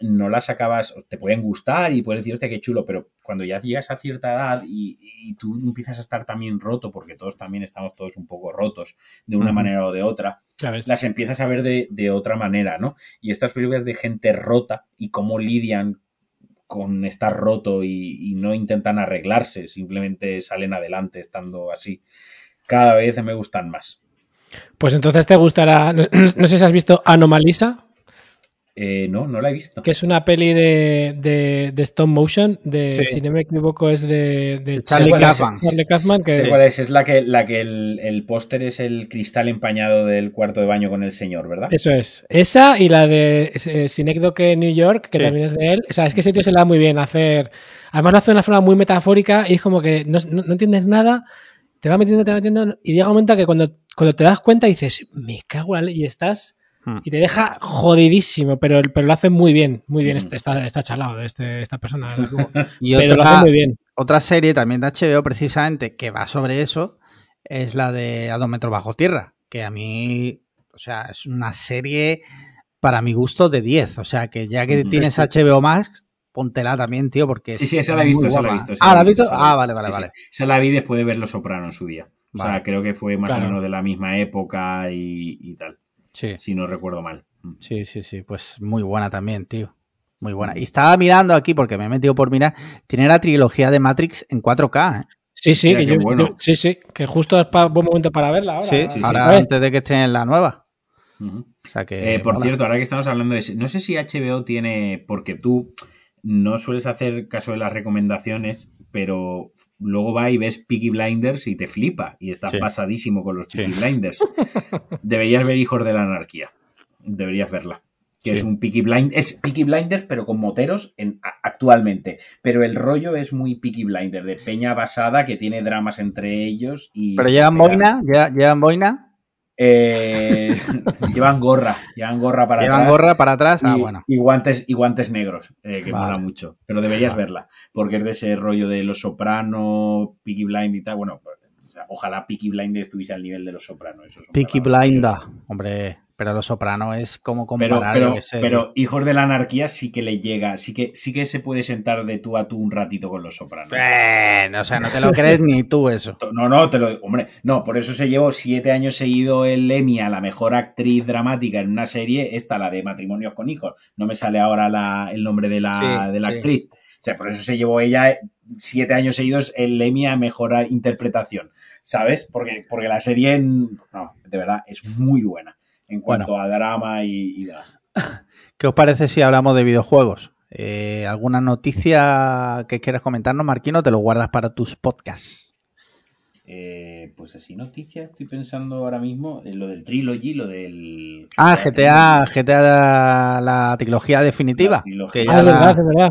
Speaker 2: no las acabas, te pueden gustar y puedes decir, hostia, qué chulo, pero cuando ya llegas a cierta edad y, y tú empiezas a estar también roto, porque todos también estamos todos un poco rotos de una manera o de otra, las empiezas a ver de, de otra manera, ¿no? Y estas películas de gente rota y cómo lidian con estar roto y, y no intentan arreglarse, simplemente salen adelante estando así, cada vez me gustan más.
Speaker 3: Pues entonces te gustará. No, *clears throat* no sé si has visto Anomalisa,
Speaker 2: Eh, no, no la he visto.
Speaker 3: que es una peli de, de, de stop motion. De,
Speaker 1: Sí.
Speaker 3: Si no me equivoco, es de, de
Speaker 1: Charlie Kaufman.
Speaker 3: Charlie Kaufman, que
Speaker 2: Sé cuál es, es la que, la que el, el póster es el cristal empañado del cuarto de baño con el señor, ¿verdad?
Speaker 3: Eso es. Esa y la de eh, Synecdoche New York, que
Speaker 1: Sí.
Speaker 3: también es de él. O sea, es que ese tío se le da muy bien hacer. Además, lo hace de una forma muy metafórica y es como que no, no- no entiendes nada, te va metiendo, te va metiendo. Y llega un momento que cuando, cuando te das cuenta dices, me cago en la ley", y estás.
Speaker 1: Hmm.
Speaker 3: Y te deja jodidísimo, pero, pero lo hace muy bien, muy bien.
Speaker 2: Mm.
Speaker 3: Este- Está, está chalado de este, esta persona. *laughs*
Speaker 1: Y
Speaker 3: pero lo
Speaker 1: otra,
Speaker 3: hace muy bien.
Speaker 1: otra serie también de HBO, precisamente, que va sobre eso, es la de A dos metros bajo tierra, que a mí, o sea, es una serie para mi gusto de 10. O sea, que ya que tienes HBO Max, póntela también, tío, porque
Speaker 2: Sí, sí, esa la he visto, esa la he visto.
Speaker 1: Ah,
Speaker 2: la
Speaker 1: ¿la
Speaker 2: he
Speaker 1: has visto? Ah,
Speaker 2: visto.
Speaker 1: vale, vale,
Speaker 2: Sí, sí.
Speaker 1: vale.
Speaker 2: Esa la vi después de ver Los Soprano en su día. O sea,
Speaker 1: Vale.
Speaker 2: creo que fue más
Speaker 3: Claro.
Speaker 2: o menos de la misma época y, y tal,
Speaker 1: Sí,
Speaker 2: si no recuerdo mal. Mm.
Speaker 1: sí, sí, sí, pues muy buena también, tío. Muy buena. Y estaba mirando aquí, porque me he metido por mirar, tiene la trilogía de Matrix en 4K. ¿eh?
Speaker 3: Sí, sí,
Speaker 2: Mira
Speaker 3: que yo-
Speaker 2: bueno.
Speaker 3: yo- sí, sí, que justo es pa- buen momento para verla ahora.
Speaker 1: Sí,
Speaker 2: sí, sí.
Speaker 1: ahora
Speaker 3: ver,
Speaker 1: antes de que esté en la nueva. O sea que.
Speaker 2: Eh, por
Speaker 1: mola.
Speaker 2: cierto, ahora que estamos hablando de... ese- No sé si HBO tiene... Porque tú no sueles hacer caso de las recomendaciones, pero luego va y ves Peaky Blinders y te flipa. Y está
Speaker 1: Sí.
Speaker 2: pasadísimo con los
Speaker 1: Sí.
Speaker 2: Peaky Blinders. *laughs* Deberías ver Hijos de la Anarquía. Deberías verla. Que
Speaker 1: Sí.
Speaker 2: es un Peaky Blind, es Peaky Blinders, pero con moteros en, actualmente. Pero el rollo es muy Peaky Blinder, de peña basada que tiene dramas entre ellos y.
Speaker 1: Pero llevan boina, lle- llevan boina,
Speaker 2: Eh, *laughs* llevan gorra, llevan gorra para
Speaker 1: llevan
Speaker 2: atrás
Speaker 1: gorra para atrás. Ah,
Speaker 2: y,
Speaker 1: bueno.
Speaker 2: y guantes y guantes negros, eh, que
Speaker 1: Vale.
Speaker 2: mola mucho. Pero deberías
Speaker 1: Vale.
Speaker 2: verla, porque es de ese rollo de los soprano, Peaky Blind y tal. Bueno, o sea, ojalá Peaky Blind estuviese al nivel de los soprano. Esos
Speaker 1: Peaky Blinder. Hombre, pero Los Soprano es como comparar.
Speaker 2: pero, Hijos de la Anarquía sí que le llega, sí que, sí que se puede sentar de tú a tú un ratito con los sopranos.
Speaker 1: Eh, o sea, no te lo crees ni tú eso. *laughs*
Speaker 2: No, no, te lo Hombre, no, por eso se llevó siete años seguido el Emmy a la mejor actriz dramática en una serie, esta, la de Matrimonios con Hijos. No me sale ahora la- el nombre de la,
Speaker 1: Sí,
Speaker 2: de la
Speaker 1: sí.
Speaker 2: actriz. O sea, por eso se llevó ella siete años seguidos el Emmy a mejor interpretación, ¿sabes? Porque, porque la serie, no, de verdad, es muy buena en cuanto a drama y, y demás. *laughs*
Speaker 1: ¿Qué os parece si hablamos de videojuegos? Eh, ¿Alguna noticia que quieras comentarnos, Marquino? Te lo guardas para tus podcasts.
Speaker 2: Eh, pues así, noticias, estoy pensando ahora mismo en lo del Trilogy, lo del...
Speaker 1: Ah, GTA, GTA la, la trilogía definitiva.
Speaker 2: La trilogía.
Speaker 1: que
Speaker 3: Ah,
Speaker 1: ya,
Speaker 3: es
Speaker 1: la-
Speaker 3: verdad, es verdad.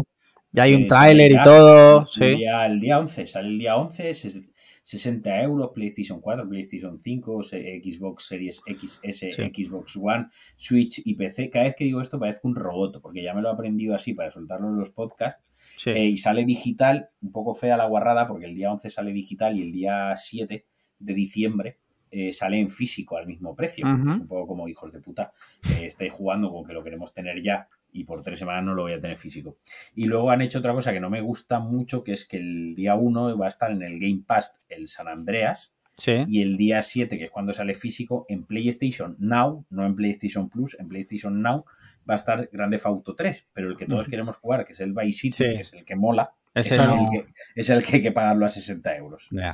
Speaker 1: ya hay un tráiler y todo.
Speaker 2: El
Speaker 1: Sí.
Speaker 2: día, el día 11, sale el día 11, ses- 60 euros, PlayStation 4, PlayStation 5, se- Xbox Series XS,
Speaker 1: Sí.
Speaker 2: Xbox One, Switch y PC. Cada vez que digo esto parezco un robot, porque ya me lo he aprendido así para soltarlo en los podcasts.
Speaker 1: sí.
Speaker 2: Eh, y sale digital, un poco fea la guarrada, porque el día 11 sale digital y el día 7 de diciembre eh, sale en físico al mismo precio. Es un poco como hijos de puta. eh, estáis jugando con que lo queremos tener ya y por tres semanas no lo voy a tener físico. Y luego han hecho otra cosa que no me gusta mucho, que es que el día 1 va a estar en el Game Pass el San Andreas
Speaker 1: sí.
Speaker 2: y el día 7, que es cuando sale físico, en PlayStation Now, no en PlayStation Plus, en PlayStation Now va a estar Grande Auto 3, pero el que todos
Speaker 1: Ujú.
Speaker 2: queremos jugar, que es el Vice City,
Speaker 1: Sí.
Speaker 2: que es el que mola, es, el
Speaker 1: no-
Speaker 2: que, es el que hay que pagarlo a 60 euros. *laughs* O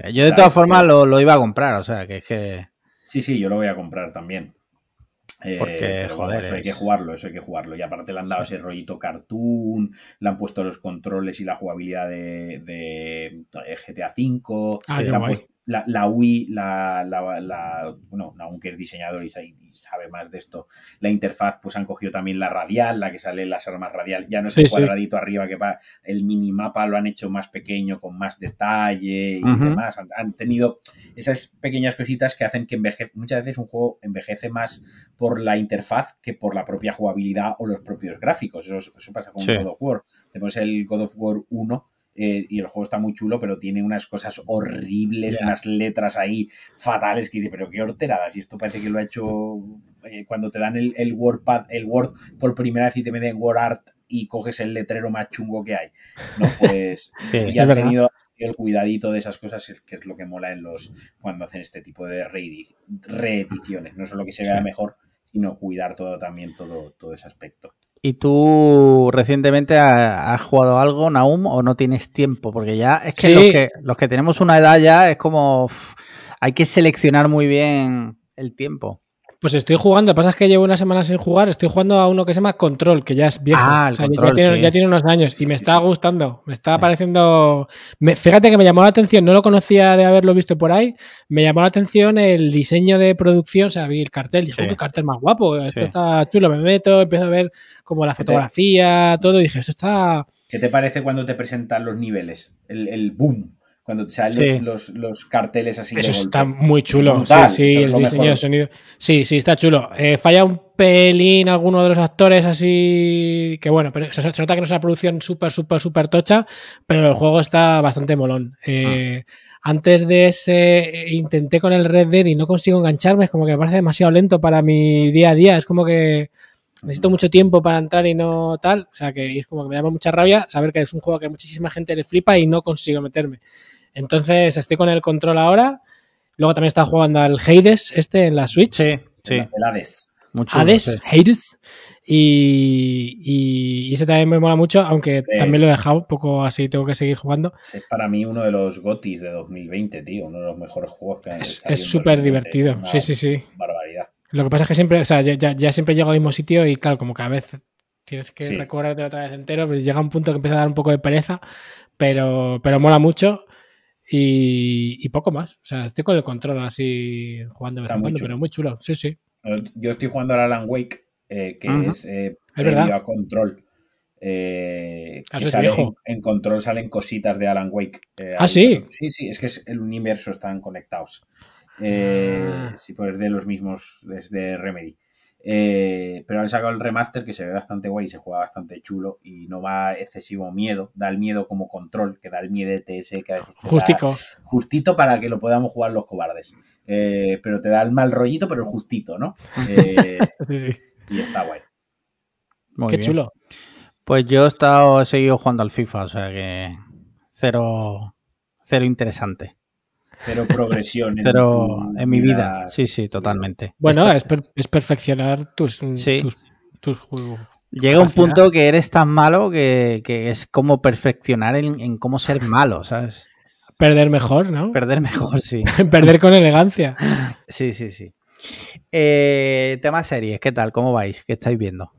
Speaker 2: sea,
Speaker 1: Yo de todas formas lo, lo iba a comprar, o sea, que es que...
Speaker 2: sí, sí, yo lo voy a comprar también. Eh,
Speaker 1: Porque,
Speaker 2: bueno,
Speaker 1: joder,
Speaker 2: eso hay que jugarlo, eso hay que jugarlo. Y aparte le han dado ese rollito cartoon, le han puesto los controles y la jugabilidad de, de, eh, GTA V,
Speaker 3: Ah,
Speaker 2: le han puesto- la, la Wii, la, la, la- bueno, aunque es diseñador y sa- y sabe más de esto, la interfaz, pues han cogido también la radial, la que sale en las armas radial, ya no es el
Speaker 3: Sí, sí.
Speaker 2: cuadradito arriba que va, el minimapa lo han hecho más pequeño, con más detalle y demás. Han, han tenido esas pequeñas cositas que hacen que envejece, muchas veces un juego envejece más por la interfaz que por la propia jugabilidad o los propios gráficos. Eso, eso pasa con
Speaker 1: Sí.
Speaker 2: God of War. Tenemos el God of War 1 eh, y el juego está muy chulo, pero tiene unas cosas horribles,
Speaker 1: Ya.
Speaker 2: unas letras ahí fatales que dice, pero qué horteradas. Y esto parece que lo ha hecho eh, cuando te dan el, el WordPad, el Word por primera vez y te meten WordArt y coges el letrero más chungo que hay. ¿no? Pues *laughs*
Speaker 1: Sí.
Speaker 2: y
Speaker 3: Es
Speaker 2: han tenido el cuidadito de esas cosas, que es lo que mola en los cuando hacen este tipo de reedi- reediciones. No solo que se vea
Speaker 1: Sí.
Speaker 2: mejor, sino cuidar todo también, todo, todo ese aspecto.
Speaker 1: ¿Y tú recientemente ha- has jugado algo, Naum, o no tienes tiempo? Porque ya es que,
Speaker 3: Sí.
Speaker 1: los, que los que tenemos una edad ya es como... hay que seleccionar muy bien el tiempo.
Speaker 3: Pues estoy jugando, lo que pasa es que llevo una semana sin jugar, estoy jugando a uno que se llama Control, que ya es viejo.
Speaker 1: Ah, el
Speaker 3: O sea, ya-
Speaker 1: Control,
Speaker 3: ya, tiene,
Speaker 1: sí.
Speaker 3: ya tiene unos años y me está gustando, me está
Speaker 1: Sí.
Speaker 3: pareciendo... me- fíjate que me llamó la atención, no lo conocía de haberlo visto por ahí, me llamó la atención el diseño de producción, o sea, vi el cartel, dije,
Speaker 1: Sí.
Speaker 3: "Uy, qué cartel más guapo, esto está chulo, me meto, empiezo a ver como la
Speaker 2: ¿Qué te-
Speaker 3: fotografía, todo, y dije, esto está...
Speaker 2: ¿Qué te parece cuando te presentan los niveles? El, el boom. Cuando te salen
Speaker 1: Sí.
Speaker 2: los, los, los carteles así
Speaker 3: Eso
Speaker 2: de golpe.
Speaker 3: está muy chulo,
Speaker 2: brutal,
Speaker 3: sí, sí, el diseño
Speaker 2: mejor.
Speaker 3: de sonido. Sí, sí, está chulo. Eh, falla un pelín alguno de los actores así, que bueno, pero se, se nota que no es una producción súper, súper, súper tocha, pero el juego está bastante molón. Eh, Antes de ese eh, intenté con el Red Dead y no consigo engancharme, es como que me parece demasiado lento para mi día a día, es como que necesito mucho tiempo para entrar y no tal, o sea que es como que me da mucha rabia saber que es un juego que a muchísima gente le flipa y no consigo meterme. Entonces estoy con el control ahora. Luego también está jugando al Hades, este en la Switch.
Speaker 1: Sí, sí.
Speaker 2: El Hades.
Speaker 1: Muy chulo,
Speaker 3: Hades,
Speaker 1: sí.
Speaker 3: Hades. Y, y- y ese también me mola mucho, aunque también lo he dejado un poco así, tengo que seguir jugando.
Speaker 2: Es para mí uno de los GOTIS de 2020, tío. Uno de los mejores juegos que han
Speaker 3: Es
Speaker 2: salido
Speaker 3: es
Speaker 2: en
Speaker 3: súper
Speaker 2: 2020.
Speaker 3: divertido. Sí, sí, sí.
Speaker 2: Barbaridad.
Speaker 3: Lo que pasa es que siempre, o sea, ya, ya- ya siempre llego al mismo sitio y claro, como cada vez tienes que
Speaker 2: Sí.
Speaker 3: recorrerte otra vez entero, pues llega un punto que empieza a dar un poco de pereza, pero, pero mola mucho y, y poco más. O sea, estoy con el control así jugando de vez en
Speaker 2: muy
Speaker 3: cuando,
Speaker 2: chulo.
Speaker 3: pero muy chulo. Sí, sí.
Speaker 2: Yo estoy jugando al Alan Wake, eh, que es, eh,
Speaker 3: Es
Speaker 2: a Control. Eh,
Speaker 3: Ah,
Speaker 2: que sale en, en Control salen cositas de Alan Wake. eh,
Speaker 3: Ah, ¿sí?
Speaker 2: sí, sí, es que es- el universo están conectados. Eh,
Speaker 3: Ah.
Speaker 2: Sí, pues es de los mismos, es de Remedy. Eh, pero han sacado el remaster que se ve bastante guay y se juega bastante chulo y no va excesivo miedo. Da el miedo como control, que da el miedo ese que a veces da-
Speaker 3: Justico.
Speaker 2: justito para que lo podamos jugar los cobardes. Eh, pero te da el mal rollito, pero justito, ¿no? Eh, *laughs*
Speaker 3: Sí, sí.
Speaker 2: y está guay.
Speaker 1: Muy
Speaker 3: Qué
Speaker 1: bien.
Speaker 3: chulo.
Speaker 1: Pues yo he estado he seguido jugando al FIFA, o sea que cero, cero interesante.
Speaker 2: Cero progresión en,
Speaker 1: Cero
Speaker 2: tu
Speaker 1: en mi vida. Sí, sí, totalmente.
Speaker 3: Bueno,
Speaker 1: Esta-
Speaker 3: es, per- es perfeccionar tus,
Speaker 1: Sí.
Speaker 3: tus, tus juegos.
Speaker 1: Llega un punto que eres tan malo que, que es como perfeccionar en, en cómo ser malo, ¿sabes?
Speaker 3: Perder mejor, ¿no?
Speaker 1: Perder mejor, sí. *laughs*
Speaker 3: Perder con elegancia. *laughs*
Speaker 1: Sí, sí, sí. Eh, tema series, ¿qué tal? ¿Cómo vais? ¿Qué estáis viendo?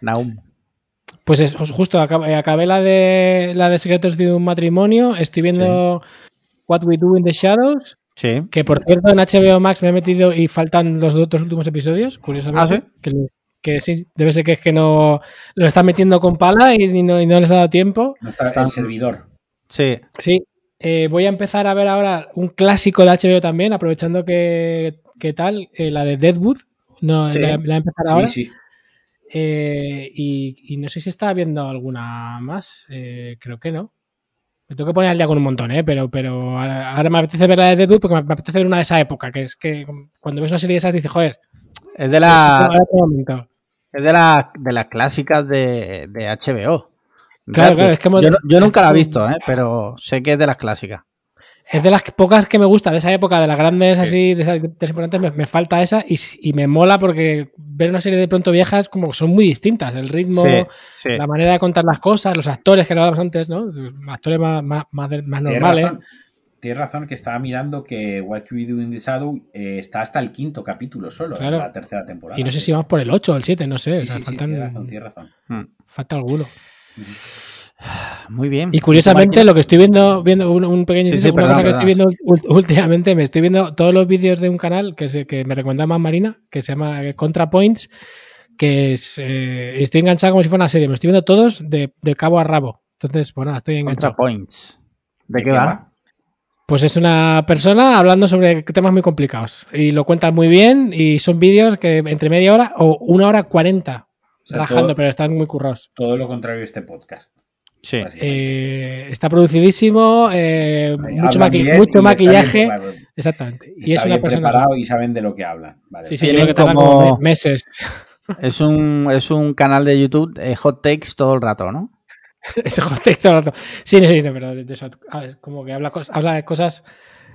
Speaker 1: Naum.
Speaker 3: Pues es, justo eh, acabé la de la de Secretos de un matrimonio. Estoy viendo What We Do in the Shadows.
Speaker 1: Sí.
Speaker 3: Que por cierto, en HBO Max me he metido y faltan los dos últimos episodios, curiosamente.
Speaker 1: ¿Ah, sí?
Speaker 3: Que, que sí, debe ser que es que no lo están metiendo con pala y, y no, y no les ha dado tiempo.
Speaker 2: No está
Speaker 1: Tan-
Speaker 2: el servidor.
Speaker 1: Sí.
Speaker 3: Sí, eh, voy a empezar a ver ahora un clásico de HBO también, aprovechando que, que tal, eh, la de Deadwood. No,
Speaker 1: Sí.
Speaker 3: la, la voy a empezar ahora.
Speaker 2: Sí, sí.
Speaker 3: Eh, y, y no sé si estaba viendo alguna más. eh, creo que no. Me tengo que poner al día con un montón, ¿eh? Pero, pero ahora, ahora me apetece ver la de Deadwood porque me, apetece ver una de esa época, que es que cuando ves una serie de esas dices, joder,
Speaker 1: Es de, la, es de, la- de las clásicas de, de HBO.
Speaker 3: Claro, claro, es que hemos-
Speaker 1: yo, yo nunca la he visto, ¿eh? pero sé que es de las clásicas.
Speaker 3: Es de las pocas que me gusta de esa época, de las grandes así, de esas, importantes, me, me falta esa y, y me mola porque ver una serie de pronto viejas como que son muy distintas. El ritmo,
Speaker 1: Sí, sí.
Speaker 3: la manera de contar las cosas, los actores que hablábamos antes, ¿no? Actores más, más, más, normales.
Speaker 2: razón. Tienes razón que estaba mirando que What We Do in the Shadow eh, está hasta el quinto capítulo solo
Speaker 3: Claro.
Speaker 2: en la tercera temporada.
Speaker 3: Y no sé si vamos por el 8 o el 7, no sé.
Speaker 2: Sí,
Speaker 3: o sea,
Speaker 2: sí, sí,
Speaker 3: faltan,
Speaker 2: tienes razón, tienes razón.
Speaker 1: Mm.
Speaker 3: falta alguno.
Speaker 1: Muy bien.
Speaker 3: Y curiosamente, lo que estoy viendo, viendo un, un pequeño
Speaker 1: Sí,
Speaker 3: inciso,
Speaker 1: sí,
Speaker 3: una
Speaker 1: perdón,
Speaker 3: cosa que
Speaker 1: perdón.
Speaker 3: estoy viendo últimamente, me estoy viendo todos los vídeos de un canal que, se, que me recomendaba más Marina, que se llama eh, ContraPoints, que es, eh, estoy enganchado como si fuera una serie. Me estoy viendo todos de, de cabo a rabo. Entonces, nada, estoy enganchado.
Speaker 1: Points. ¿De qué va?
Speaker 3: Pues es una persona hablando sobre temas muy complicados. Y lo cuenta muy bien y son vídeos que entre media hora o una hora cuarenta
Speaker 2: O sea,
Speaker 3: rajando,
Speaker 2: todo-
Speaker 3: pero están muy currados.
Speaker 2: Todo lo contrario de este podcast.
Speaker 1: Sí.
Speaker 3: Eh, está producidísimo, eh, mucho,
Speaker 2: Hablan
Speaker 3: maqui-
Speaker 2: bien y
Speaker 3: mucho
Speaker 2: está bien
Speaker 3: maquillaje. Exactamente. Y
Speaker 2: Está
Speaker 3: es una
Speaker 2: bien
Speaker 3: persona.
Speaker 2: preparado y saben de lo que hablan. Vale.
Speaker 3: Sí, sí,
Speaker 1: Tienen
Speaker 3: yo creo que tardan
Speaker 1: como-
Speaker 3: como me- meses.
Speaker 1: Es un, es un canal de YouTube eh, hot takes todo el rato, ¿no? *laughs*
Speaker 3: Ese hot take todo el rato. Sí, sí, sí, pero de, de eso, es como que habla, cos- habla de cosas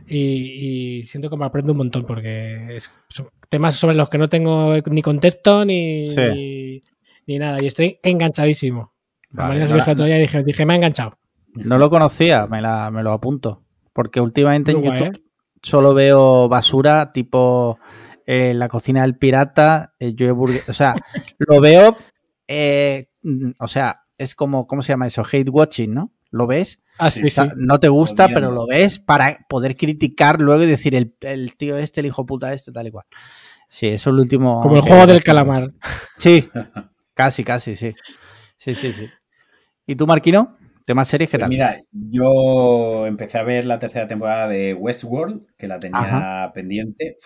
Speaker 3: y, y siento que me aprendo un montón porque es- son temas sobre los que no tengo ni contexto ni,
Speaker 1: Sí.
Speaker 3: ni, ni nada. Y estoy enganchadísimo.
Speaker 1: Vale, no
Speaker 3: lo dije el dije, dije, me ha enganchado.
Speaker 1: No lo conocía, me, la, me lo apunto. Porque últimamente en
Speaker 3: guay,
Speaker 1: YouTube solo veo basura tipo eh, la cocina del pirata, eh, Joe Burger- O sea, *laughs* lo veo. eh, o sea, es como, ¿cómo se llama eso? Hate watching, ¿no? ¿Lo ves?
Speaker 3: Ah, sí,
Speaker 1: O sea,
Speaker 3: sí.
Speaker 1: no te gusta, pero lo ves para poder criticar luego y decir el, el tío este, el hijo puta este, tal y cual. Sí, eso es lo último.
Speaker 3: Como el juego del calamar.
Speaker 1: Sí, *laughs* casi, casi, sí. Sí, sí, sí. ¿Y tú, Marquino? ¿Temas series qué
Speaker 2: Pues
Speaker 1: tal?
Speaker 2: mira, yo empecé a ver la tercera temporada de Westworld, que la tenía pendiente.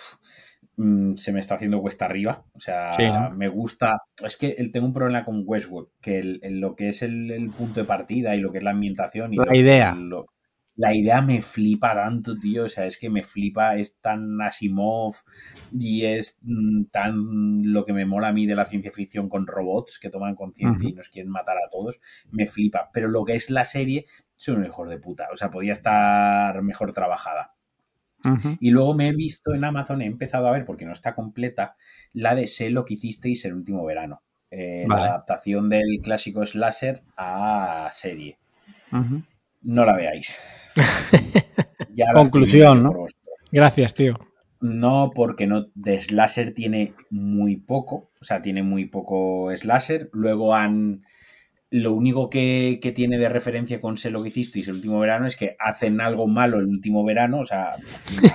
Speaker 2: Mm, Se me está haciendo cuesta arriba. O sea,
Speaker 1: Sí, ¿no?
Speaker 2: me gusta. Es que tengo un problema con Westworld, que el- el- lo que es el, el punto de partida y lo que es la ambientación y
Speaker 1: La
Speaker 2: lo-
Speaker 1: idea.
Speaker 2: lo- la idea me flipa tanto, tío. O sea, es que me flipa, es tan Asimov y es mm, tan lo que me mola a mí de la ciencia ficción con robots que toman conciencia y nos quieren matar a todos. Me flipa. Pero lo que es la serie, es un mejor de puta. O sea, podía estar mejor trabajada. Y luego me he visto en Amazon, he empezado a ver, porque no está completa, la de Sé lo que hicisteis el último verano. Eh,
Speaker 1: Vale.
Speaker 2: La adaptación del clásico slasher a serie. No la veáis. *laughs* Ya
Speaker 1: Conclusión, ¿no?
Speaker 3: Gracias, tío.
Speaker 2: No, porque no, de slasher tiene muy poco, o sea, tiene muy poco slasher. Luego han. Lo único que, que tiene de referencia con Sé lo que hicisteis el último verano es que hacen algo malo el último verano, o sea,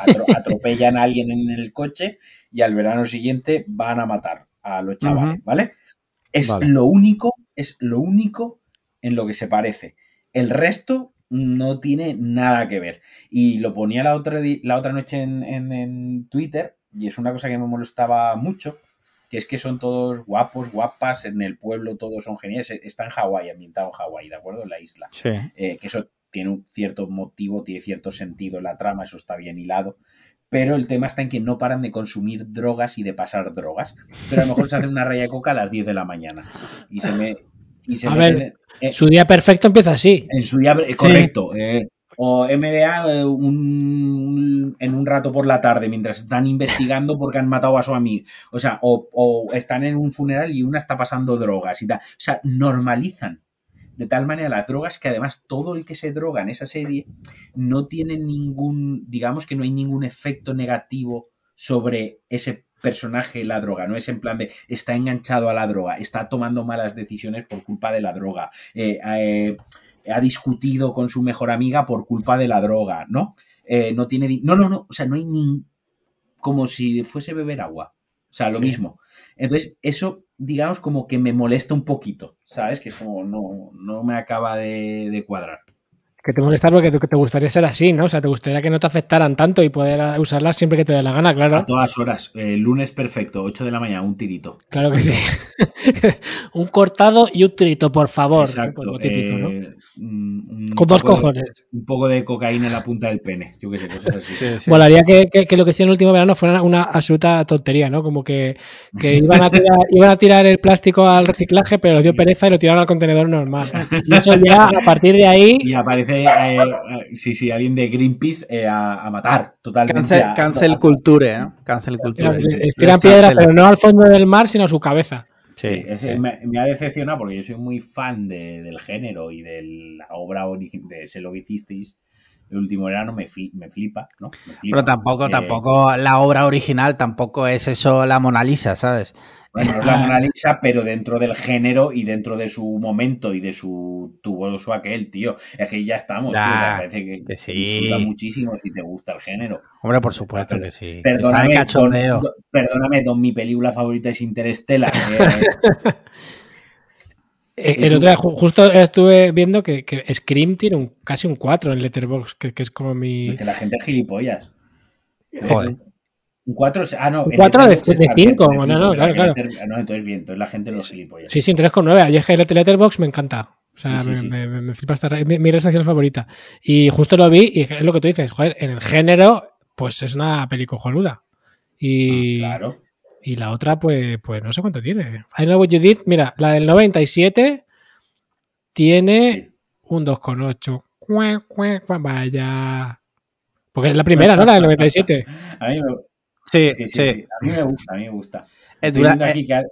Speaker 2: atro- *laughs* atropellan a alguien en el coche y al verano siguiente van a matar a los chavales. ¿vale? Es
Speaker 1: Vale.
Speaker 2: lo único, es lo único en lo que se parece. El resto no tiene nada que ver. Y lo ponía la otra, la otra noche en, en- en Twitter y es una cosa que me molestaba mucho, que es que son todos guapos, guapas, en el pueblo todos son geniales. Está en Hawái, ambientado en Hawái, ¿de acuerdo? En la isla.
Speaker 1: Sí.
Speaker 2: Eh, que eso tiene un cierto motivo, tiene cierto sentido en la trama, eso está bien hilado. Pero el tema está en que no paran de consumir drogas y de pasar drogas. Pero a lo mejor se hacen una raya de coca a las 10 de la mañana. Y se me... Y se
Speaker 3: A ver,
Speaker 2: en-
Speaker 3: Su día perfecto empieza así.
Speaker 2: en su día, eh, correcto. eh, o MDA eh, un- en un rato por la tarde mientras están *laughs* investigando porque han matado a su amigo. O sea, o, o están en un funeral y una está pasando drogas y tal. O sea, normalizan de tal manera las drogas que además todo el que se droga en esa serie no tiene ningún, digamos que no hay ningún efecto negativo sobre ese personaje la droga, no es en plan de está enganchado a la droga, está tomando malas decisiones por culpa de la droga, eh, eh, ha discutido con su mejor amiga por culpa de la droga, ¿no? Eh, no tiene, no, no, no, o sea, no hay ni, como si fuese beber agua, o sea, lo
Speaker 1: Sí.
Speaker 2: mismo. Entonces, eso, digamos, como que me molesta un poquito, ¿sabes? Que es como, no, no me acaba de, de cuadrar.
Speaker 3: Que te molesta porque que te gustaría ser así, ¿no? O sea, te gustaría que no te afectaran tanto y poder usarlas siempre que te dé la gana, claro.
Speaker 2: A todas horas, eh, lunes perfecto, 8 de la mañana, un tirito.
Speaker 3: Claro que sí. *laughs* *laughs* un cortado y un trito, por favor.
Speaker 2: Exacto.
Speaker 3: Lo típico, ¿no?
Speaker 2: eh, un-
Speaker 3: Con dos
Speaker 2: de-
Speaker 3: cojones.
Speaker 2: un poco de cocaína en la punta del pene, yo qué sé, cosas así. *laughs*
Speaker 1: Sí, sí.
Speaker 3: Molaría que, que- que lo que hicieron el último verano fuera una absoluta tontería, ¿no? Como que, que *laughs* iban, a tirar, iban a tirar el plástico al reciclaje, pero les dio pereza y lo tiraron al contenedor normal. Y eso ya, a partir de ahí,
Speaker 2: Y aparece, eh, eh, sí, sí, alguien de Greenpeace eh, a, a matar totalmente.
Speaker 1: Cancel,
Speaker 2: a-
Speaker 1: cancel
Speaker 2: a-
Speaker 1: culture, ¿no? Cancel culture.
Speaker 3: tiran piedra,
Speaker 1: cancela.
Speaker 3: pero no al fondo del mar, sino a su cabeza.
Speaker 2: Sí, ese
Speaker 1: sí.
Speaker 2: Me, me ha decepcionado porque yo soy muy fan de- del género y de la obra original de Sé lo que hicisteis. El último verano me, fli- me flipa, ¿no? Me flipa.
Speaker 1: Pero tampoco,
Speaker 2: Eh,
Speaker 1: tampoco la obra original tampoco es eso la Mona Lisa, ¿sabes?
Speaker 2: Bueno, no es la Mona Lisa, pero dentro del género y dentro de su momento y de su tuvo su aquel, tío. Es que ya estamos, tío. O sea,
Speaker 1: Ya,
Speaker 2: parece que,
Speaker 1: que sí.
Speaker 2: disfruta muchísimo si te gusta el género.
Speaker 1: Hombre, por supuesto que sí. Está
Speaker 2: Perdóname, don,
Speaker 1: cachondeo.
Speaker 2: don- perdóname, don, mi película favorita es Interstellar. *laughs* eh,
Speaker 3: Eh,
Speaker 2: ¿Y
Speaker 3: El otro día justo estuve viendo que, que Scream tiene un, casi un 4 en Letterboxd, que, que es como mi...
Speaker 2: que la gente es gilipollas.
Speaker 1: Joder.
Speaker 2: Un 4, ah, no.
Speaker 3: Un
Speaker 2: en
Speaker 3: cuatro de-
Speaker 2: Letterboxd
Speaker 3: de
Speaker 2: está bien,
Speaker 3: cinco,
Speaker 2: de
Speaker 3: no,
Speaker 2: cinco,
Speaker 3: no, claro, claro.
Speaker 2: Ah, No, entonces bien, entonces la gente es gilipollas.
Speaker 3: Sí, sí, un 3,9. Y es que Letterboxd me encanta. O sea,
Speaker 2: Sí, sí,
Speaker 3: me,
Speaker 2: sí.
Speaker 3: me- me- me flipa esta... es Mi, mi social favorita. Y justo lo vi y es lo que tú dices. Joder, en el género, pues es una peli cojonuda. Y,
Speaker 2: Ah, Claro.
Speaker 3: y la otra, pues, pues no sé cuánto tiene. I Know What You Did, mira, la del 97 tiene un 2,8. Cuá, cuá, cuá, Vaya. Porque es la primera, ¿no? La del 97. *laughs*
Speaker 2: A mí me,
Speaker 1: Sí,
Speaker 2: sí, sí,
Speaker 1: sí.
Speaker 2: sí. A mí me gusta, a mí me gusta.
Speaker 1: Es dura- eh,
Speaker 2: aquí que...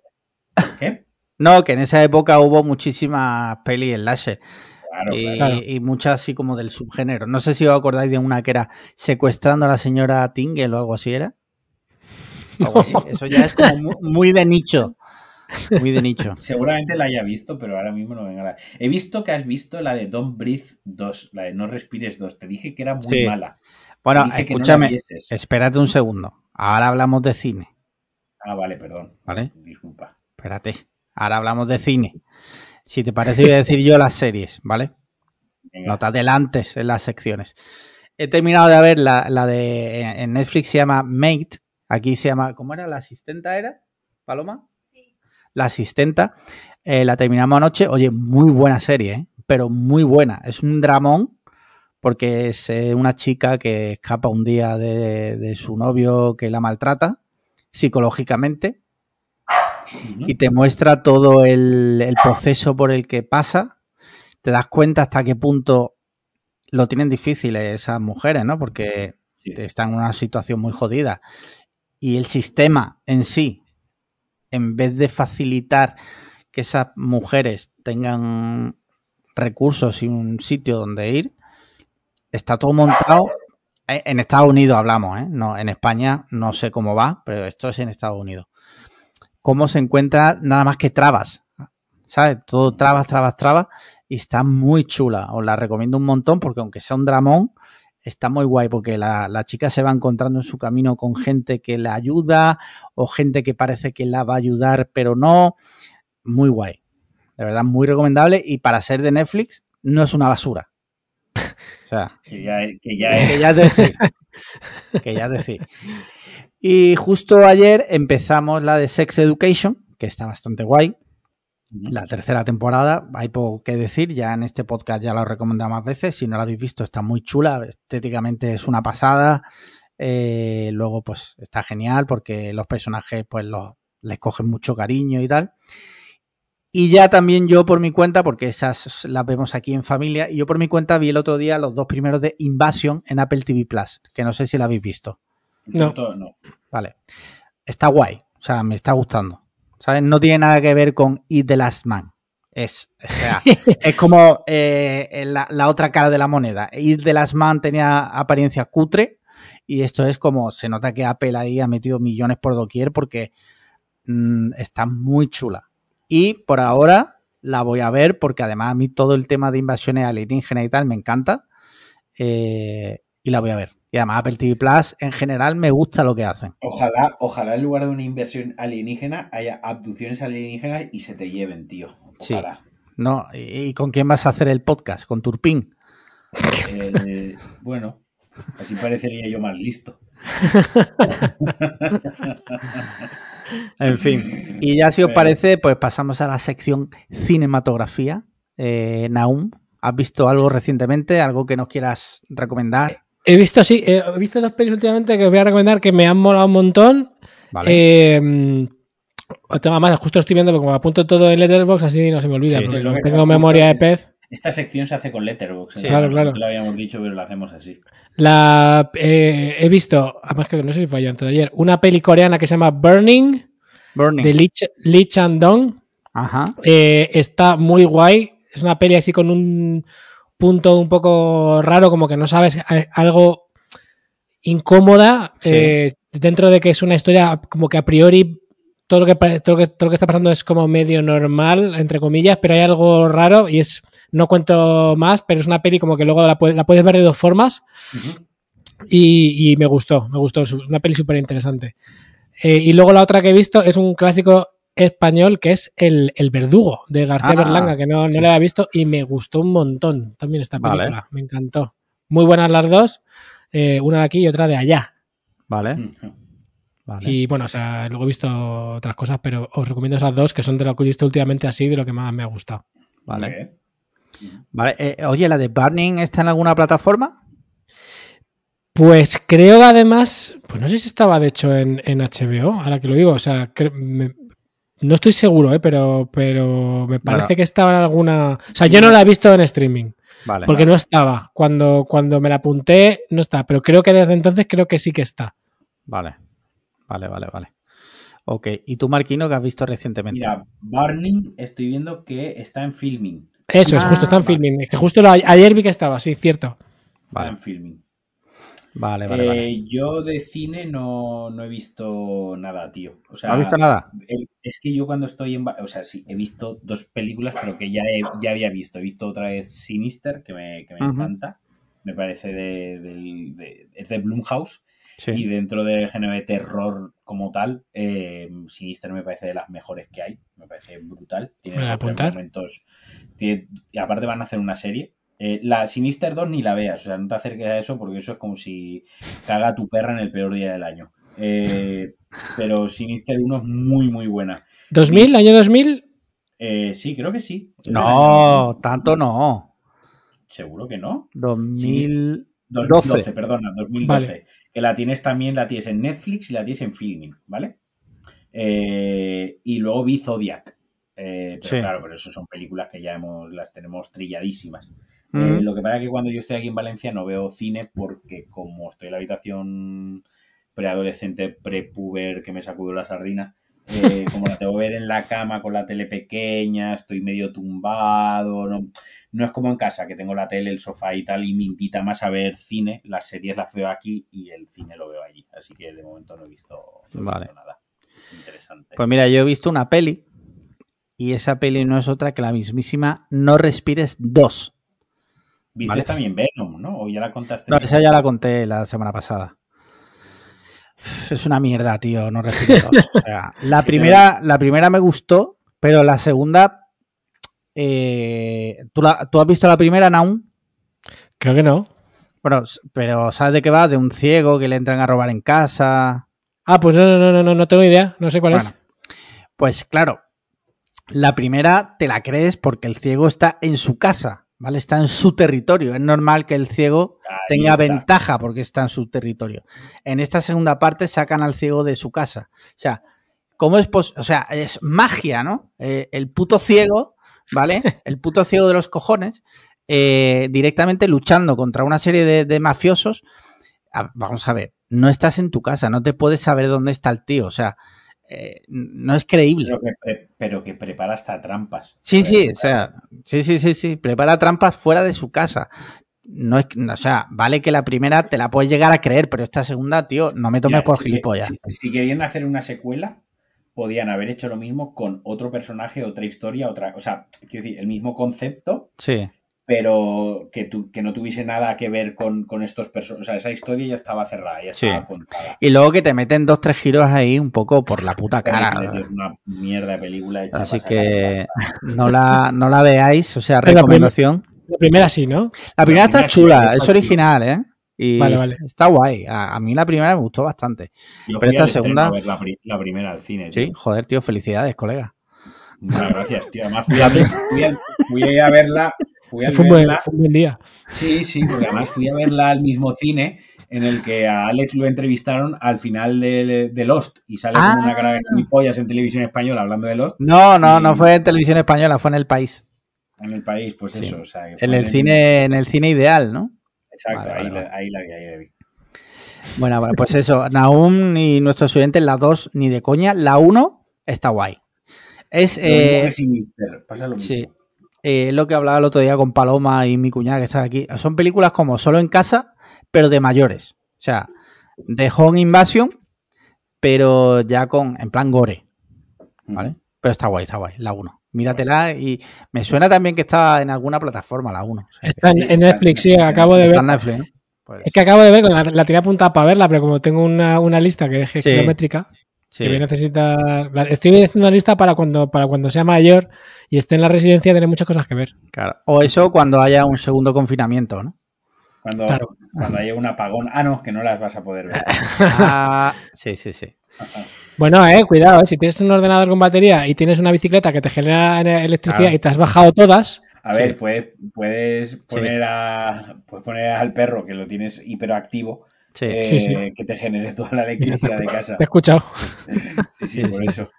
Speaker 2: ¿Qué?
Speaker 1: No, que en esa época hubo muchísimas pelis en láser
Speaker 2: Claro,
Speaker 1: y,
Speaker 2: claro.
Speaker 1: Y muchas así como del subgénero. No sé si os acordáis de una que era secuestrando a la señora Tingle o algo así era. Algo así. *laughs* Eso ya es como mu- muy de nicho. Muy de nicho.
Speaker 2: Seguramente la haya visto, pero ahora mismo no venga la... He visto que has visto la de Don't Breathe 2, la de No Respires 2. Te dije que era muy
Speaker 1: Sí.
Speaker 2: mala.
Speaker 1: Bueno,
Speaker 2: no
Speaker 1: escúchame, espérate un segundo. Ahora hablamos de cine,
Speaker 2: Ah, vale, perdón.
Speaker 1: ¿vale?
Speaker 2: Disculpa.
Speaker 1: Espérate. Ahora hablamos de cine. Si te parece, voy a decir yo las series, ¿vale?
Speaker 2: Venga.
Speaker 1: No te adelantes en las secciones. He terminado de ver la, la de. En Netflix se llama Mate. Aquí se llama. ¿Cómo era? ¿La asistenta era? ¿Paloma? La asistenta. Eh, la terminamos anoche. Oye, muy buena serie, ¿eh? Pero muy buena. Es un dramón. Porque es eh, una chica que escapa un día de, de su novio que la maltrata psicológicamente y te muestra todo el, el proceso por el que pasa. Te das cuenta hasta qué punto lo tienen difícil esas mujeres, ¿no? Porque está en una situación muy jodida. Y el sistema en sí, en vez de facilitar que esas mujeres tengan recursos y un sitio donde ir, está todo montado. Eh, en Estados Unidos hablamos, ¿eh? No, en España no sé cómo va, pero esto es en Estados Unidos. Cómo se encuentra nada más que trabas, ¿sabes? Todo trabas, trabas, trabas. Y está muy chula. Os la recomiendo un montón porque aunque sea un dramón, está muy guay porque la, la, chica se va encontrando en su camino con gente que la ayuda o gente que parece que la va a ayudar pero no. Muy guay. De verdad, muy recomendable y para ser de Netflix no es una basura. O sea,
Speaker 2: que ya, que ya es.
Speaker 1: Que ya es decir. *laughs* que ya es decir. Y justo ayer empezamos la de Sex Education, que está bastante guay. La tercera temporada, hay poco que decir, ya en este podcast ya lo he recomendado más veces, si no la habéis visto está muy chula, estéticamente es una pasada, eh, luego pues está genial porque los personajes pues los, les cogen mucho cariño y tal. Y ya también yo por mi cuenta, porque esas las vemos aquí en familia, y yo por mi cuenta vi el otro día los dos primeros de Invasion en Apple TV Plus, que no sé si la habéis visto.
Speaker 3: No.
Speaker 2: no.
Speaker 1: Vale. Está guay, o sea, me está gustando. ¿Sabes? No tiene nada que ver con Eat the Last Man. Es, o sea, *laughs* es como eh, la, la, otra cara de la moneda. Eat the Last Man tenía apariencia cutre y esto es como, se nota que Apple ahí ha metido millones por doquier porque mmm, está muy chula. Y por ahora la voy a ver porque además a mí todo el tema de invasiones alienígenas y tal me encanta. Eh, y la voy a ver. Y además Apple TV Plus en general me gusta lo que hacen.
Speaker 2: Ojalá, ojalá en lugar de una invasión alienígena haya abducciones alienígenas y se te lleven, tío. Ojalá.
Speaker 1: Sí. No, ¿y con quién vas a hacer el podcast? ¿Con Turpin?
Speaker 2: Eh, bueno, así parecería yo más listo. *laughs*
Speaker 1: en fin. Y ya si os parece, pues pasamos a la sección cinematografía. Eh, Naum, ¿has visto algo recientemente? ¿Algo que nos quieras recomendar?
Speaker 3: He visto, sí, he visto dos pelis últimamente que os voy a recomendar que me han molado un montón.
Speaker 1: Vale.
Speaker 3: Eh, además, justo estoy viendo, porque como apunto todo en Letterboxd, así no se me olvida,
Speaker 2: Sí,
Speaker 3: porque
Speaker 2: lo que
Speaker 3: tengo memoria de pez.
Speaker 2: Esta sección se hace con Letterboxd.
Speaker 3: Sí, claro, claro.
Speaker 2: Lo habíamos dicho, pero lo hacemos así.
Speaker 3: La, eh, he visto, además que no sé si fue ayer o antes de ayer, una peli coreana que se llama Burning,
Speaker 1: Burning.
Speaker 3: de Lee, Ch- Lee Chan-dong.
Speaker 1: Ajá.
Speaker 3: Eh, está muy guay. Es una peli así con un punto un poco raro, como que no sabes, algo incómoda,
Speaker 1: Sí.
Speaker 3: eh, dentro de que es una historia como que a priori todo lo que, pa- todo lo que, todo lo que está pasando es como medio normal, entre comillas, pero hay algo raro y es, no cuento más, pero es una peli como que luego la, puede- la puedes ver de dos formas y, y me gustó, me gustó, es una peli súper interesante. Eh, y luego la otra que he visto es un clásico español que es El, El Verdugo de García
Speaker 1: Ah,
Speaker 3: Berlanga, que no, no
Speaker 1: sí.
Speaker 3: le había visto y me gustó un montón también esta
Speaker 1: Vale.
Speaker 3: película, me encantó. Muy buenas las dos, eh, una de aquí y otra de allá.
Speaker 1: Vale.
Speaker 2: Ujú.
Speaker 1: Vale.
Speaker 3: Y bueno, o sea, luego he visto otras cosas, pero os recomiendo esas dos que son de lo que he visto últimamente así, de lo que más me ha gustado.
Speaker 1: Vale. Vale. Eh, oye, ¿la de Burning está en alguna plataforma?
Speaker 3: Pues creo que además, pues no sé si estaba de hecho en, en HBO, ahora que lo digo, o sea, me- no estoy seguro, ¿eh? pero, pero me parece
Speaker 1: Bueno.
Speaker 3: que estaba en alguna... O sea, yo no la he visto en streaming,
Speaker 1: Vale.
Speaker 3: porque no estaba. Cuando, cuando me la apunté, no está, pero creo que desde entonces creo que sí que está.
Speaker 1: Vale. Vale, vale, vale. Ok. ¿Y tú, Marquino, que has visto recientemente?
Speaker 2: Mira, Burning estoy viendo que está en filming.
Speaker 3: Eso es,
Speaker 1: Ah,
Speaker 3: justo está en
Speaker 1: vale.
Speaker 3: filming. Es que justo lo- ayer vi que estaba, sí, cierto.
Speaker 2: Está en filming.
Speaker 1: vale, vale.
Speaker 2: Eh,
Speaker 1: vale.
Speaker 2: Yo de cine no, no he visto nada, tío. O sea,
Speaker 1: ¿No has visto nada?
Speaker 2: Es que yo cuando estoy en... O sea, sí, he visto dos películas, pero que ya, he- ya había visto. He visto otra vez Sinister, que me, que me encanta. Me parece de, de- Es de Blumhouse.
Speaker 1: Sí.
Speaker 2: Y dentro del género de terror como tal, eh, Sinister me parece de las mejores que hay. Me parece brutal. Tiene
Speaker 3: ¿Me apuntar?
Speaker 2: momentos. tiene- y aparte van a hacer una serie. Eh, la Sinister 2 ni la veas, o sea, no te acerques a eso porque eso es como si caga a tu perra en el peor día del año. Eh, pero Sinister 1 es muy, muy buena.
Speaker 3: ¿2000? ¿Año 2000?
Speaker 2: Eh, sí, creo que sí.
Speaker 1: No, tanto no.
Speaker 2: Seguro que no.
Speaker 1: 2000.
Speaker 2: 2012,
Speaker 1: 12.
Speaker 2: perdona, 2012.
Speaker 3: Vale.
Speaker 2: Que la tienes también, la tienes en Netflix y la tienes en Filming, ¿vale? Eh, y luego vi Zodiac. Eh, pero
Speaker 1: Sí.
Speaker 2: claro, pero eso son películas que ya hemos, las tenemos trilladísimas.
Speaker 1: Mm.
Speaker 2: Eh, lo que pasa es que cuando yo estoy aquí en Valencia no veo cine porque como estoy en la habitación preadolescente, prepuber, que me sacudo la sardina, eh, como la tengo que ver en la cama con la tele pequeña, estoy medio tumbado, no, no es como en casa, que tengo la tele, el sofá y tal, y me invita más a ver cine, las series las veo aquí y el cine lo veo allí, así que de momento no he visto, no he
Speaker 1: Vale.
Speaker 2: visto nada. Interesante.
Speaker 1: Pues mira, yo he visto una peli y esa peli no es otra que la mismísima No Respires 2.
Speaker 2: ¿Viste
Speaker 1: vale.
Speaker 2: también Venom, no? ¿O ya la contaste?
Speaker 1: No, esa ya la conté la semana pasada. Es una mierda, tío, No Respires 2. O sea, *laughs* la, primera, la primera me gustó, pero la segunda... eh, ¿tú, la- ¿Tú has visto la primera, Naum?
Speaker 3: Creo que no.
Speaker 1: Bueno, pero ¿sabes de qué va? De un ciego que le entran a robar en casa.
Speaker 3: Ah, pues no, no, no, no, no, no tengo idea. No sé cuál
Speaker 1: Bueno, pues claro, la primera te la crees porque el ciego está en su casa, ¿vale? Está en su territorio. Es normal que el ciego
Speaker 2: Ahí
Speaker 1: tenga
Speaker 2: está.
Speaker 1: ventaja porque está en su territorio. En esta segunda parte sacan al ciego de su casa. O sea, ¿cómo es posible? O sea, es magia, ¿no? Eh, el puto ciego, ¿vale? *laughs* El puto ciego de los cojones, eh, directamente luchando contra una serie de, de mafiosos. Vamos a ver, no estás en tu casa, no te puedes saber dónde está el tío. O sea, eh, no es creíble.
Speaker 2: Pero que, pre- pero que prepara hasta trampas.
Speaker 1: Sí, sí, o sea, sí, sí, sí, sí. Prepara trampas fuera de su casa. No es, o sea, vale que la primera te la puedes llegar a creer, pero esta segunda, tío, no me tomes
Speaker 2: Mira,
Speaker 1: por
Speaker 2: si que-
Speaker 1: gilipollas.
Speaker 2: Si, si querían hacer una secuela, podían haber hecho lo mismo con otro personaje, otra historia, otra. O sea, quiero decir, el mismo concepto,
Speaker 1: Sí,
Speaker 2: pero que, tu- que no tuviese nada que ver con, con estos personajes. O sea, esa historia ya estaba cerrada, ya
Speaker 1: Sí.
Speaker 2: estaba contada.
Speaker 1: Y luego que te meten dos, tres giros ahí un poco por la puta cara.
Speaker 2: Es una mierda de película. hecha
Speaker 1: Así que *laughs* no la, no la veáis, o sea, *laughs*
Speaker 3: Pero
Speaker 1: recomendación.
Speaker 3: La primera sí, ¿no?
Speaker 1: La primera está
Speaker 2: primera sí,
Speaker 1: chula, es original, ¿eh? Y
Speaker 3: Vale, vale.
Speaker 1: está guay. A, a mí la primera me gustó bastante.
Speaker 2: Yo
Speaker 1: pero
Speaker 2: fui
Speaker 1: esta segunda-
Speaker 2: a ver la, pri- la primera al cine. tío.
Speaker 1: Sí, joder, tío, felicidades, colega.
Speaker 2: Muchas gracias, tío. Además, *laughs* fui a, fui a- fui a ir a verla. Fui a
Speaker 3: fue un, buen,
Speaker 2: verla-
Speaker 3: fue un buen día.
Speaker 2: Sí, sí, porque además fui a verla al mismo cine en el que a Alex lo entrevistaron al final de, de Lost y sale
Speaker 1: Ah.
Speaker 2: como una cara de pollas en televisión española hablando de Lost
Speaker 1: No, no, no fue en televisión española, fue en el país.
Speaker 2: en el país, pues
Speaker 1: Sí.
Speaker 2: eso. O sea,
Speaker 1: En el cine, en el cine ideal, ¿no?
Speaker 2: Exacto,
Speaker 1: Vale,
Speaker 2: ahí,
Speaker 1: vale,
Speaker 2: la, ahí la vi, ahí la vi.
Speaker 1: Bueno, bueno, pues eso, Naum y nuestros oyentes, la 2 ni de coña, la 1 está guay. Es eh,
Speaker 2: Sinister, pasa lo mismo.
Speaker 1: sí, eh, lo que hablaba el otro día con Paloma y mi cuñada que está aquí. Son películas como solo en casa, pero de mayores. O sea, de Home Invasion, pero ya con, en plan gore, ¿vale? Pero está guay, está guay, la 1. Míratela y me suena también que está en alguna plataforma la 1. O sea, que
Speaker 3: Está en, Netflix, sí, acabo de
Speaker 1: está
Speaker 3: ver.
Speaker 1: en Netflix, ¿no? Pues,
Speaker 3: Es que acabo de ver, la, la tiré apuntada para verla, pero como tengo una, una lista que deje
Speaker 1: Sí.
Speaker 3: kilométrica,
Speaker 1: sí.
Speaker 3: que voy a necesitar. la- Estoy haciendo una lista para cuando, para cuando sea mayor y esté en la residencia, tener muchas cosas que ver.
Speaker 1: Claro. O eso cuando haya un segundo confinamiento, ¿no?
Speaker 2: Cuando,
Speaker 3: Claro.
Speaker 2: cuando haya un apagón. Ah, no, que no las vas a poder ver. *laughs*
Speaker 1: Ah, sí, sí, sí.
Speaker 3: Bueno, eh, cuidado, eh, si tienes un ordenador con batería y tienes una bicicleta que te genera electricidad
Speaker 2: Claro.
Speaker 3: y te has bajado todas,
Speaker 2: A
Speaker 1: Sí.
Speaker 2: ver, puedes, puedes poner a puedes poner al perro que lo tienes hiperactivo
Speaker 1: Sí.
Speaker 2: eh,
Speaker 3: Sí, sí.
Speaker 2: que te genere toda la *laughs* electricidad de casa.
Speaker 3: te he escuchado. *laughs*
Speaker 2: Sí, sí,
Speaker 1: Sí,
Speaker 2: por
Speaker 1: sí.
Speaker 2: eso.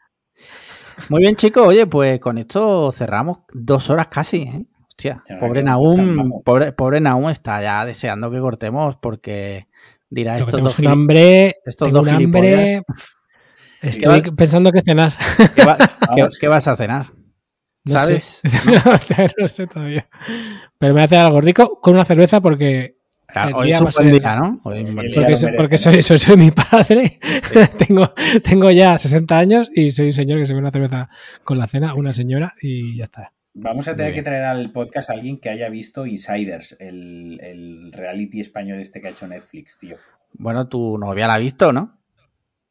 Speaker 1: Muy bien, chicos. Oye, pues con esto cerramos dos horas casi. ¿eh? Hostia,
Speaker 2: Ya,
Speaker 1: pobre Nahum, pobre, pobre Nahum está ya deseando que cortemos porque dirá estos dos,
Speaker 3: un hambre.
Speaker 1: estos dos
Speaker 3: un hambre. Estoy pensando que cenar.
Speaker 1: ¿Qué, va- *laughs* qué-
Speaker 2: Vamos.
Speaker 1: qué vas a cenar?
Speaker 3: No
Speaker 1: ¿Sabes?
Speaker 3: sé. no sé todavía. Pero me voy a hacer algo rico con una cerveza porque. El
Speaker 1: hoy es un buen día, ¿no? Hoy
Speaker 3: Porque, soy, porque soy, soy, soy mi padre. *laughs* tengo, tengo ya 60 años y soy un señor que se ve una cerveza con la cena, una señora y ya está.
Speaker 2: Vamos a tener que traer al podcast a alguien que haya visto Insiders, el, el reality español este que ha hecho Netflix, tío.
Speaker 1: Bueno, tu novia la ha visto, ¿no?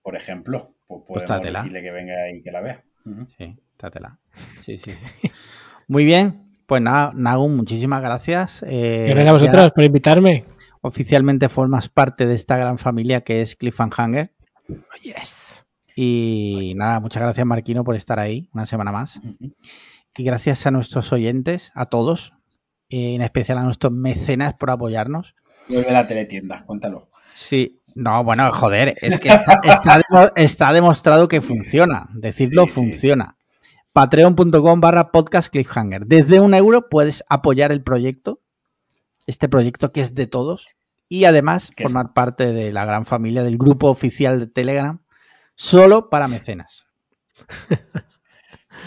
Speaker 2: Por ejemplo, pues
Speaker 1: Pues
Speaker 2: podemos
Speaker 1: trátela.
Speaker 2: decirle que venga y que la vea. Ujú.
Speaker 1: Sí, trátela. Sí, sí. *laughs* Muy bien. Pues nada, Nahum, muchísimas gracias. Eh,
Speaker 3: Gracias a vosotros por invitarme.
Speaker 1: oficialmente formas parte de esta gran familia que es Cliffhanger.
Speaker 3: Yes.
Speaker 1: Y nada, muchas gracias Marquino por estar ahí una semana más. Y gracias a nuestros oyentes, a todos, y en especial a nuestros mecenas por apoyarnos.
Speaker 2: Vuelve la teletienda, cuéntalo.
Speaker 1: Sí, no, bueno, joder, es que está, está demo- está demostrado que funciona. Decirlo
Speaker 2: Sí, sí,
Speaker 1: funciona. Patreon.com barra podcast cliffhanger. Desde un euro puedes apoyar el proyecto, este proyecto que es de todos, y además
Speaker 2: ¿Qué?
Speaker 1: formar parte de la gran familia del grupo oficial de Telegram, solo para mecenas. *laughs*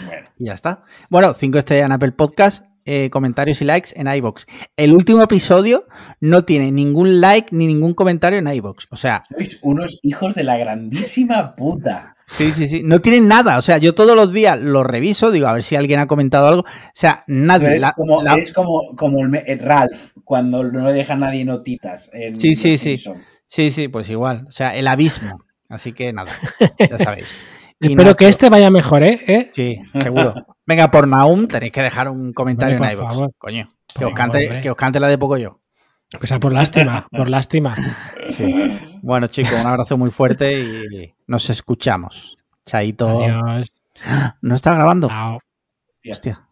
Speaker 2: Bueno,
Speaker 1: Y ya está. Bueno, 5 estrellas en Apple Podcast, eh, comentarios y likes en iBox. El último episodio no tiene ningún like ni ningún comentario en iBox. O sea,
Speaker 2: sois unos hijos de la grandísima puta.
Speaker 1: Sí, sí, sí. No tienen nada. O sea, yo todos los días lo reviso, digo, a ver si alguien ha comentado algo. O sea, nadie. La-
Speaker 2: como,
Speaker 1: la-
Speaker 2: como, como el, el Ralph, cuando no le deja a nadie notitas. en
Speaker 1: Sí, sí, sí. Sí, sí, pues igual. O sea, el abismo. Así que nada, ya *laughs* sabéis. Y
Speaker 3: Espero que este vaya mejor, ¿eh? ¿Eh?
Speaker 1: Sí, seguro. Venga, por Naum tenéis que dejar un comentario
Speaker 3: Hombre,
Speaker 1: en
Speaker 3: por
Speaker 1: iVoox.
Speaker 3: favor.
Speaker 1: Coño. Que os, cante, que os cante la de poco yo.
Speaker 3: Que sea por lástima, *laughs* por lástima.
Speaker 1: Bueno, chicos, un abrazo muy fuerte y nos escuchamos. Chaito.
Speaker 3: Adiós. *gasps*
Speaker 1: ¿No está grabando?
Speaker 3: Chao.
Speaker 2: Hostia.
Speaker 1: Hostia.